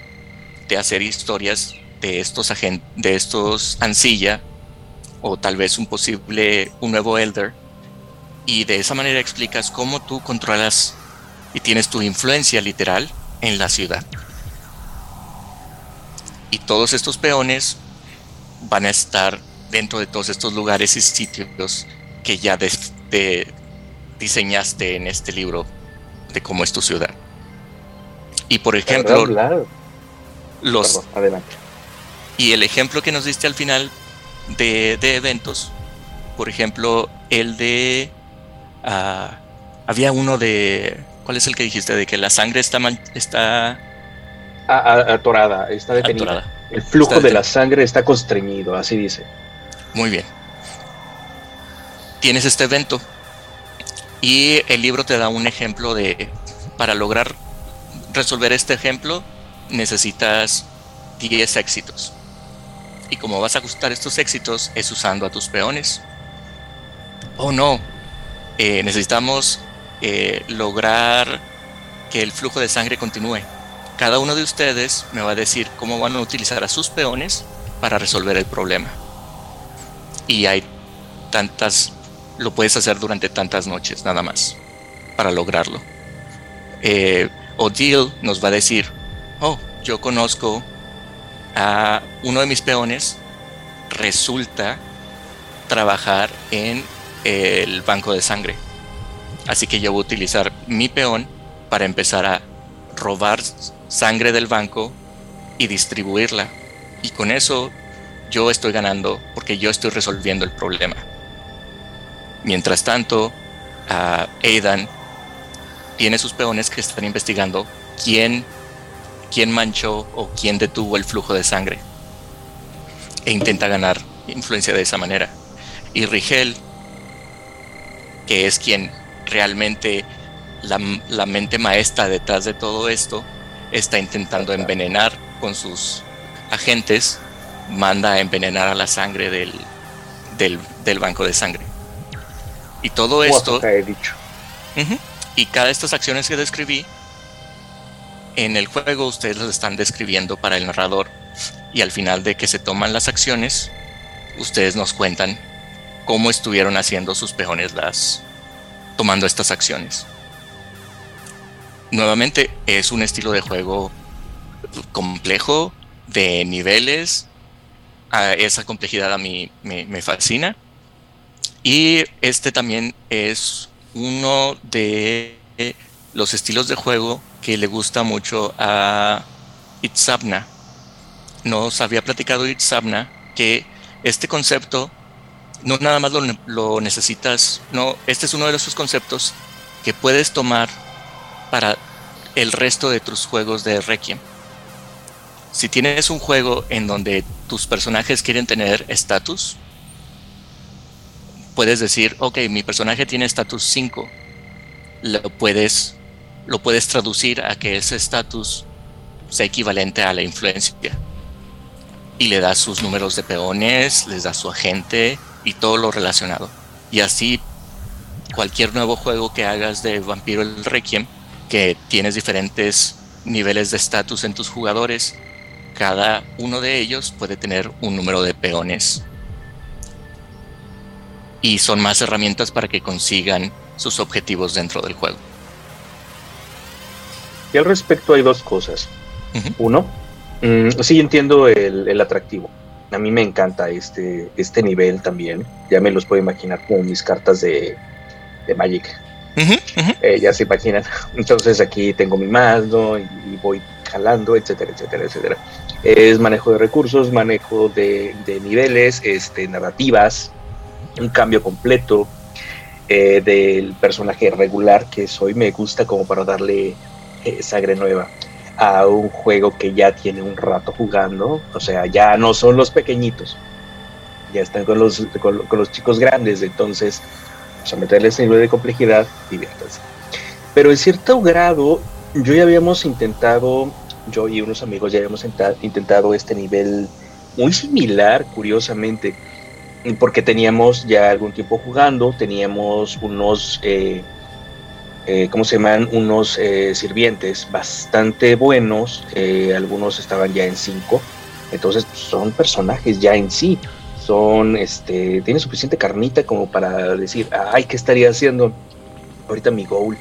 de hacer historias de estos agen- de estos Ancilla o tal vez un posible un nuevo Elder y de esa manera explicas cómo tú controlas y tienes tu influencia literal en la ciudad. Y todos estos peones van a estar dentro de todos estos lugares y sitios que ya de- diseñaste en este libro de cómo es tu ciudad. Y por ejemplo, verdad, claro. Los, Perdón, adelante. y el ejemplo que nos diste al final de, de eventos, por ejemplo, el de... ah, había uno de... ¿Cuál es el que dijiste? De que la sangre está, mal- está Ah, ah, atorada, está detenida. atorada. El flujo Está de la sangre está constreñido, así dice. Muy bien. Tienes este evento y el libro te da un ejemplo de... Para lograr resolver este ejemplo necesitas 10 éxitos. Y como vas a ajustar estos éxitos es usando a tus peones. Oh no, eh, necesitamos eh, lograr que el flujo de sangre continúe. Cada uno de ustedes me va a decir cómo van a utilizar a sus peones para resolver el problema. Y hay tantas, lo puedes hacer durante tantas noches nada más para lograrlo. Eh, Odile nos va a decir, oh, yo conozco a uno de mis peones, resulta trabajar en el banco de sangre. Así que yo voy a utilizar mi peón para empezar a robar sangre del banco y distribuirla. Y con eso yo estoy ganando porque yo estoy resolviendo el problema. Mientras tanto, Aidan tiene sus peones que están investigando quién, quién manchó o quién detuvo el flujo de sangre. E intenta ganar influencia de esa manera. Y Rigel, que es quien realmente la, la, mente maestra detrás de todo esto, está intentando envenenar con sus agentes, manda a envenenar a la sangre del, del, del banco de sangre. Y todo esto... He dicho. y cada de estas acciones que describí, en el juego ustedes las están describiendo para el narrador. Y al final de que se toman las acciones, ustedes nos cuentan cómo estuvieron haciendo sus peones las tomando estas acciones. Nuevamente es un estilo de juego complejo, de niveles. Esa complejidad a mí me fascina. Y este también es uno de los estilos de juego que le gusta mucho a Itzabna. Nos había platicado Itzabna que este concepto no nada más lo, necesitas, no, este es uno de esos conceptos que puedes tomar para el resto de tus juegos de Requiem. Si tienes un juego en donde tus personajes quieren tener estatus, puedes decir, ok, mi personaje tiene estatus 5. Lo puedes, lo puedes traducir a que ese estatus sea equivalente a la influencia. Y le das sus números de peones, les das su agente y todo lo relacionado. Y así cualquier nuevo juego que hagas de Vampiro el Requiem, que tienes diferentes niveles de estatus en tus jugadores, cada uno de ellos puede tener un número de peones y son más herramientas para que consigan sus objetivos dentro del juego. Y al respecto hay dos cosas. Uno, mm, sí entiendo el, atractivo. A mí me encanta este, este nivel también. Ya me los puedo imaginar como mis cartas de, de Magic. Eh, ya se imaginan. Entonces aquí tengo mi mando y, voy jalando, etcétera, etcétera, etcétera. Es manejo de recursos, manejo de, de niveles, este, narrativas, un cambio completo eh, del personaje regular que soy. Me gusta como para darle eh, sangre nueva a un juego que ya tiene un rato jugando. O sea, ya no son los pequeñitos, ya están con los, con, los chicos grandes. Entonces, pues, a meterle ese nivel de complejidad, diviértanse. Pero en cierto grado, yo ya habíamos intentado, yo y unos amigos ya habíamos intentado este nivel muy similar, curiosamente porque teníamos ya algún tiempo jugando, teníamos unos, eh, eh, ¿cómo se llaman? Unos eh, sirvientes bastante buenos, algunos estaban ya en 5, entonces pues, son personajes ya en sí, son, este, tienen suficiente carnita como para decir, ay, ¿qué estaría haciendo ahorita mi goal?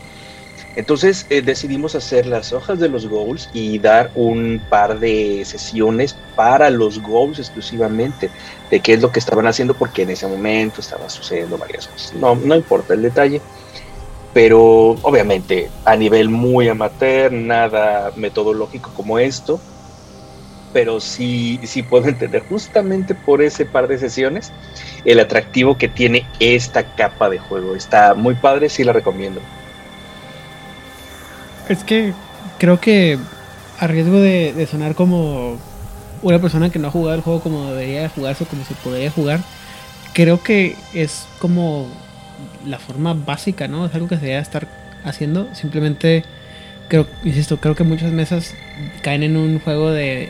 Entonces eh, decidimos hacer las hojas de los goals y dar un par de sesiones para los goals exclusivamente, de qué es lo que estaban haciendo, porque en ese momento estaba sucediendo varias cosas. No, no importa el detalle, pero obviamente a nivel muy amateur, nada metodológico como esto, pero sí, sí puedo entender justamente por ese par de sesiones el atractivo que tiene esta capa de juego. Está muy padre, sí la recomiendo. Es que creo que a riesgo de, sonar como una persona que no ha jugado el juego como debería jugarse o como se podría jugar, creo que es como la forma básica, ¿no? Es algo que se debería estar haciendo. Simplemente, creo, insisto, creo que muchas mesas caen en un juego de,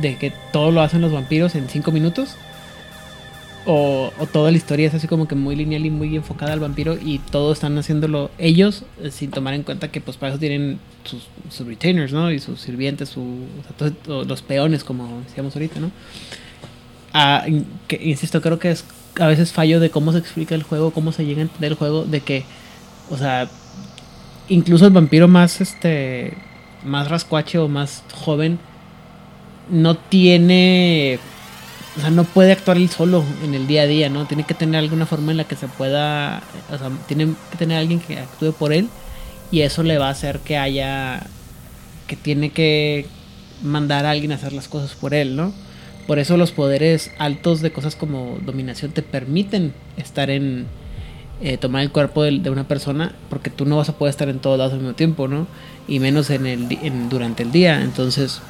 de que todo lo hacen los vampiros en 5 minutos. o, o toda la historia es así como que muy lineal y muy enfocada al vampiro y todo están haciéndolo ellos sin tomar en cuenta que pues para eso tienen sus, sus retainers, ¿no? Y sus sirvientes, su, o sea, todo- todo- los peones como decíamos ahorita, ¿no? Ah, que, insisto, creo que es a veces fallo de cómo se explica el juego, cómo se llega a entender el juego, de que, o sea, incluso el vampiro más, este, más rascuache o más joven, no tiene, o sea, no puede actuar él solo en el día a día, ¿no? Tiene que tener alguna forma en la que se pueda, o sea, tiene que tener alguien que actúe por él y eso le va a hacer que haya, que tiene que mandar a alguien a hacer las cosas por él, ¿no? Por eso los poderes altos de cosas como dominación te permiten estar en eh, tomar el cuerpo de, una persona porque tú no vas a poder estar en todos lados al mismo tiempo, ¿no? Y menos en el en- durante el día. Entonces,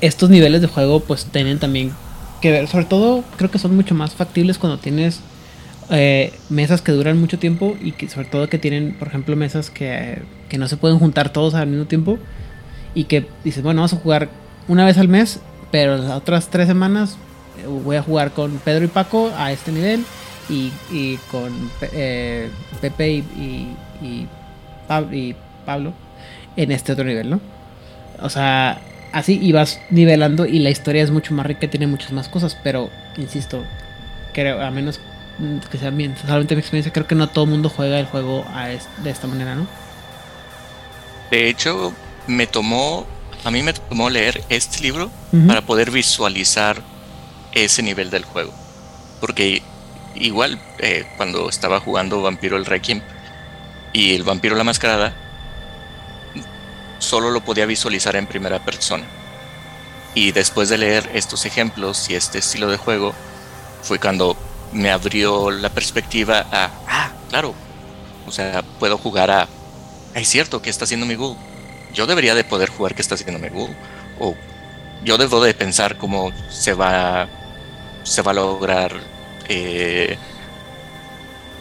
estos niveles de juego pues tienen también que ver, sobre todo creo que son mucho más factibles cuando tienes eh, mesas que duran mucho tiempo y que sobre todo que tienen, por ejemplo, mesas que, que no se pueden juntar todos al mismo tiempo y que dices, bueno, vamos a jugar una vez al mes, pero las otras tres semanas eh, voy a jugar con Pedro y Paco a este nivel y, y con eh, Pepe y, y, y Pab- y Pablo en este otro nivel, ¿no? O sea, así y vas nivelando y la historia es mucho más rica tiene muchas más cosas, pero insisto, creo, a menos que sea bien, solamente mi experiencia, creo que no todo el mundo juega el juego a es- de esta manera, ¿no? De hecho, me tomó, a mí me tomó leer este libro Ujú. para poder visualizar ese nivel del juego. Porque igual eh, cuando estaba jugando Vampiro el Requiem y el Vampiro la Mascarada, solo lo podía visualizar en primera persona. Y después de leer estos ejemplos y este estilo de juego, fue cuando me abrió la perspectiva a, ah, claro, o sea, puedo jugar a, "Ah, es cierto, ¿qué está haciendo mi ghoul? Yo debería de poder jugar qué está haciendo ghoul. O yo debo de pensar cómo se va, se va a lograr eh,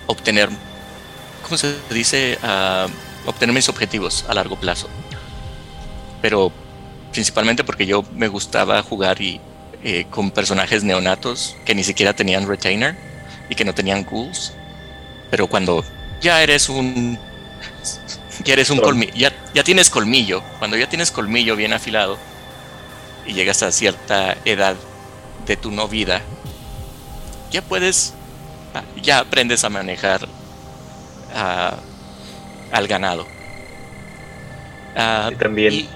obtener, ¿cómo se dice? Ah, obtener mis objetivos a largo plazo. Pero principalmente porque yo me gustaba jugar y, eh, con personajes neonatos que ni siquiera tenían retainer y que no tenían ghouls. Pero cuando ya eres un ya eres un colmillo, ya, ya tienes colmillo, cuando ya tienes colmillo bien afilado y llegas a cierta edad de tu no vida, ya puedes, ah, ya aprendes a manejar ah, al ganado. Y también y-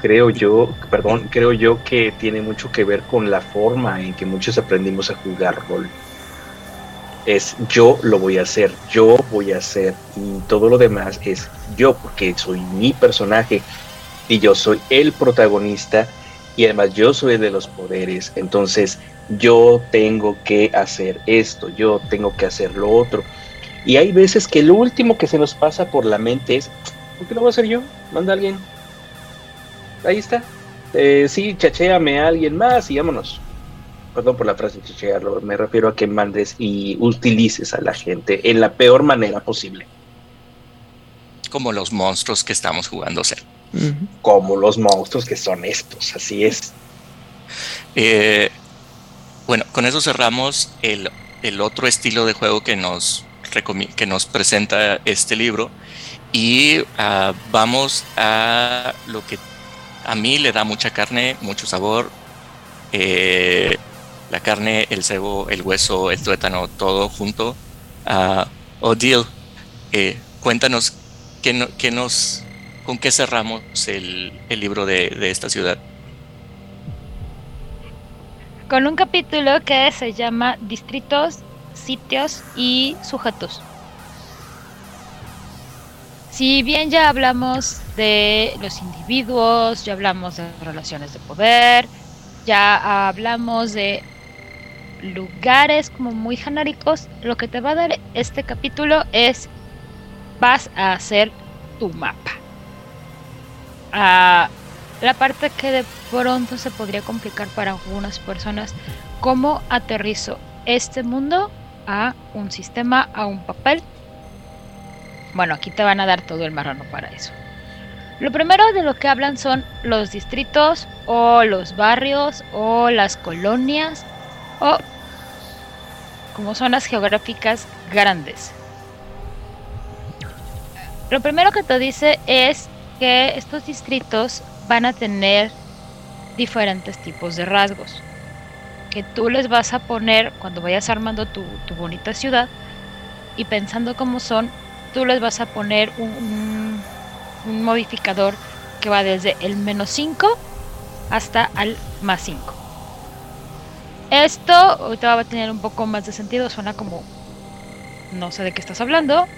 creo yo, perdón, creo yo que tiene mucho que ver con la forma en que muchos aprendimos a jugar rol. Es yo lo voy a hacer, yo voy a hacer y todo lo demás es yo porque soy mi personaje y yo soy el protagonista y además yo soy de los poderes, entonces yo tengo que hacer esto, yo tengo que hacer lo otro. Y hay veces que lo último que se nos pasa por la mente es, ¿por qué lo voy a hacer yo? Manda a alguien. Ahí está. Eh, sí, chachéame a alguien más y vámonos. Perdón por la frase chachearlo, me refiero a que mandes y utilices a la gente en la peor manera posible, como los monstruos que estamos jugando a ser. Como los monstruos que son estos, así es. Eh, bueno, con eso cerramos el, el otro estilo de juego que nos, que nos presenta este libro y ah, vamos a lo que a mí le da mucha carne, mucho sabor. eh, la carne, el cebo, el hueso, el tuétano, todo junto. Ah, Odile, eh, cuéntanos qué, no- qué nos, con qué cerramos el, el libro de, de esta ciudad. Con un capítulo que se llama Distritos, Sitios y Sujetos. Si bien ya hablamos de los individuos, ya hablamos de relaciones de poder, ya hablamos de lugares como muy genéricos, lo que te va a dar este capítulo es vas a hacer tu mapa. Ah, la parte que de pronto se podría complicar para algunas personas, cómo aterrizo este mundo a un sistema, a un papel. Bueno, aquí te van a dar todo el marrano para eso. Lo primero de lo que hablan son los distritos o los barrios o las colonias o como zonas geográficas grandes. Lo primero que te dice es que estos distritos van a tener diferentes tipos de rasgos que tú les vas a poner cuando vayas armando tu, tu bonita ciudad y pensando cómo son, tú les vas a poner un, un- modificador que va desde el menos 5 hasta al más 5. Esto ahorita va a tener un poco más de sentido, suena como no sé de qué estás hablando.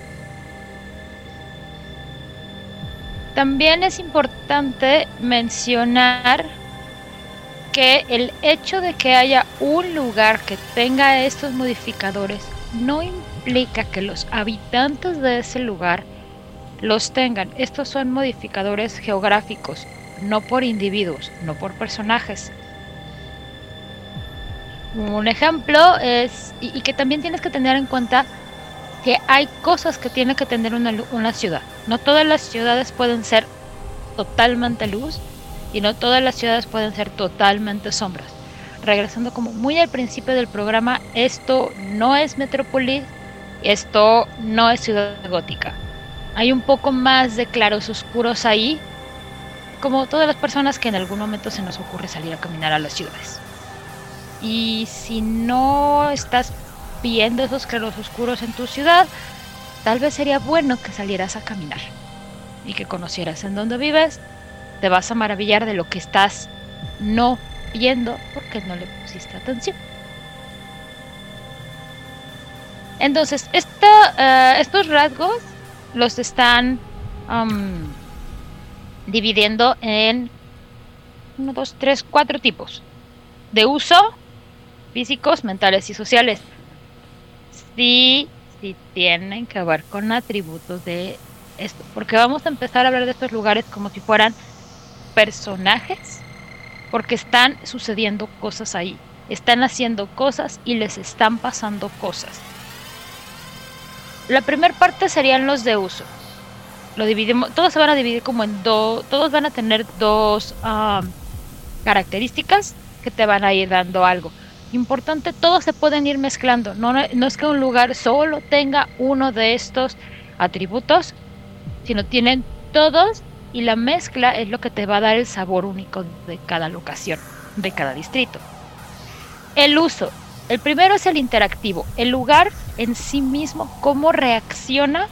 También es importante mencionar que el hecho de que haya un lugar que tenga estos modificadores no implica que los habitantes de ese lugar los tengan. Estos son modificadores geográficos, no por individuos, no por personajes. Un ejemplo es, y, que también tienes que tener en cuenta que hay cosas que tiene que tener una, una ciudad. No todas las ciudades pueden ser totalmente luz y no todas las ciudades pueden ser totalmente sombras. Regresando como muy al principio del programa, esto no es Metrópolis, esto no es ciudad gótica. Hay un poco más de claros oscuros ahí, como todas las personas que en algún momento se nos ocurre salir a caminar a las ciudades. Y si no estás viendo esos claros oscuros en tu ciudad, tal vez sería bueno que salieras a caminar y que conocieras en dónde vives. Te vas a maravillar de lo que estás no viendo porque no le pusiste atención. Entonces, esta, eh, estos rasgos los están am, dividiendo en 1, 2, 3, 4 tipos de uso físicos, mentales y sociales. Sí, sí tienen que ver con atributos de esto, porque vamos a empezar a hablar de estos lugares como si fueran personajes, porque están sucediendo cosas ahí, están haciendo cosas y les están pasando cosas. La primera parte serían los de uso. Lo dividimos, todos se van a dividir como en dos, todos van a tener dos ah, características que te van a ir dando algo. Importante, todos se pueden ir mezclando. No, es que un lugar solo tenga uno de estos atributos, sino tienen todos y la mezcla es lo que te va a dar el sabor único de cada locación, de cada distrito. El uso. El primero es el interactivo. El lugar en sí mismo, cómo reacciona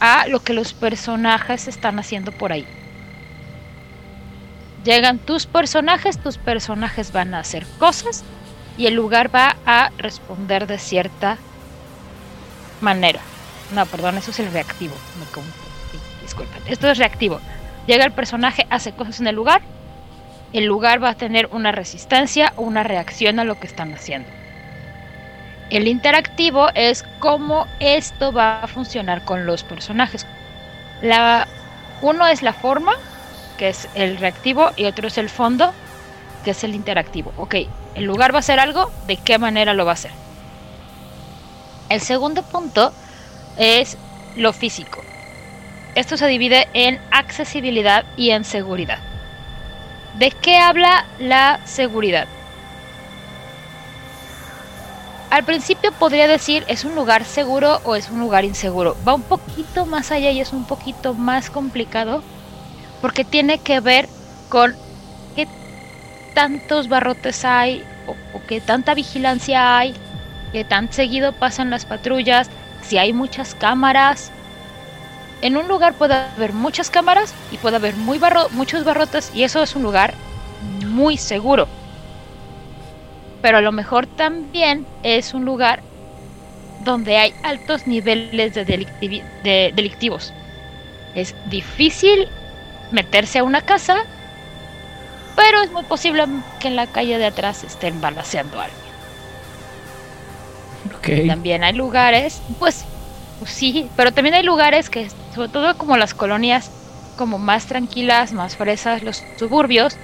a lo que los personajes están haciendo por ahí. Llegan tus personajes, tus personajes van a hacer cosas y el lugar va a responder de cierta manera. No, perdón, eso es el reactivo. Me disculpen. Esto es reactivo. Llega el personaje, hace cosas en el lugar. El lugar va a tener una resistencia o una reacción a lo que están haciendo. El interactivo es cómo esto va a funcionar con los personajes. La, uno es la forma, que es el reactivo, y otro es el fondo, que es el interactivo. Ok, el lugar va a hacer algo, ¿de qué manera lo va a hacer? El segundo punto es lo físico. Esto se divide en accesibilidad y en seguridad. ¿De qué habla la seguridad? Al principio podría decir es un lugar seguro o es un lugar inseguro. Va un poquito más allá y es un poquito más complicado porque tiene que ver con qué tantos barrotes hay o, qué tanta vigilancia hay, qué tan seguido pasan las patrullas, si hay muchas cámaras. En un lugar puede haber muchas cámaras y puede haber muy barro muchos barrotes y eso es un lugar muy seguro. Pero a lo mejor también es un lugar donde hay altos niveles de delictivos. Es difícil meterse a una casa, pero es muy posible que en la calle de atrás estén balaceando a alguien. También hay lugares, pues, pues sí, pero también hay lugares que, sobre todo como las colonias como más tranquilas, más fresas, los suburbios,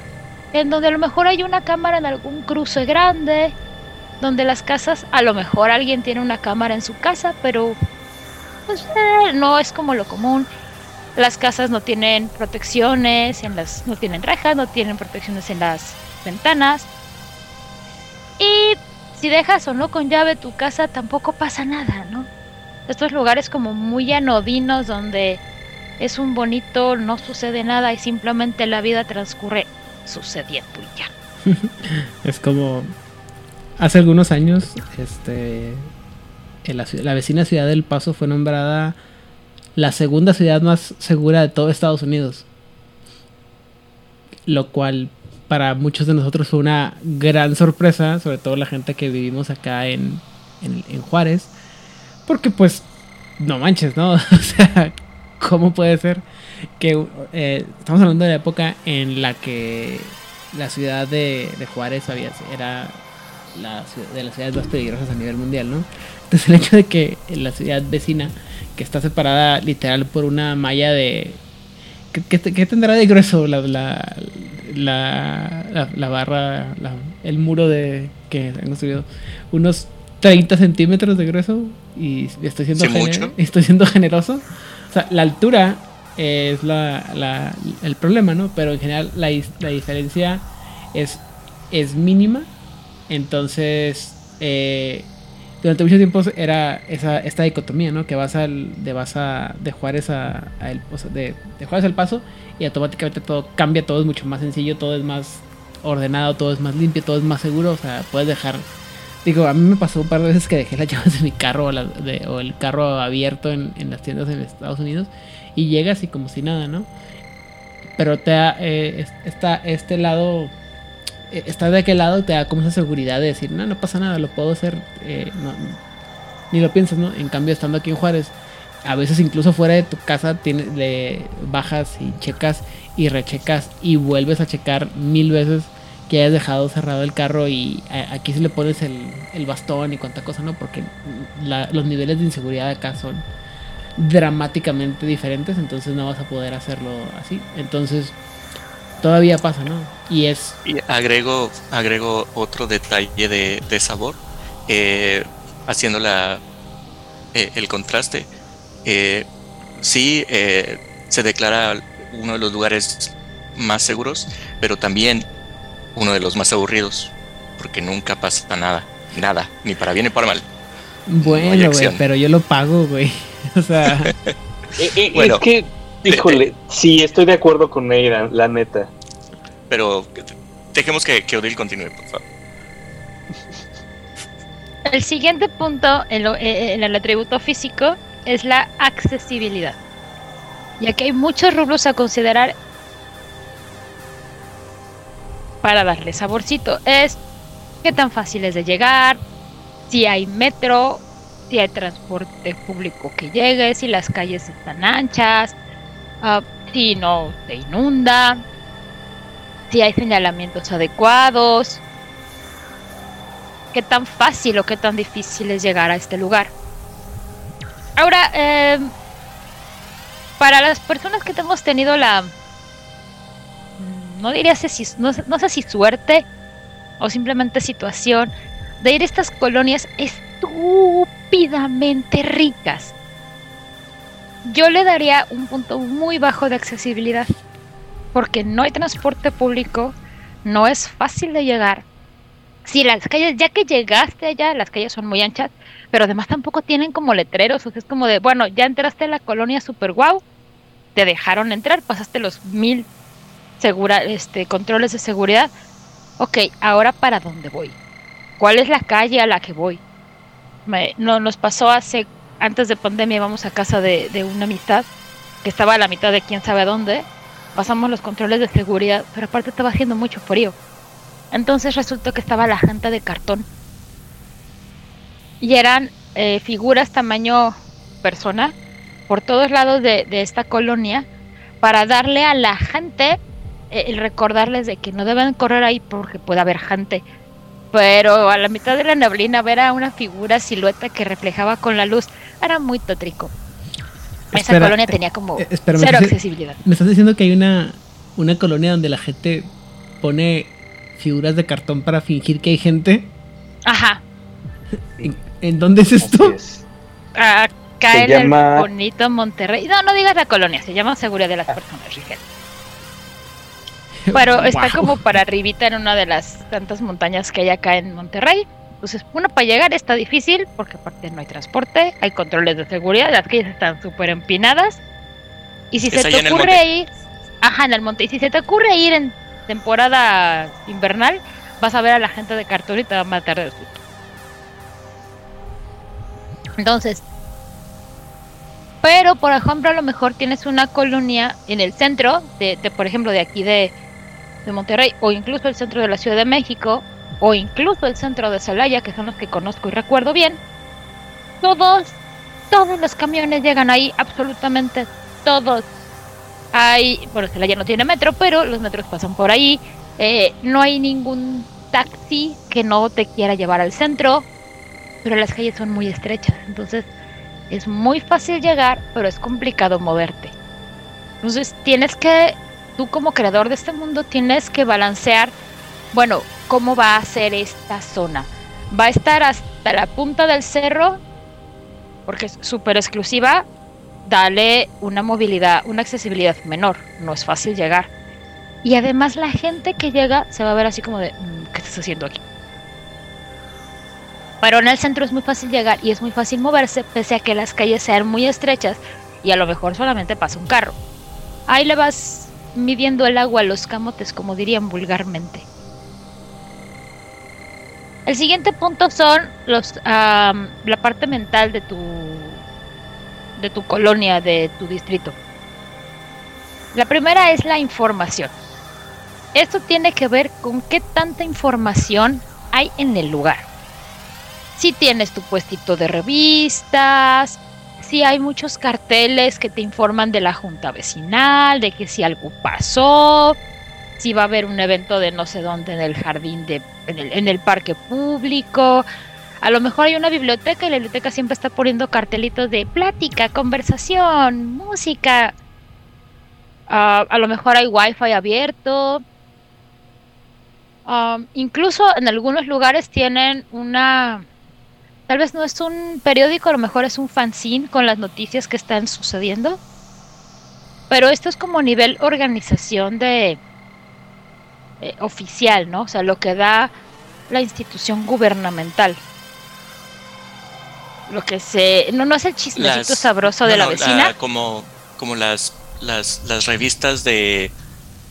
en donde a lo mejor hay una cámara en algún cruce grande, donde las casas, a lo mejor alguien tiene una cámara en su casa, pero pues, eh, no es como lo común. Las casas no tienen protecciones, en las, no tienen rejas, no tienen protecciones en las ventanas. Y si dejas o no con llave tu casa, tampoco pasa nada, ¿no? Estos lugares como muy anodinos donde es un bonito, no sucede nada y simplemente la vida transcurre sucediendo y ya. Es como hace algunos años, este, la vecina ciudad del Paso fue nombrada la segunda ciudad más segura de todo Estados Unidos. Lo cual para muchos de nosotros fue una gran sorpresa, sobre todo la gente que vivimos acá en, en, en Juárez. Porque pues, no manches, ¿no? o sea, ¿cómo puede ser que eh, estamos hablando de la época en la que la ciudad de, de Juárez había, era la de las ciudades más peligrosas a nivel mundial, ¿no? Entonces el hecho de que la ciudad vecina, que está separada literal por una malla de... ¿Qué, qué te- qué tendrá de grueso la, la, la, barra, el muro de que han construido? Unos 30 centímetros de grueso y estoy siendo, Sí, gene- mucho. estoy siendo generoso. O sea, la altura es la, la- el problema, ¿no? Pero en general la, la diferencia es, es mínima. Entonces, eh, durante mucho tiempo era esa, esta dicotomía, ¿no? Que vas al, de vas a, de Juárez a, el, de, de Juárez al Paso y automáticamente todo cambia, todo es mucho más sencillo, todo es más ordenado, todo es más limpio, todo es más seguro, o sea, puedes dejar Digo, a mí me pasó un par de veces que dejé las llaves de mi carro o, el carro abierto en, en las tiendas en Estados Unidos y llegas y como si nada, ¿no? Pero eh, es- está este lado, eh, está de aquel lado te da como esa seguridad de decir, no, no pasa nada, lo puedo hacer, eh, ni lo piensas, ¿no? En cambio, estando aquí en Juárez, a veces incluso fuera de tu casa tienes, le bajas y checas y rechecas y vuelves a checar mil veces que hayas dejado cerrado el carro y a- aquí sí le pones el, el bastón y cuánta cosa, ¿no? Porque los niveles de inseguridad acá son dramáticamente diferentes, entonces no vas a poder hacerlo así. Entonces, todavía pasa, ¿no? Y es... Y agrego, agrego otro detalle de, de sabor, eh, haciendo la, eh, el contraste. Eh, sí, eh, se declara uno de los lugares más seguros, pero también uno de los más aburridos, porque nunca pasa nada, nada, ni para bien ni para mal. Bueno, güey, pero yo lo pago, güey. O sea, Bueno, es que, híjole, sí, estoy de acuerdo con Neira, la neta. Pero dejemos que, que Odil continúe, por favor. El siguiente punto en, lo- eh, en el atributo físico es la accesibilidad. Ya que hay muchos rubros a considerar para darle saborcito. Es qué tan fácil es de llegar, si hay metro, si hay transporte público que llegue, si las calles están anchas, ah, si no se inunda, si hay señalamientos adecuados, qué tan fácil o qué tan difícil es llegar a este lugar. Ahora, eh, para las personas que hemos tenido la, no diría si, no, no sé si suerte o simplemente situación de ir a estas colonias estúpidamente ricas. Yo le daría un punto muy bajo de accesibilidad porque no hay transporte público, no es fácil de llegar. Sí, las calles, ya que llegaste allá, las calles son muy anchas, pero además tampoco tienen como letreros, o sea, es como de, bueno, ya entraste a la colonia super guau, te dejaron entrar, pasaste los mil este, controles de seguridad. Ok, ahora para dónde voy? ¿Cuál es la calle a la que voy? Me- no, nos pasó hace, antes de pandemia, íbamos a casa de, una amistad que estaba a la mitad de quién sabe dónde. Pasamos los controles de seguridad, pero aparte estaba haciendo mucho frío. Entonces resultó que estaba la gente de cartón. Y eran eh, figuras tamaño persona por todos lados de, de esta colonia para darle a la gente eh, el recordarles de que no deben correr ahí porque puede haber gente. Pero a la mitad de la neblina ver a una figura silueta que reflejaba con la luz era muy tétrico. Esa Espera, colonia eh, tenía como eh, cero accesibilidad. me estás diciendo que hay una, una colonia donde la gente pone figuras de cartón para fingir que hay gente. Ajá. ¿En, en dónde es esto? es. Acá Se en llama- el bonito Monterrey. No, no digas la colonia, se llama Seguridad de las Personas, Rigel. Pero está Wow. como para arribita en una de las tantas montañas que hay acá en Monterrey. Entonces, uno para llegar está difícil porque aparte no hay transporte, hay controles de seguridad, las calles están súper empinadas. Y si Es se te ocurre ir, ajá, en el monte, y si se te ocurre ir en temporada invernal, vas a ver a la gente de cartón y te va a matar de susto. Entonces, pero por ejemplo, a lo mejor tienes una colonia en el centro, de, de, por ejemplo, de aquí de, de Monterrey, o incluso el centro de la Ciudad de México, o incluso el centro de Celaya, que son los que conozco y recuerdo bien. Todos, todos los camiones llegan ahí, absolutamente todos. Hay, bueno, Celaya no tiene metro, pero los metros pasan por ahí. Eh, no hay ningún taxi que no te quiera llevar al centro, pero las calles son muy estrechas, entonces es muy fácil llegar, pero es complicado moverte. Entonces tienes que, tú como creador de este mundo, tienes que balancear, bueno, cómo va a ser esta zona. Va a estar hasta la punta del cerro, porque es súper exclusiva, dale una movilidad, una accesibilidad menor, no es fácil llegar. Y además la gente que llega se va a ver así como de, "Mm, ¿qué estás haciendo aquí? Pero en el centro es muy fácil llegar y es muy fácil moverse, pese a que las calles sean muy estrechas y a lo mejor solamente pasa un carro. Ahí le vas midiendo el agua a los camotes, como dirían vulgarmente. El siguiente punto son los la parte mental de tu de tu colonia, de tu distrito. La primera es la información. Esto tiene que ver con qué tanta información hay en el lugar. Si tienes tu puestito de revistas, si hay muchos carteles que te informan de la junta vecinal, de que si algo pasó, si va a haber un evento de no sé dónde en el jardín de en el, parque público. A lo mejor hay una biblioteca y la biblioteca siempre está poniendo cartelitos de plática, conversación, música. Ah, a lo mejor hay wifi abierto. Um, incluso en algunos lugares tienen una, tal vez no es un periódico, a lo mejor es un fanzine con las noticias que están sucediendo. Pero esto es como nivel organización de eh, oficial, ¿no? O sea, lo que da la institución gubernamental. Lo que se, no, no es el chismecito Las- sabroso no, de la vecina. como, como las, las, las revistas de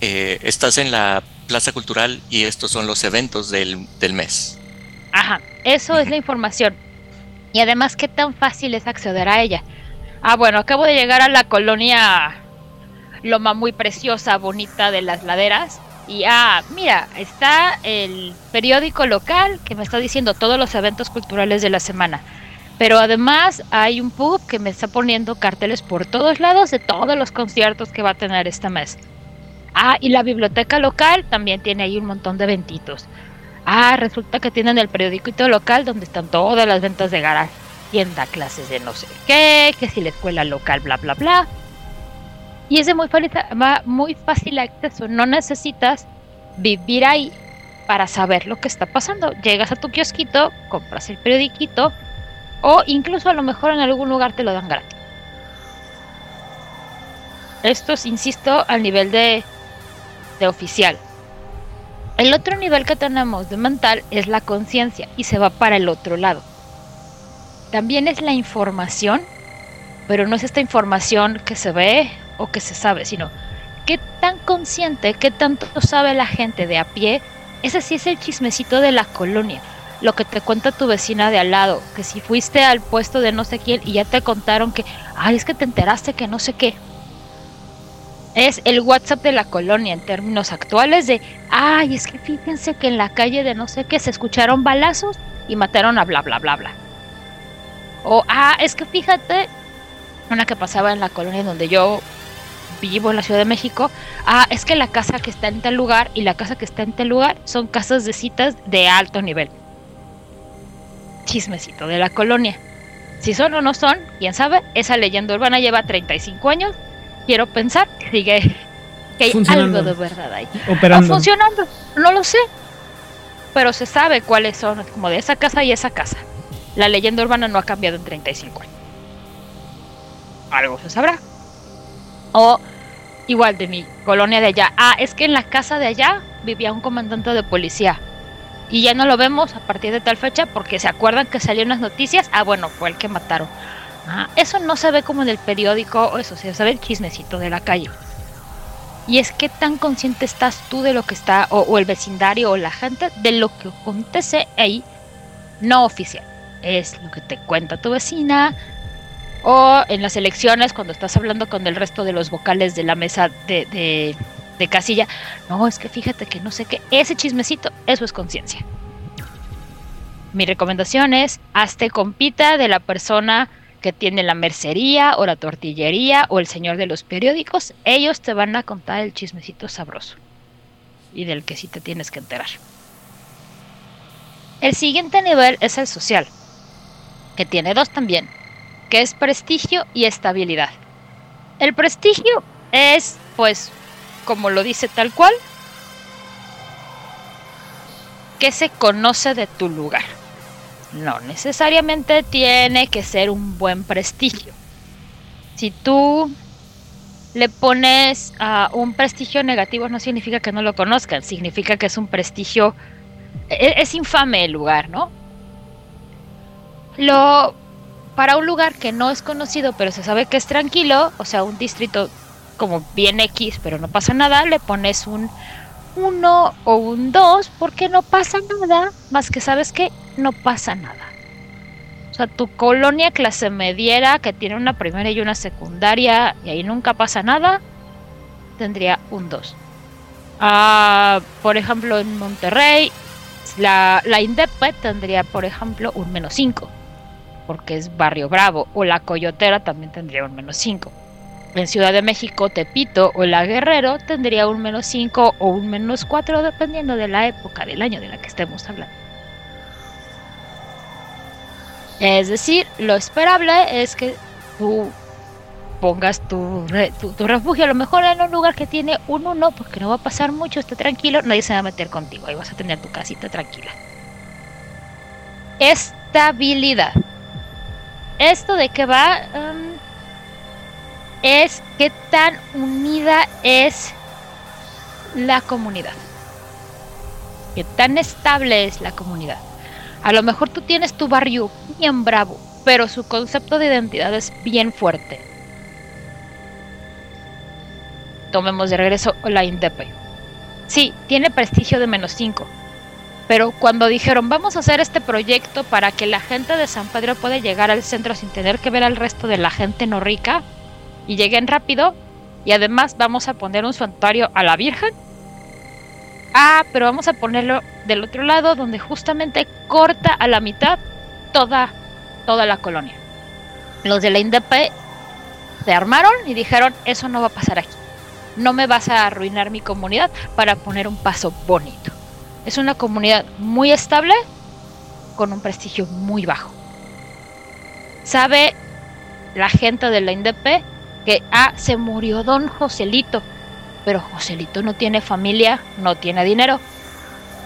eh, estás en la plaza cultural y estos son los eventos del, del mes. Ajá, eso es la información. Y además, ¿qué tan fácil es acceder a ella? Ah, bueno, acabo de llegar a la colonia Loma muy preciosa, bonita de las laderas. Y ah, mira, está el periódico local que me está diciendo todos los eventos culturales de la semana. Pero además hay un pub que me está poniendo carteles por todos lados de todos los conciertos que va a tener este mes. Ah, y la biblioteca local también tiene ahí un montón de eventitos. Ah, resulta que tienen el periódico local donde están todas las ventas de garaje. Tienda, clases de no sé qué, que si la escuela local, bla, bla, bla. Y es de muy fácil, muy fácil acceso. No necesitas vivir ahí para saber lo que está pasando. Llegas a tu kiosquito, compras el periodiquito o incluso a lo mejor en algún lugar te lo dan gratis. Esto es, insisto, al nivel de, de oficial. El otro nivel que tenemos de mental es la conciencia y se va para el otro lado. También es la información, pero no es esta información que se ve o que se sabe, sino qué tan consciente, qué tanto sabe la gente de a pie. Ese sí es el chismecito de la colonia. Lo que te cuenta tu vecina de al lado, que si fuiste al puesto de no sé quién y ya te contaron que, ay, es que te enteraste que no sé qué. Es el WhatsApp de la colonia en términos actuales de, ay, es que fíjense que en la calle de no sé qué se escucharon balazos y mataron a bla, bla, bla, bla. O, ah, es que fíjate, una que pasaba en la colonia donde yo vivo en la Ciudad de México, ah, es que la casa que está en tal lugar y la casa que está en tal lugar son casas de citas de alto nivel. Chismecito de la colonia. Si son o no son, quién sabe, esa leyenda urbana lleva 35 años. Quiero pensar que sigue que hay algo de verdad ahí. Operando. O funcionando, no lo sé. Pero se sabe cuáles son, como de esa casa y esa casa. La leyenda urbana no ha cambiado en 35 años. Algo se sabrá. O igual de mi colonia de allá. Ah, es que en la casa de allá vivía un comandante de policía. y ya no lo vemos a partir de tal fecha porque se acuerdan que salieron las noticias. Ah, bueno, fue el que mataron. Eso no se ve como en el periódico o eso, se ve el chismecito de la calle. Y es que tan consciente estás tú de lo que está, o, o el vecindario o la gente, de lo que acontece ahí, no oficial. Es lo que te cuenta tu vecina, o en las elecciones cuando estás hablando con el resto de los vocales de la mesa de, de, de casilla. No, es que fíjate que no sé qué. Ese chismecito, eso es conciencia. Mi recomendación es, hazte compita de la persona que tiene la mercería o la tortillería o el señor de los periódicos. Ellos te van a contar el chismecito sabroso y del que sí te tienes que enterar. El siguiente nivel es el social, que tiene dos también, que es prestigio y estabilidad. El prestigio es, pues, como lo dice tal cual, que se conoce de tu lugar. No necesariamente tiene que ser un buen prestigio. Si tú le pones uh, un prestigio negativo no significa que no lo conozcan, significa que es un prestigio, es, es infame el lugar, ¿no? Lo para un lugar que no es conocido, pero se sabe que es tranquilo, o sea, un distrito como bien X, pero no pasa nada, le pones un 1 o un 2 porque no pasa nada, más que sabes que no pasa nada. O sea, tu colonia clase mediera que tiene una primera y una secundaria y ahí nunca pasa nada, tendría un 2. Uh, por ejemplo, en Monterrey, la, la tendría, por ejemplo, un menos 5 porque es Barrio Bravo, o La Coyotera también tendría un menos 5. En Ciudad de México, Tepito o La Guerrero tendría un menos 5 o un menos 4, dependiendo de la época del año de la que estemos hablando. Es decir, lo esperable es que tú pongas tu, tu, refugio a lo mejor en un lugar que tiene un 1, porque no va a pasar mucho, esté tranquilo, nadie se va a meter contigo, ahí vas a tener tu casita tranquila. Estabilidad. ¿Esto de qué va? Um, es qué tan unida es la comunidad. Qué tan estable es la comunidad. A lo mejor tú tienes tu barrio bien bravo, pero su concepto de identidad es bien fuerte. Tomemos de regreso la INDEP. Sí, tiene prestigio de menos 5, pero cuando dijeron vamos a hacer este proyecto para que la gente de San Pedro pueda llegar al centro sin tener que ver al resto de la gente no rica y lleguen rápido y además vamos a poner un santuario a la Virgen. Ah, pero vamos a ponerlo del otro lado donde justamente corta a la mitad toda toda la colonia. Los de la INDP se armaron y dijeron, eso no va a pasar aquí. No me vas a arruinar mi comunidad para poner un paso bonito. Es una comunidad muy estable con un prestigio muy bajo. Sabe la gente de la INDP que ah, se murió don Joselito, pero Joselito no tiene familia, no tiene dinero.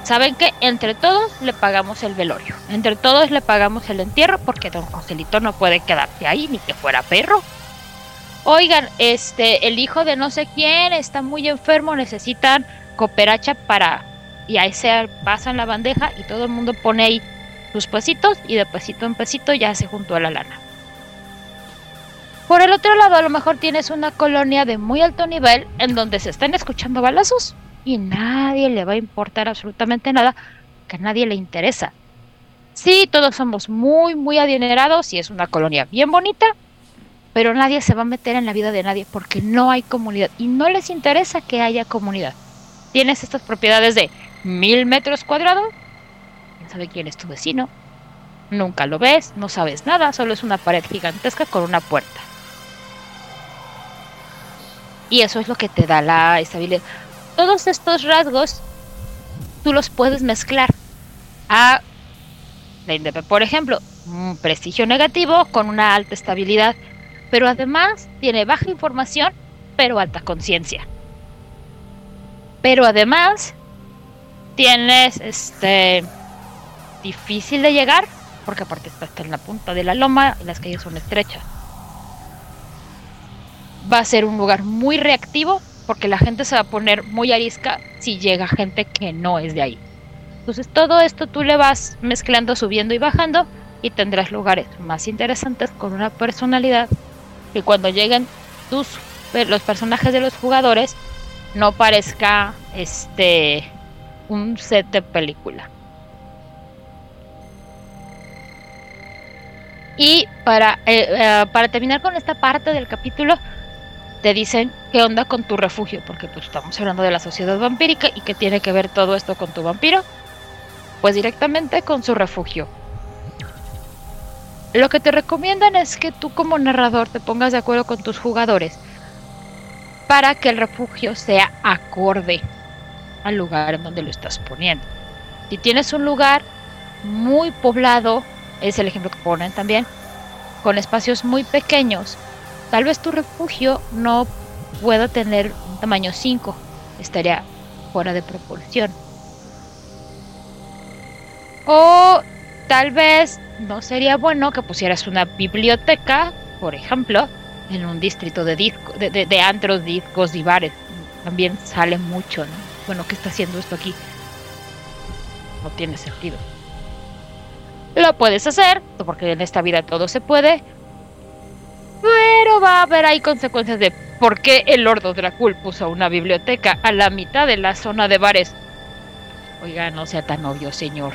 ¿Saben que Entre todos le pagamos el velorio, entre todos le pagamos el entierro porque don Joselito no puede quedarse ahí ni que fuera perro. Oigan, este, el hijo de no sé quién está muy enfermo, necesitan cooperacha para y ahí se pasan la bandeja y todo el mundo pone ahí sus pesitos y de pesito en pesito ya se juntó a la lana. Por el otro lado, a lo mejor tienes una colonia de muy alto nivel en donde se están escuchando balazos y nadie le va a importar absolutamente nada, que a nadie le interesa. Sí, todos somos muy, muy adinerados y es una colonia bien bonita, pero nadie se va a meter en la vida de nadie porque no hay comunidad y no les interesa que haya comunidad. Tienes estas propiedades de mil metros cuadrados, quién sabe quién es tu vecino, nunca lo ves, no sabes nada, solo es una pared gigantesca con una puerta. Y eso es lo que te da la estabilidad. Todos estos rasgos tú los puedes mezclar a por ejemplo, un prestigio negativo con una alta estabilidad, pero además tiene baja información, pero alta conciencia. Pero además tienes este difícil de llegar, porque aparte está en la punta de la loma y las calles son estrechas. Va a ser un lugar muy reactivo porque la gente se va a poner muy arisca si llega gente que no es de ahí. Entonces todo esto tú le vas mezclando, subiendo y bajando y tendrás lugares más interesantes con una personalidad y cuando lleguen tus los personajes de los jugadores no parezca este un set de película. Y para, eh, eh, para terminar con esta parte del capítulo, te dicen qué onda con tu refugio, porque pues estamos hablando de la sociedad vampírica y qué tiene que ver todo esto con tu vampiro. Pues directamente con su refugio. Lo que te recomiendan es que tú como narrador te pongas de acuerdo con tus jugadores para que el refugio sea acorde al lugar en donde lo estás poniendo. Si tienes un lugar muy poblado, es el ejemplo que ponen también, con espacios muy pequeños, tal vez tu refugio no pueda tener un tamaño 5, estaría fuera de proporción. O tal vez no sería bueno que pusieras una biblioteca, por ejemplo, en un distrito de, disco, de, antros, discos y bares. También sale mucho, ¿no? Bueno, ¿qué está haciendo esto aquí? No tiene sentido. Lo puedes hacer, porque en esta vida todo se puede. Pero va a haber ahí consecuencias de por qué el Lord Dracul puso una biblioteca a la mitad de la zona de bares. Oiga, no sea tan obvio, señor.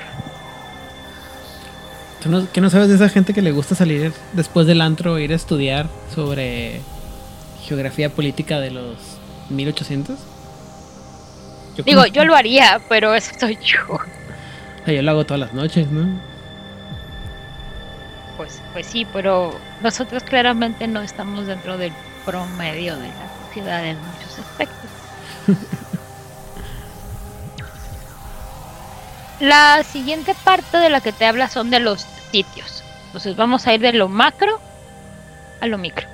¿Tú no, ¿Qué no sabes de esa gente que le gusta salir después del antro e ir a estudiar sobre geografía política de los 1800? Yo Digo, yo lo haría, pero eso soy yo. yo lo hago todas las noches, ¿no? Pues, pues sí, pero nosotros claramente no estamos dentro del promedio de la sociedad en muchos aspectos. la siguiente parte de la que te habla son de los sitios. Entonces vamos a ir de lo macro a lo micro.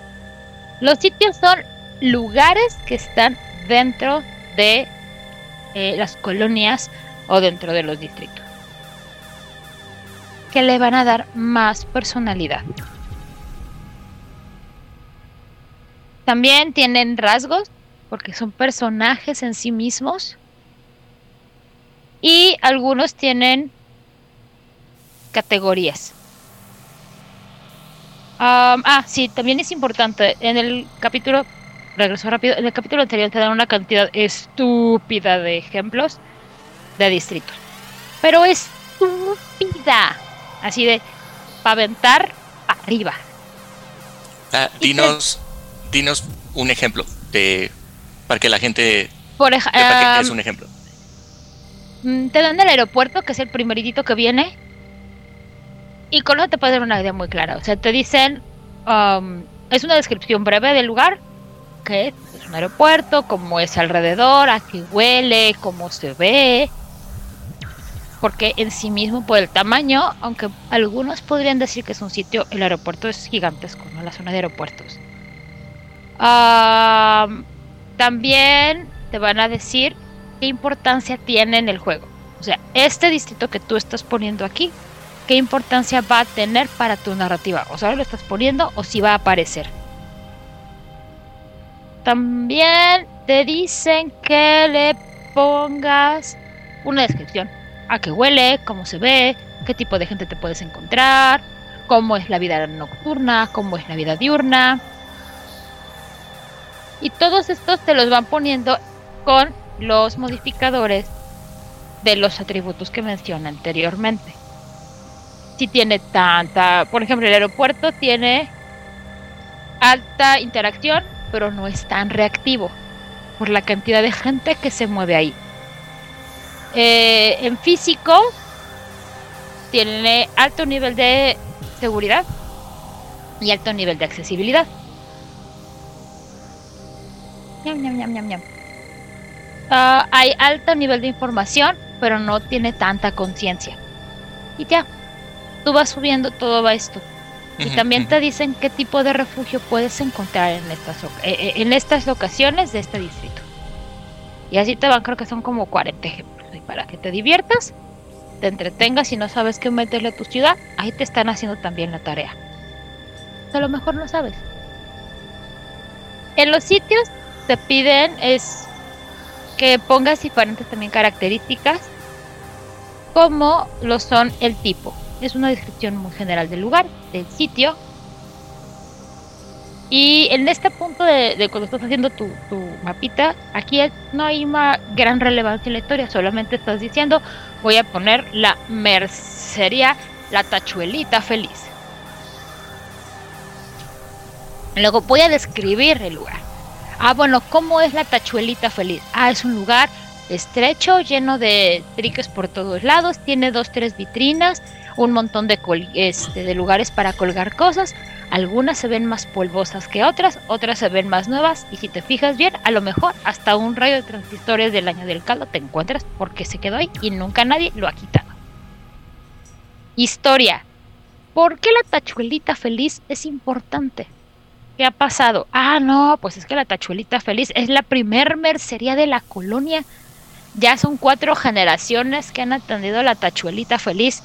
Los sitios son lugares que están dentro de eh, las colonias o dentro de los distritos. Que le van a dar más personalidad. También tienen rasgos, porque son personajes en sí mismos. Y algunos tienen categorías. ah, sí, también es importante. En el capítulo regreso rápido. En el capítulo anterior te dan una cantidad estúpida de ejemplos de distritos. Pero estúpida. Así de paventar arriba. Ah, dinos, dinos un ejemplo de para que la gente por es un ejemplo. Mm, te dan el aeropuerto, que es el primeritito que viene. Y con eso te puede dar una idea muy clara. O sea, te dicen, es una descripción breve del lugar, que es un aeropuerto, cómo es alrededor, a qué huele, cómo se ve. Porque en sí mismo, por el tamaño, aunque algunos podrían decir que es un sitio, el aeropuerto es gigantesco, ¿no? La zona de aeropuertos. También te van a decir qué importancia tiene en el juego. O sea, este distrito que tú estás poniendo aquí, qué importancia va a tener para tu narrativa. O sea, lo estás poniendo o si va a aparecer. También te dicen que le pongas una descripción. A qué huele, cómo se ve, qué tipo de gente te puedes encontrar, cómo es la vida nocturna, cómo es la vida diurna. Y todos estos te los van poniendo con los modificadores de los atributos que mencioné anteriormente. Si tiene tanta, por ejemplo, el aeropuerto tiene alta interacción, pero no es tan reactivo por la cantidad de gente que se mueve ahí. Eh, en físico tiene alto nivel de seguridad y alto nivel de accesibilidad. Ah, hay alto nivel de información, pero no tiene tanta conciencia. Y ya, tú vas subiendo todo esto. Y también te dicen qué tipo de refugio puedes encontrar en estas, eh, eh, en estas locaciones de este distrito. Y así te van, creo que son como 40 ejemplos. Y para que te diviertas, te entretengas y no sabes qué meterle a tu ciudad, ahí te están haciendo también la tarea. A lo mejor no sabes. En los sitios te piden es que pongas diferentes también características como lo son el tipo. Es una descripción muy general del lugar, del sitio. Y en este punto de, cuando estás haciendo tu, tu mapita, aquí no hay una gran relevancia en la historia, solamente estás diciendo, voy a poner la mercería, la tachuelita feliz. Luego voy a describir el lugar. Ah, bueno, ¿cómo es la tachuelita feliz? Ah, es un lugar estrecho, lleno de triques por todos lados, tiene dos, tres vitrinas, un montón este, de lugares para colgar cosas. Algunas se ven más polvosas que otras, otras se ven más nuevas y si te fijas bien, a lo mejor hasta un rayo de transistores del año del caldo te encuentras porque se quedó ahí y nunca nadie lo ha quitado. Historia. ¿Por qué la tachuelita feliz es importante? ¿Qué ha pasado? Ah, no, pues es que la tachuelita feliz es la primer mercería de la colonia. Ya son cuatro generaciones que han atendido a la tachuelita feliz.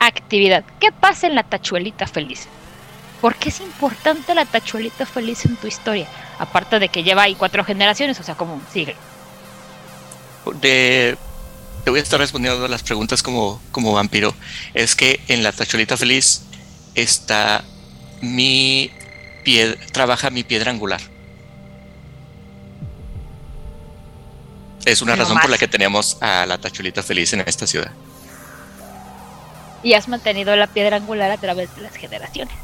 Actividad. ¿Qué pasa en la tachuelita feliz? ¿Por qué es importante la tachuelita feliz en tu historia? Aparte de que lleva ahí cuatro generaciones, o sea, como un siglo. De, te voy a estar respondiendo las preguntas como, como vampiro. Es que en la tacholita feliz está mi piedra, trabaja mi piedra angular. Es una razón por la que tenemos a la tacholita feliz en esta ciudad. Y has mantenido la piedra angular a través de las generaciones.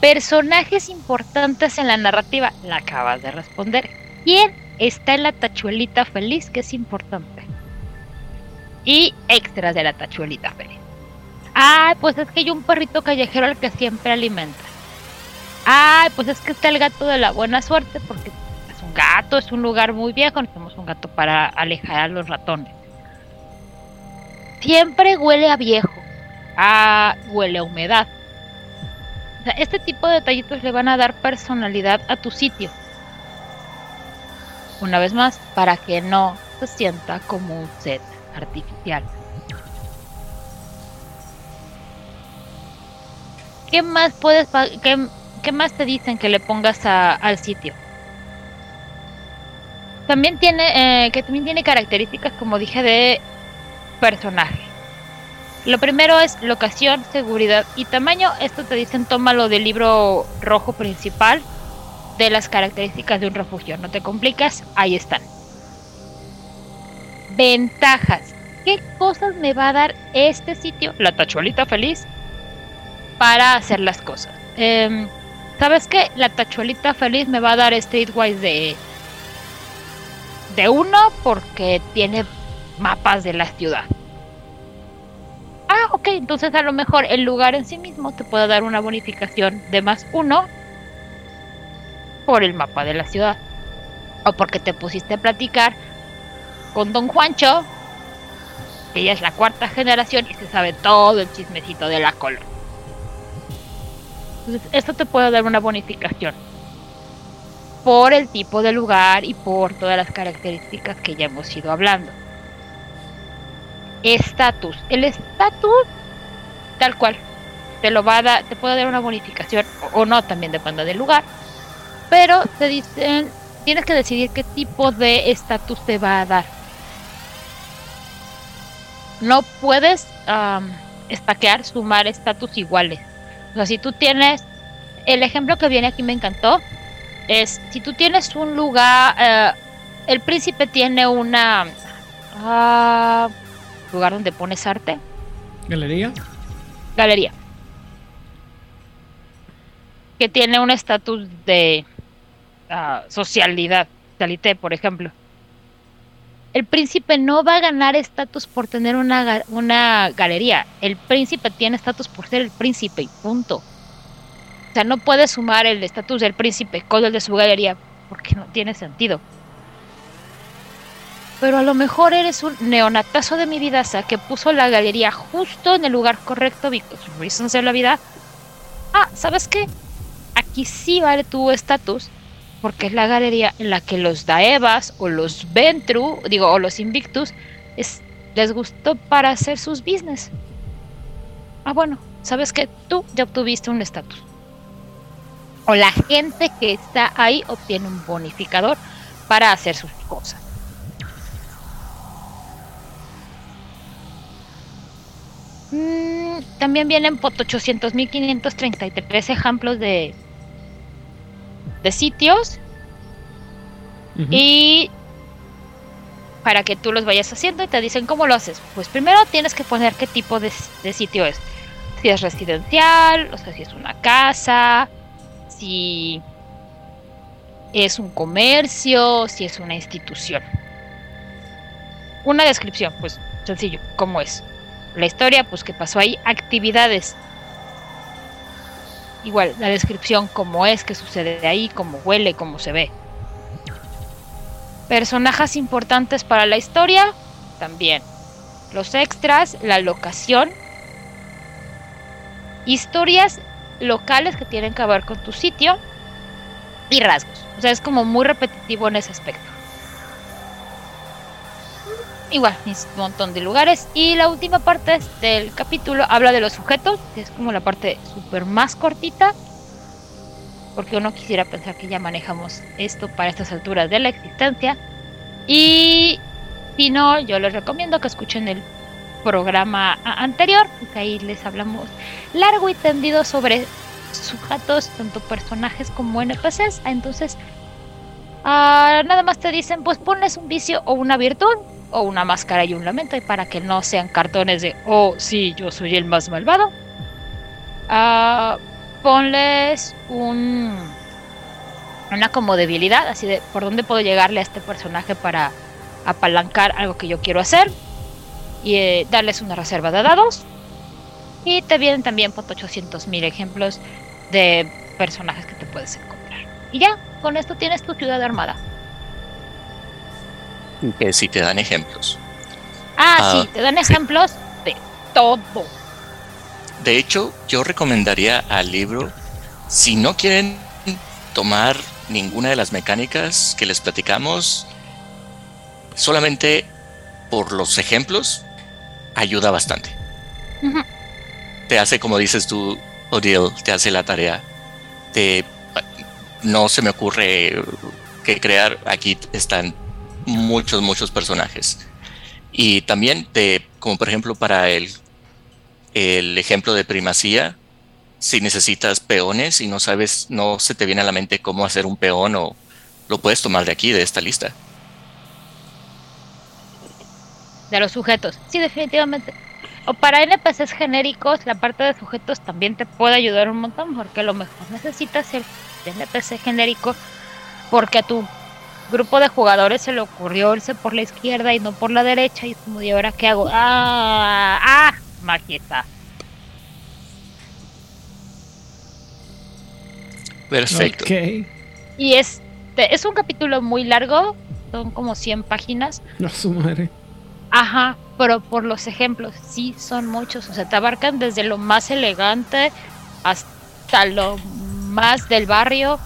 Personajes importantes en la narrativa. La acabas de responder. ¿Quién está la tachuelita feliz que es importante? Y extras de la tachuelita feliz. Ah, pues es que hay un perrito callejero al que siempre alimenta. Ah, pues es que está el gato de la buena suerte porque es un gato, es un lugar muy viejo, necesitamos un gato para alejar a los ratones. Siempre huele a viejo. Ah, huele a humedad. O sea, este tipo de detallitos le van a dar personalidad a tu sitio. Una vez más, para que no se sienta como un set artificial. ¿Qué más puedes qué, qué más te dicen que le pongas al sitio? También tiene eh, que también tiene características como dije de personaje. Lo primero es locación, seguridad y tamaño. Esto te dicen tómalo del libro rojo principal de las características de un refugio. No te complicas, ahí están. Ventajas. ¿Qué cosas me va a dar este sitio, la tachuelita feliz, para hacer las cosas? Em, ¿Sabes qué? La tachuelita feliz me va a dar Streetwise de de uno porque tiene mapas de la ciudad. Ah, ok, entonces a lo mejor el lugar en sí mismo te puede dar una bonificación de más uno por el mapa de la ciudad. O porque te pusiste a platicar con Don Juancho, ella es la cuarta generación y se sabe todo el chismecito de la colonia. Entonces, esto te puede dar una bonificación por el tipo de lugar y por todas las características que ya hemos ido hablando. Estatus. El estatus, tal cual, te lo va a dar, te puede dar una bonificación o no, también depende del lugar. Pero te dicen, tienes que decidir qué tipo de estatus te va a dar. No puedes am, estaquear, sumar estatus iguales. O sea, si tú tienes, el ejemplo que viene aquí me encantó, es si tú tienes un lugar, eh, el príncipe tiene una ah, lugar donde pones arte, Galería. galería, que tiene un estatus de socialidad, socialité, por ejemplo. El príncipe no va a ganar estatus por tener una, una galería. El príncipe tiene estatus por ser el príncipe y punto. O sea, no puede sumar el estatus del príncipe con el de su galería porque no tiene sentido. Pero a lo mejor eres un neonatazo de mi vida que puso la galería justo en el lugar correcto because reasons de la vida. Ah, ¿sabes qué? Aquí sí vale tu estatus porque es la galería en la que los Daevas o los Ventru, digo, o los Invictus, es, les gustó para hacer sus business. Ah, bueno, ¿sabes qué? Tú ya obtuviste un estatus. o la gente que está ahí obtiene un bonificador para hacer sus cosas. Mm, también vienen por 800.533 ejemplos de, de sitios y para que tú los vayas haciendo y te dicen cómo lo haces. Pues primero tienes que poner qué tipo de, de sitio es. Si es residencial, o sea, si es una casa, si es un comercio, si es una institución. Una descripción, pues sencillo, ¿cómo es? La historia, pues qué pasó ahí, actividades. Igual, la descripción, cómo es, qué sucede ahí, cómo huele, cómo se ve. Personajes importantes para la historia, también. Los extras, la locación. Historias locales que tienen que ver con tu sitio. Y rasgos. O sea, es como muy repetitivo en ese aspecto. Igual, un montón de lugares. Y la última parte del capítulo habla de los sujetos, que es como la parte súper más cortita. Porque uno quisiera pensar que ya manejamos esto para estas alturas de la existencia. Y si no, yo les recomiendo que escuchen el programa anterior, porque ahí les hablamos largo y tendido sobre sujetos, tanto personajes como NPCs. Entonces, ah, nada más te dicen, pues ponles un vicio o una virtud, o una máscara y un lamento, para que no sean cartones de, oh, sí, yo soy el más malvado. Ah, ponles un una como debilidad, así de por dónde puedo llegarle a este personaje para apalancar algo que yo quiero hacer y eh, darles una reserva de dados. Y te vienen también por 800 mil ejemplos de personajes que te puedes encontrar. Y ya, con esto tienes tu ciudad armada. Que si te dan ejemplos. Ah, Ah, sí, te dan sí. ejemplos de todo. De hecho, yo recomendaría al libro, si no quieren tomar ninguna de las mecánicas que les platicamos, solamente por los ejemplos, ayuda bastante. Te hace, como dices tú, Odile, te hace la tarea. Te, no se me ocurre que crear, aquí están muchos, muchos personajes. Y también, te, como por ejemplo para el el ejemplo de primacía, si necesitas peones y no sabes, no se te viene a la mente cómo hacer un peón o lo puedes tomar de aquí, de esta lista. De los sujetos. Sí, definitivamente. O para NPCs genéricos, la parte de sujetos también te puede ayudar un montón, porque lo mejor necesitas el NPC genérico porque tu grupo de jugadores se le ocurrió irse por la izquierda y no por la derecha, y es como, ¿y ahora qué hago? ¡Ah! ¡Ah! Maqueta. Perfecto. Ok. Y este es un capítulo muy largo, son como 100 páginas. No, su madre. Ajá, pero por los ejemplos, sí, son muchos. O sea, te abarcan desde lo más elegante hasta lo más del barrio,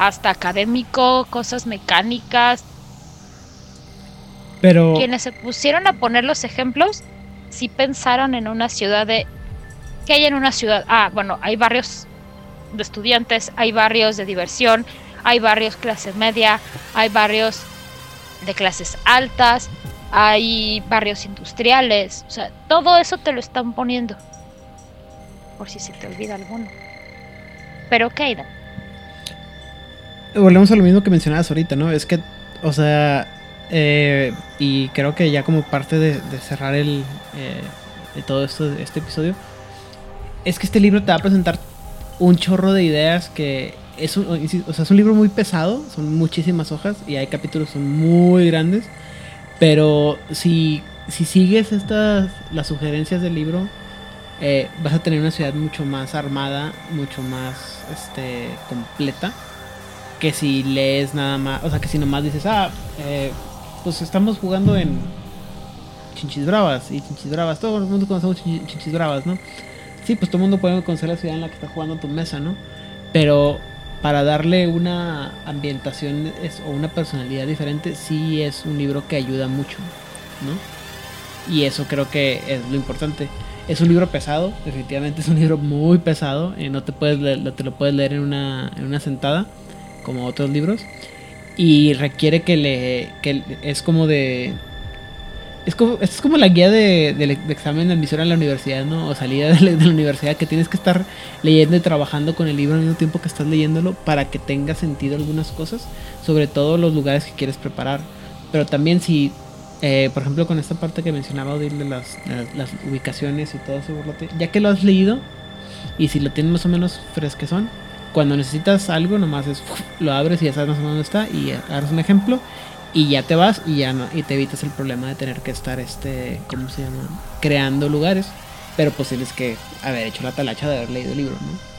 hasta académico, cosas mecánicas. Pero. Quienes se pusieron a poner los ejemplos, sí pensaron en una ciudad de... ¿Qué hay en una ciudad? Ah, bueno, hay barrios de estudiantes, hay barrios de diversión, hay barrios clase media, hay barrios de clases altas, hay barrios industriales, o sea, todo eso te lo están poniendo. Por si se te olvida alguno. Pero Dan. Volvemos a lo mismo que mencionabas ahorita, ¿no? Es que, o sea, eh, y creo que ya como parte de, cerrar el eh, de todo esto, este episodio, es que este libro te va a presentar un chorro de ideas que es un, o sea, es un libro muy pesado, son muchísimas hojas y hay capítulos son muy grandes, pero si, si sigues estas las sugerencias del libro, eh, vas a tener una ciudad mucho más armada, mucho más este, completa que si lees nada más, o sea, que si nomás dices, ah, eh, pues estamos jugando en Chinchis Bravas y Chinchis Bravas, todo el mundo conocemos Chin- Chinchis Bravas, ¿no? Sí, pues todo el mundo puede conocer la ciudad en la que está jugando tu mesa, ¿no? Pero para darle una ambientación o una personalidad diferente, sí es un libro que ayuda mucho, ¿no? Y eso creo que es lo importante. Es un libro pesado, definitivamente es un libro muy pesado. eh, no te puedes leer- te lo puedes leer en una, en una sentada, como otros libros. Y requiere que le. que es como de. Es como, es como la guía de, del de examen de admisión a la universidad, ¿no? O salida de la, de la universidad, que tienes que estar leyendo y trabajando con el libro al mismo tiempo que estás leyéndolo para que tenga sentido algunas cosas, sobre todo los lugares que quieres preparar. Pero también si, eh, por ejemplo, con esta parte que mencionaba Odil de las, las, las ubicaciones y todo ese burlote, ya que lo has leído y si lo tienes más o menos fresquezón, cuando necesitas algo, nomás es, lo abres y ya sabes dónde está y agarras un ejemplo y ya te vas y ya no, y te evitas el problema de tener que estar, este, ¿cómo se llama? Creando lugares. Pero pues tienes que haber hecho la talacha de haber leído el libro, ¿no?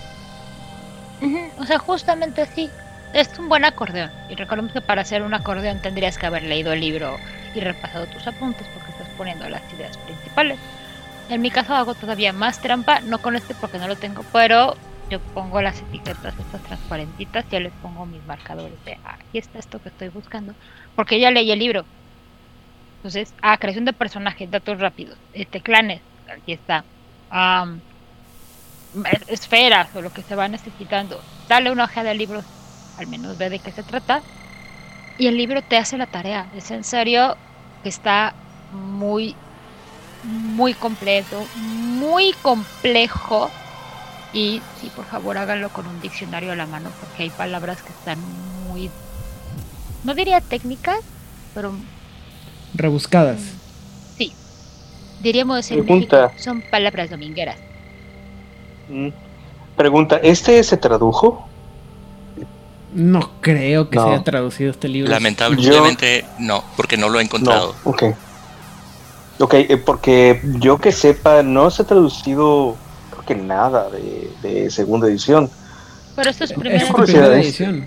O sea, justamente así. Es un buen acordeón. Y recordemos que para hacer un acordeón tendrías que haber leído el libro y repasado tus apuntes porque estás poniendo las ideas principales. En mi caso hago todavía más trampa, no con este porque no lo tengo, pero yo pongo las etiquetas estas transparentitas, ya les pongo mis marcadores de "Ah, aquí está esto que estoy buscando, porque ya leí el libro. Entonces, ah, creación de personajes, datos rápidos, este clanes, aquí está. Es- esferas o lo que se va necesitando. Dale una hoja de libros, al menos ve de qué se trata. Y el libro te hace la tarea. Es en serio que está muy, muy completo, muy complejo. Y sí, por favor, háganlo con un diccionario a la mano porque hay palabras que están muy, no diría técnicas, pero Rebuscadas. sí. Diríamos en Pregunta. México, son palabras domingueras. Mm. Pregunta, ¿este se tradujo? No creo que No. se haya traducido este libro. Lamentablemente no, porque no lo he encontrado. No, ok. Ok, eh, porque yo que sepa, no se ha traducido, nada de, de segunda edición. Pero esto es primera ¿eh? edición.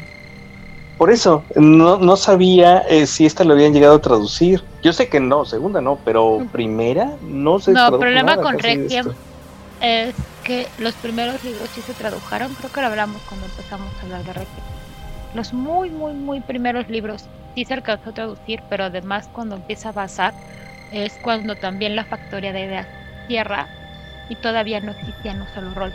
Por eso, no, no sabía eh, si esta lo habían llegado a traducir. Yo sé que no, segunda no, pero primera no se No, problema nada con Requiem es que los primeros libros sí se tradujeron, creo que lo hablamos cuando empezamos a hablar de Requiem. Los muy, muy, muy primeros libros sí se alcanzó a traducir, pero además cuando empieza a basar es cuando también la factoría de ideas cierra y todavía no existía un solo rol.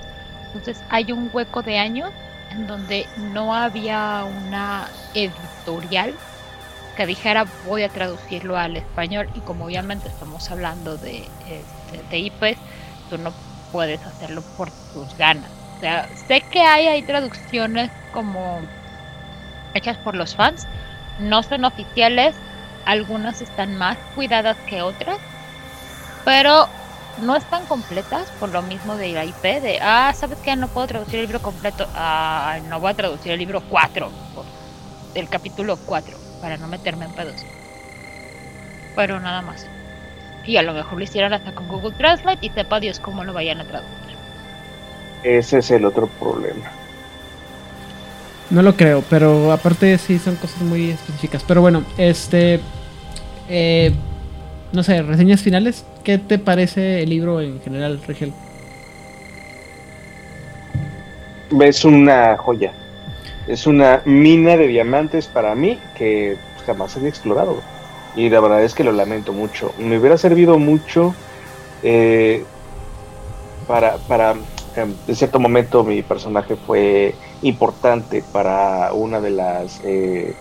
Entonces hay un hueco de años en donde no había una editorial que dijera voy a traducirlo al español y como obviamente estamos hablando de, este, de IPs, tú no puedes hacerlo por tus ganas. Sé que hay, hay traducciones como hechas por los fans, no son oficiales, algunas están más cuidadas que otras, pero no están completas por lo mismo de la IP, de, ah, ¿sabes qué? No puedo traducir el libro completo, ah, no voy a traducir el libro 4, por- el capítulo 4, para no meterme en pedos. Pero nada más. Y a lo mejor lo hicieron hasta con Google Translate y sepa Dios cómo lo vayan a traducir. Ese es el otro problema. No lo creo, pero aparte sí son cosas muy específicas. Pero bueno, este. eh, no sé, reseñas finales. ¿Qué te parece el libro en general, Rigel? Es una joya. Es una mina de diamantes para mí que jamás había explorado. Y la verdad es que lo lamento mucho. Me hubiera servido mucho eh, para, para em, en cierto momento mi personaje fue importante para una de las eh,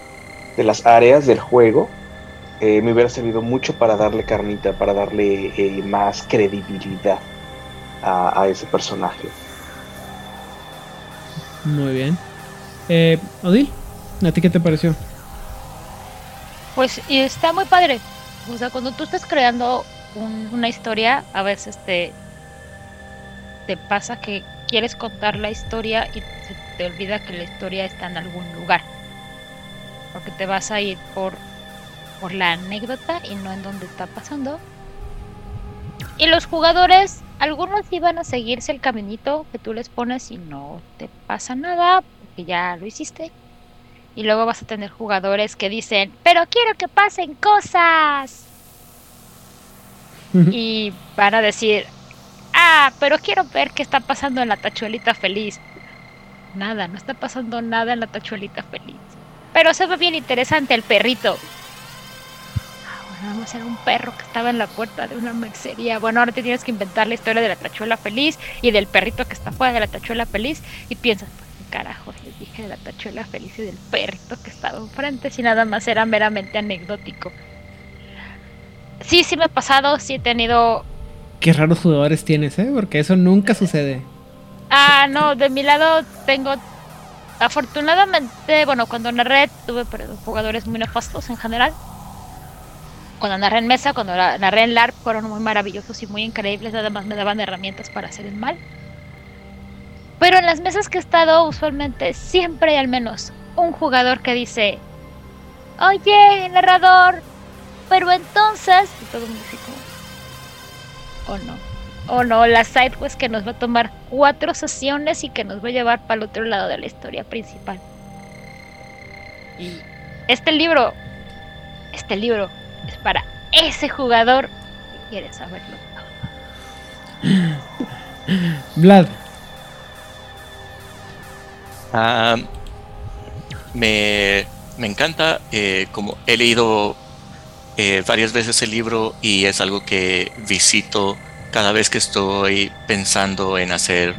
de las áreas del juego. Eh, me hubiera servido mucho para darle carnita, para darle eh, más credibilidad a, a ese personaje. Muy bien. Eh, Odil, ¿a ti qué te pareció? Pues y está muy padre. O sea, cuando tú estás creando un- una historia, a veces te, te pasa que quieres contar la historia y se te olvida que la historia está en algún lugar. Porque te vas a ir por, por la anécdota y no en donde está pasando. Y los jugadores, algunos iban a seguirse el caminito que tú les pones y no te pasa nada, porque ya lo hiciste. Y luego vas a tener jugadores que dicen, pero quiero que pasen cosas. y van a decir, ah, pero quiero ver qué está pasando en la tachuelita feliz. Nada, no está pasando nada en la tachuelita feliz. Pero se ve bien interesante el perrito. Nada más era un perro que estaba en la puerta de una mercería. Bueno, ahora te tienes que inventar la historia de la tachuela feliz y del perrito que está fuera de la tachuela feliz y piensas, pues carajo les dije de la tachuela feliz y del perrito que estaba enfrente si nada más era meramente anecdótico. Sí, sí me ha pasado, sí he tenido... Qué raros jugadores tienes, ¿eh? Porque eso nunca sucede. Ah, no, de mi lado tengo... Afortunadamente, bueno, cuando narré tuve jugadores muy nefastos en general cuando narré en mesa, cuando narré en LARP, fueron muy maravillosos y muy increíbles. Además, me daban herramientas para hacer el mal. Pero en las mesas que he estado, usualmente siempre hay al menos un jugador que dice: Oye, narrador, pero entonces. Y todo mundo Oh no. Oh no, la side pues que nos va a tomar cuatro sesiones y que nos va a llevar para el otro lado de la historia principal. Y este libro, este libro es para ese jugador que quiere saberlo. Vlad. Ah, me, me, encanta, eh, como he leído eh, varias veces el libro y es algo que visito cada vez que estoy pensando en hacer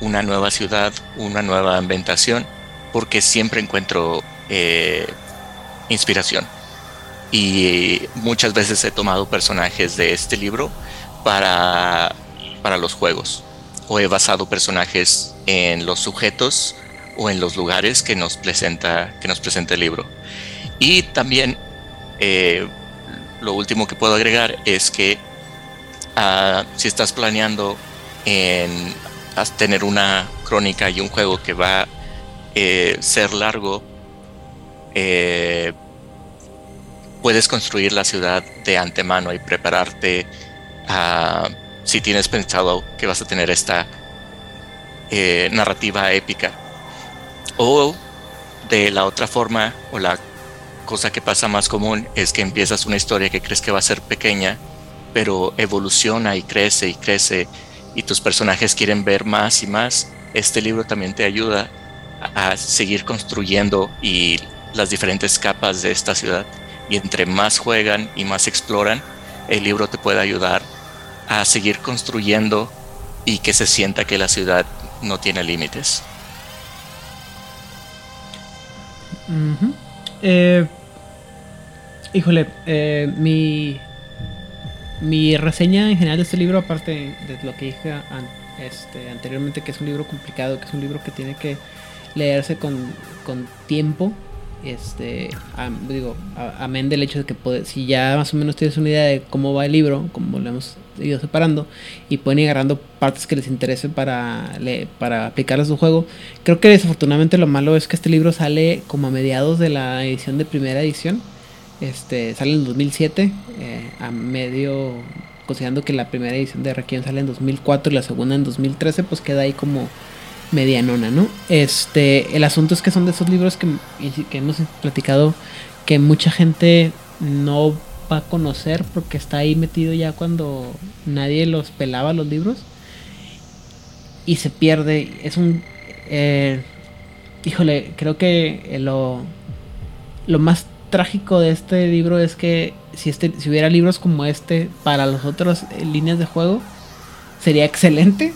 una nueva ciudad, una nueva ambientación, porque siempre encuentro eh, inspiración y muchas veces he tomado personajes de este libro para, para los juegos o he basado personajes en los sujetos o en los lugares que nos presenta, que nos presenta el libro. Y también eh, lo último que puedo agregar es que ah, si estás planeando en tener una crónica y un juego que va a eh, ser largo, eh, puedes construir la ciudad de antemano y prepararte a, si tienes pensado que vas a tener esta eh, narrativa épica. O de la otra forma, o la cosa que pasa más común es que empiezas una historia que crees que va a ser pequeña, pero evoluciona y crece y crece y tus personajes quieren ver más y más. Este libro también te ayuda a seguir construyendo y las diferentes capas de esta ciudad y entre más juegan y más exploran, el libro te puede ayudar a seguir construyendo y que se sienta que la ciudad no tiene límites. Eh, híjole, eh, mi, mi reseña en general de este libro, aparte de lo que dije este, anteriormente, que es un libro complicado, que es un libro que tiene que leerse con, con tiempo, este digo amén del hecho de que si ya más o menos tienes una idea de cómo va el libro como lo hemos ido separando y pueden ir agarrando partes que les interesen para para aplicarlas a su juego creo que desafortunadamente lo malo es que este libro sale como a mediados de la edición de primera edición este sale en 2007 eh, a medio considerando que la primera edición de Requiem sale en 2004 y la segunda en 2013 pues queda ahí como medianona, ¿no? Este, el asunto es que son de esos libros que, que hemos platicado que mucha gente no va a conocer porque está ahí metido ya cuando nadie los pelaba los libros y se pierde. Es un... Eh, híjole, creo que lo, lo más trágico de este libro es que si, este, si hubiera libros como este para las otras líneas de juego, sería excelente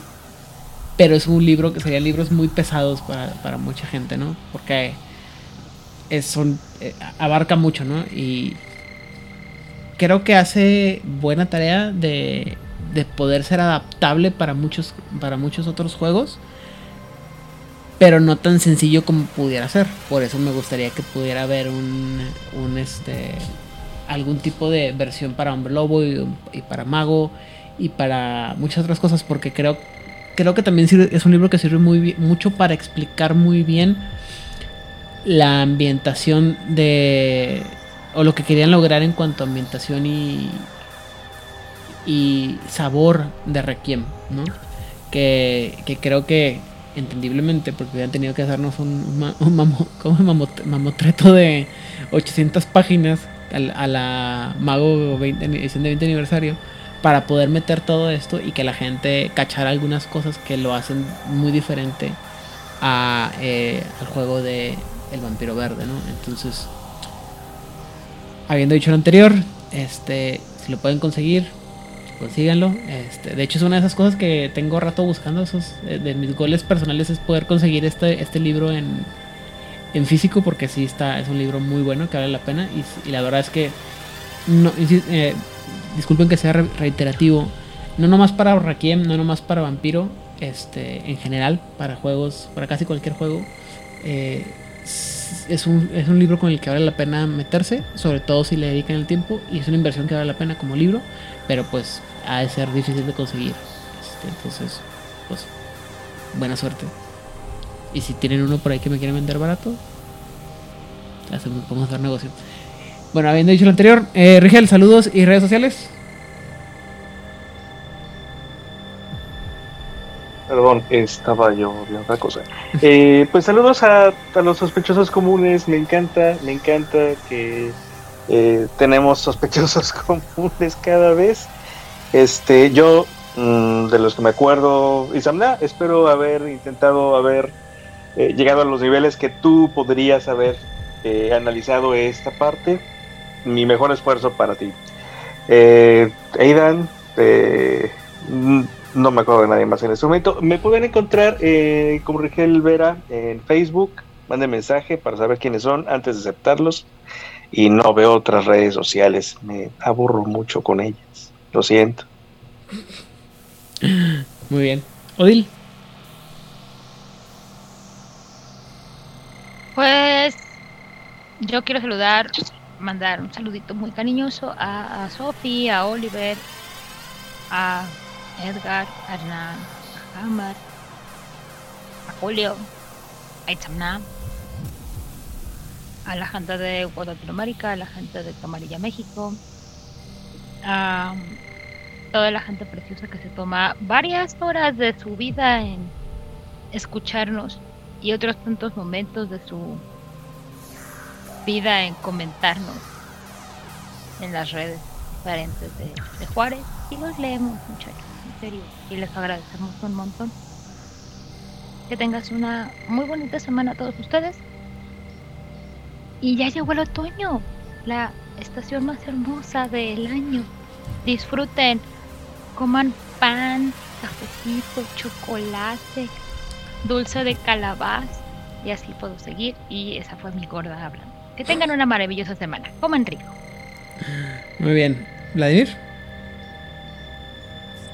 pero es un libro que serían libros muy pesados para, mucha gente, ¿no? Porque es, son, eh, abarca mucho, ¿no? Y creo que hace buena tarea de, de poder ser adaptable para muchos, para muchos otros juegos, pero no tan sencillo como pudiera ser. Por eso me gustaría que pudiera haber un, un este, algún tipo de versión para Hombre Lobo y, y para Mago y para muchas otras cosas, porque creo creo que también es un libro que sirve muy mucho para explicar muy bien la ambientación de o lo que querían lograr en cuanto a ambientación y y sabor de Requiem, ¿no? Que, que creo que entendiblemente porque hubieran tenido que hacernos un, un, mamotreto de 800 páginas a, la Mago 20, edición de 20 aniversario para poder meter todo esto y que la gente cachara algunas cosas que lo hacen muy diferente a, eh, al juego de El Vampiro Verde, ¿no? Entonces, habiendo dicho lo anterior, Este, si lo pueden conseguir, consíganlo. Este, de hecho, es una de esas cosas que tengo rato buscando. Esos, eh, de mis goles personales es poder conseguir este, este libro en, en físico, porque sí está, es un libro muy bueno que vale la pena. Y, la verdad es que, no, eh, disculpen que sea re- reiterativo, no nomás para Requiem, no nomás para Vampiro, este, en general, para juegos, para casi cualquier juego. eh, es, un, es un libro con el que vale la pena meterse, sobre todo si le dedican el tiempo, y es una inversión que vale la pena como libro, pero pues ha de ser difícil de conseguir. Este, entonces, pues, buena suerte. Y si tienen uno por ahí que me quieren vender barato, hacemos, podemos hacer negocio. Bueno, habiendo dicho lo anterior, eh, Rigel, saludos y redes sociales. Perdón, estaba yo viendo otra cosa. Eh, pues saludos a, los sospechosos comunes. Me encanta, me encanta que eh, tenemos sospechosos comunes cada vez. Este, yo, mm, de los que me acuerdo, Isamna, espero haber intentado haber eh, llegado a los niveles que tú podrías haber eh, analizado esta parte. Mi mejor esfuerzo para ti. Eh, Aidan, eh, no me acuerdo de nadie más en este momento. Me pueden encontrar eh, como Rigel Vera en Facebook. Manden mensaje para saber quiénes son antes de aceptarlos. Y no veo otras redes sociales. Me aburro mucho con ellas. Lo siento. Muy bien. Odil. Pues yo quiero saludar, mandar un saludito muy cariñoso a, a Sophie, a Oliver, a Edgar, a Hernán, a Hammer, a Julio, a Itzamna, a la gente de Latinoamérica, a la gente de Camarilla, México, a toda la gente preciosa que se toma varias horas de su vida en escucharnos y otros tantos momentos de su vida en comentarnos en las redes diferentes de, Juárez y los leemos muchachos, en serio, y les agradecemos un montón. Que tengas una muy bonita semana a todos ustedes. Y ya llegó el otoño, la estación más hermosa del año. Disfruten, coman pan, cafecito, chocolate, dulce de calabaza y así puedo seguir y esa fue mi gorda hablando. Que tengan una maravillosa semana. Coman rico. Muy bien. Vladimir.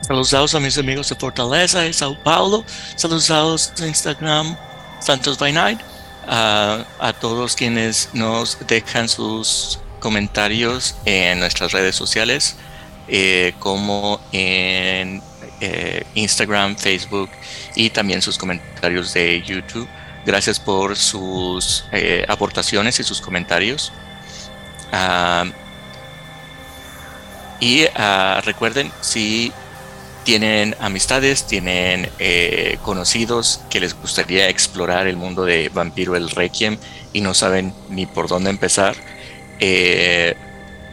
Saludos a mis amigos de Fortaleza y Sao Paulo. Saludos a Instagram Santos by Night. A- a todos quienes nos dejan sus comentarios en nuestras redes sociales, eh, como en eh, Instagram, Facebook y también sus comentarios de YouTube. Gracias por sus eh, aportaciones y sus comentarios. Ah, y ah, recuerden, si tienen amistades, tienen eh, conocidos que les gustaría explorar el mundo de Vampiro el Requiem y no saben ni por dónde empezar, eh,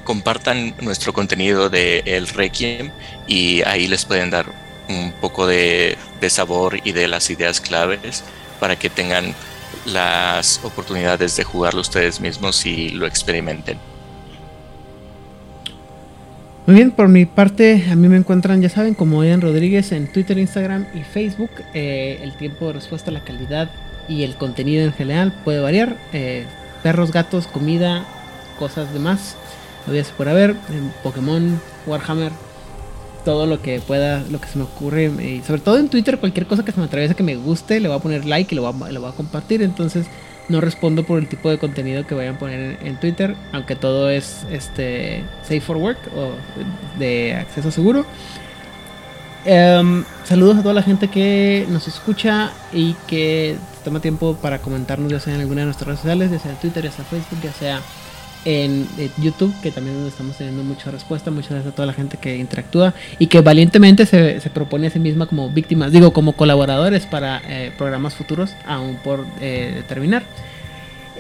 compartan nuestro contenido de El Requiem y ahí les pueden dar un poco de, de sabor y de las ideas claves para que tengan las oportunidades de jugarlo ustedes mismos y lo experimenten. Muy bien, por mi parte, a mí me encuentran, ya saben, como Ian Rodríguez en Twitter, Instagram y Facebook. Eh, el tiempo de respuesta, la calidad y el contenido en general puede variar. Eh, perros, gatos, comida, cosas demás. Lo se por haber. Pokémon, Warhammer, todo lo que pueda, lo que se me ocurre. Y sobre todo en Twitter, cualquier cosa que se me atraviese que me guste, le voy a poner like y lo voy a, compartir. Entonces, no respondo por el tipo de contenido que vayan a poner en, Twitter, aunque todo es este safe for work o de acceso seguro. Em, saludos a toda la gente que nos escucha y que toma tiempo para comentarnos, ya sea en alguna de nuestras redes sociales, ya sea en Twitter, ya sea Facebook, ya sea en eh, YouTube, que también estamos teniendo mucha respuesta. Muchas gracias a toda la gente que interactúa y que valientemente se, se propone a sí misma como víctimas, digo, como colaboradores para eh, programas futuros, aún por eh, determinar.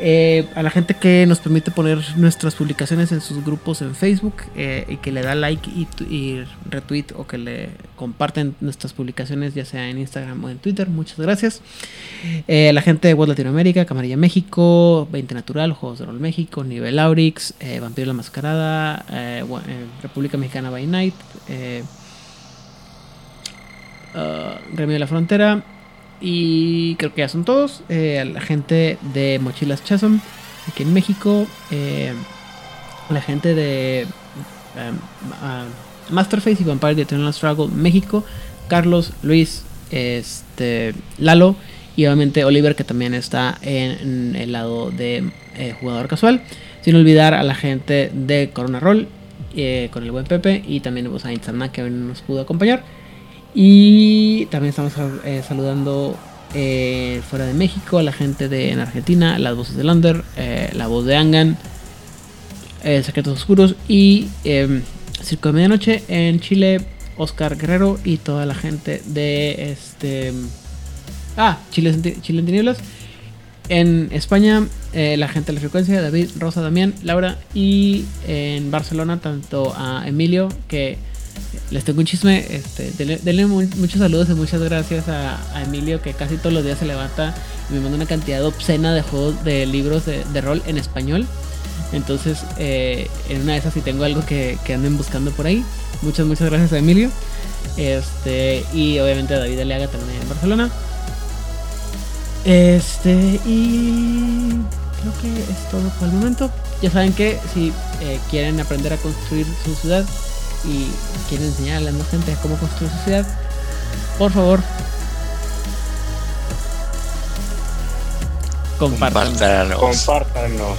Eh, a la gente que nos permite poner nuestras publicaciones en sus grupos en Facebook eh, y que le da like y, retweet o que le comparten nuestras publicaciones ya sea en Instagram o en Twitter, muchas gracias. Eh, la gente de World Latinoamérica, Camarilla México, 20 Natural, Juegos de Rol México, Nivel Aurix, eh, Vampiro la Mascarada, República Mexicana by Night, ah, Gremio de la Frontera, y creo que ya son todos. Eh, a la gente de Mochilas Chasm, aquí en México. eh, la gente de um, ah, Masterface y Vampire the Eternal Struggle, México. Carlos, Luis, este, Lalo. Y obviamente Oliver, que también está en, el lado de eh, jugador casual. Sin olvidar a la gente de Corona Roll, con el buen Pepe. Y también a Insana, que nos pudo acompañar. Y también estamos eh, saludando eh, fuera de México la gente de en Argentina, las voces de Lander, eh, la voz de Angan, Secretos Oscuros y eh, Circo de Medianoche en Chile, Oscar Guerrero y toda la gente de este. Ah, Chile, Chile en Tinieblas. En España, la gente de la frecuencia, David, Rosa, Damián, Laura. Y en Barcelona, tanto a Emilio, que les tengo un chisme. Este, denle, denle mu- muchos saludos y muchas gracias a, Emilio, que casi todos los días se levanta y me manda una cantidad obscena de juegos, de libros de, rol en español. Entonces, eh, en una de esas, si tengo algo que, que anden buscando por ahí, muchas, muchas gracias a Emilio. Este, y obviamente a David Aliaga también en Barcelona. Este, y creo que es todo por el momento. Ya saben que si eh, quieren aprender a construir su ciudad y quieren enseñar a la demás gente cómo construir su ciudad, por favor, compartan. Compártanos. Compártanos.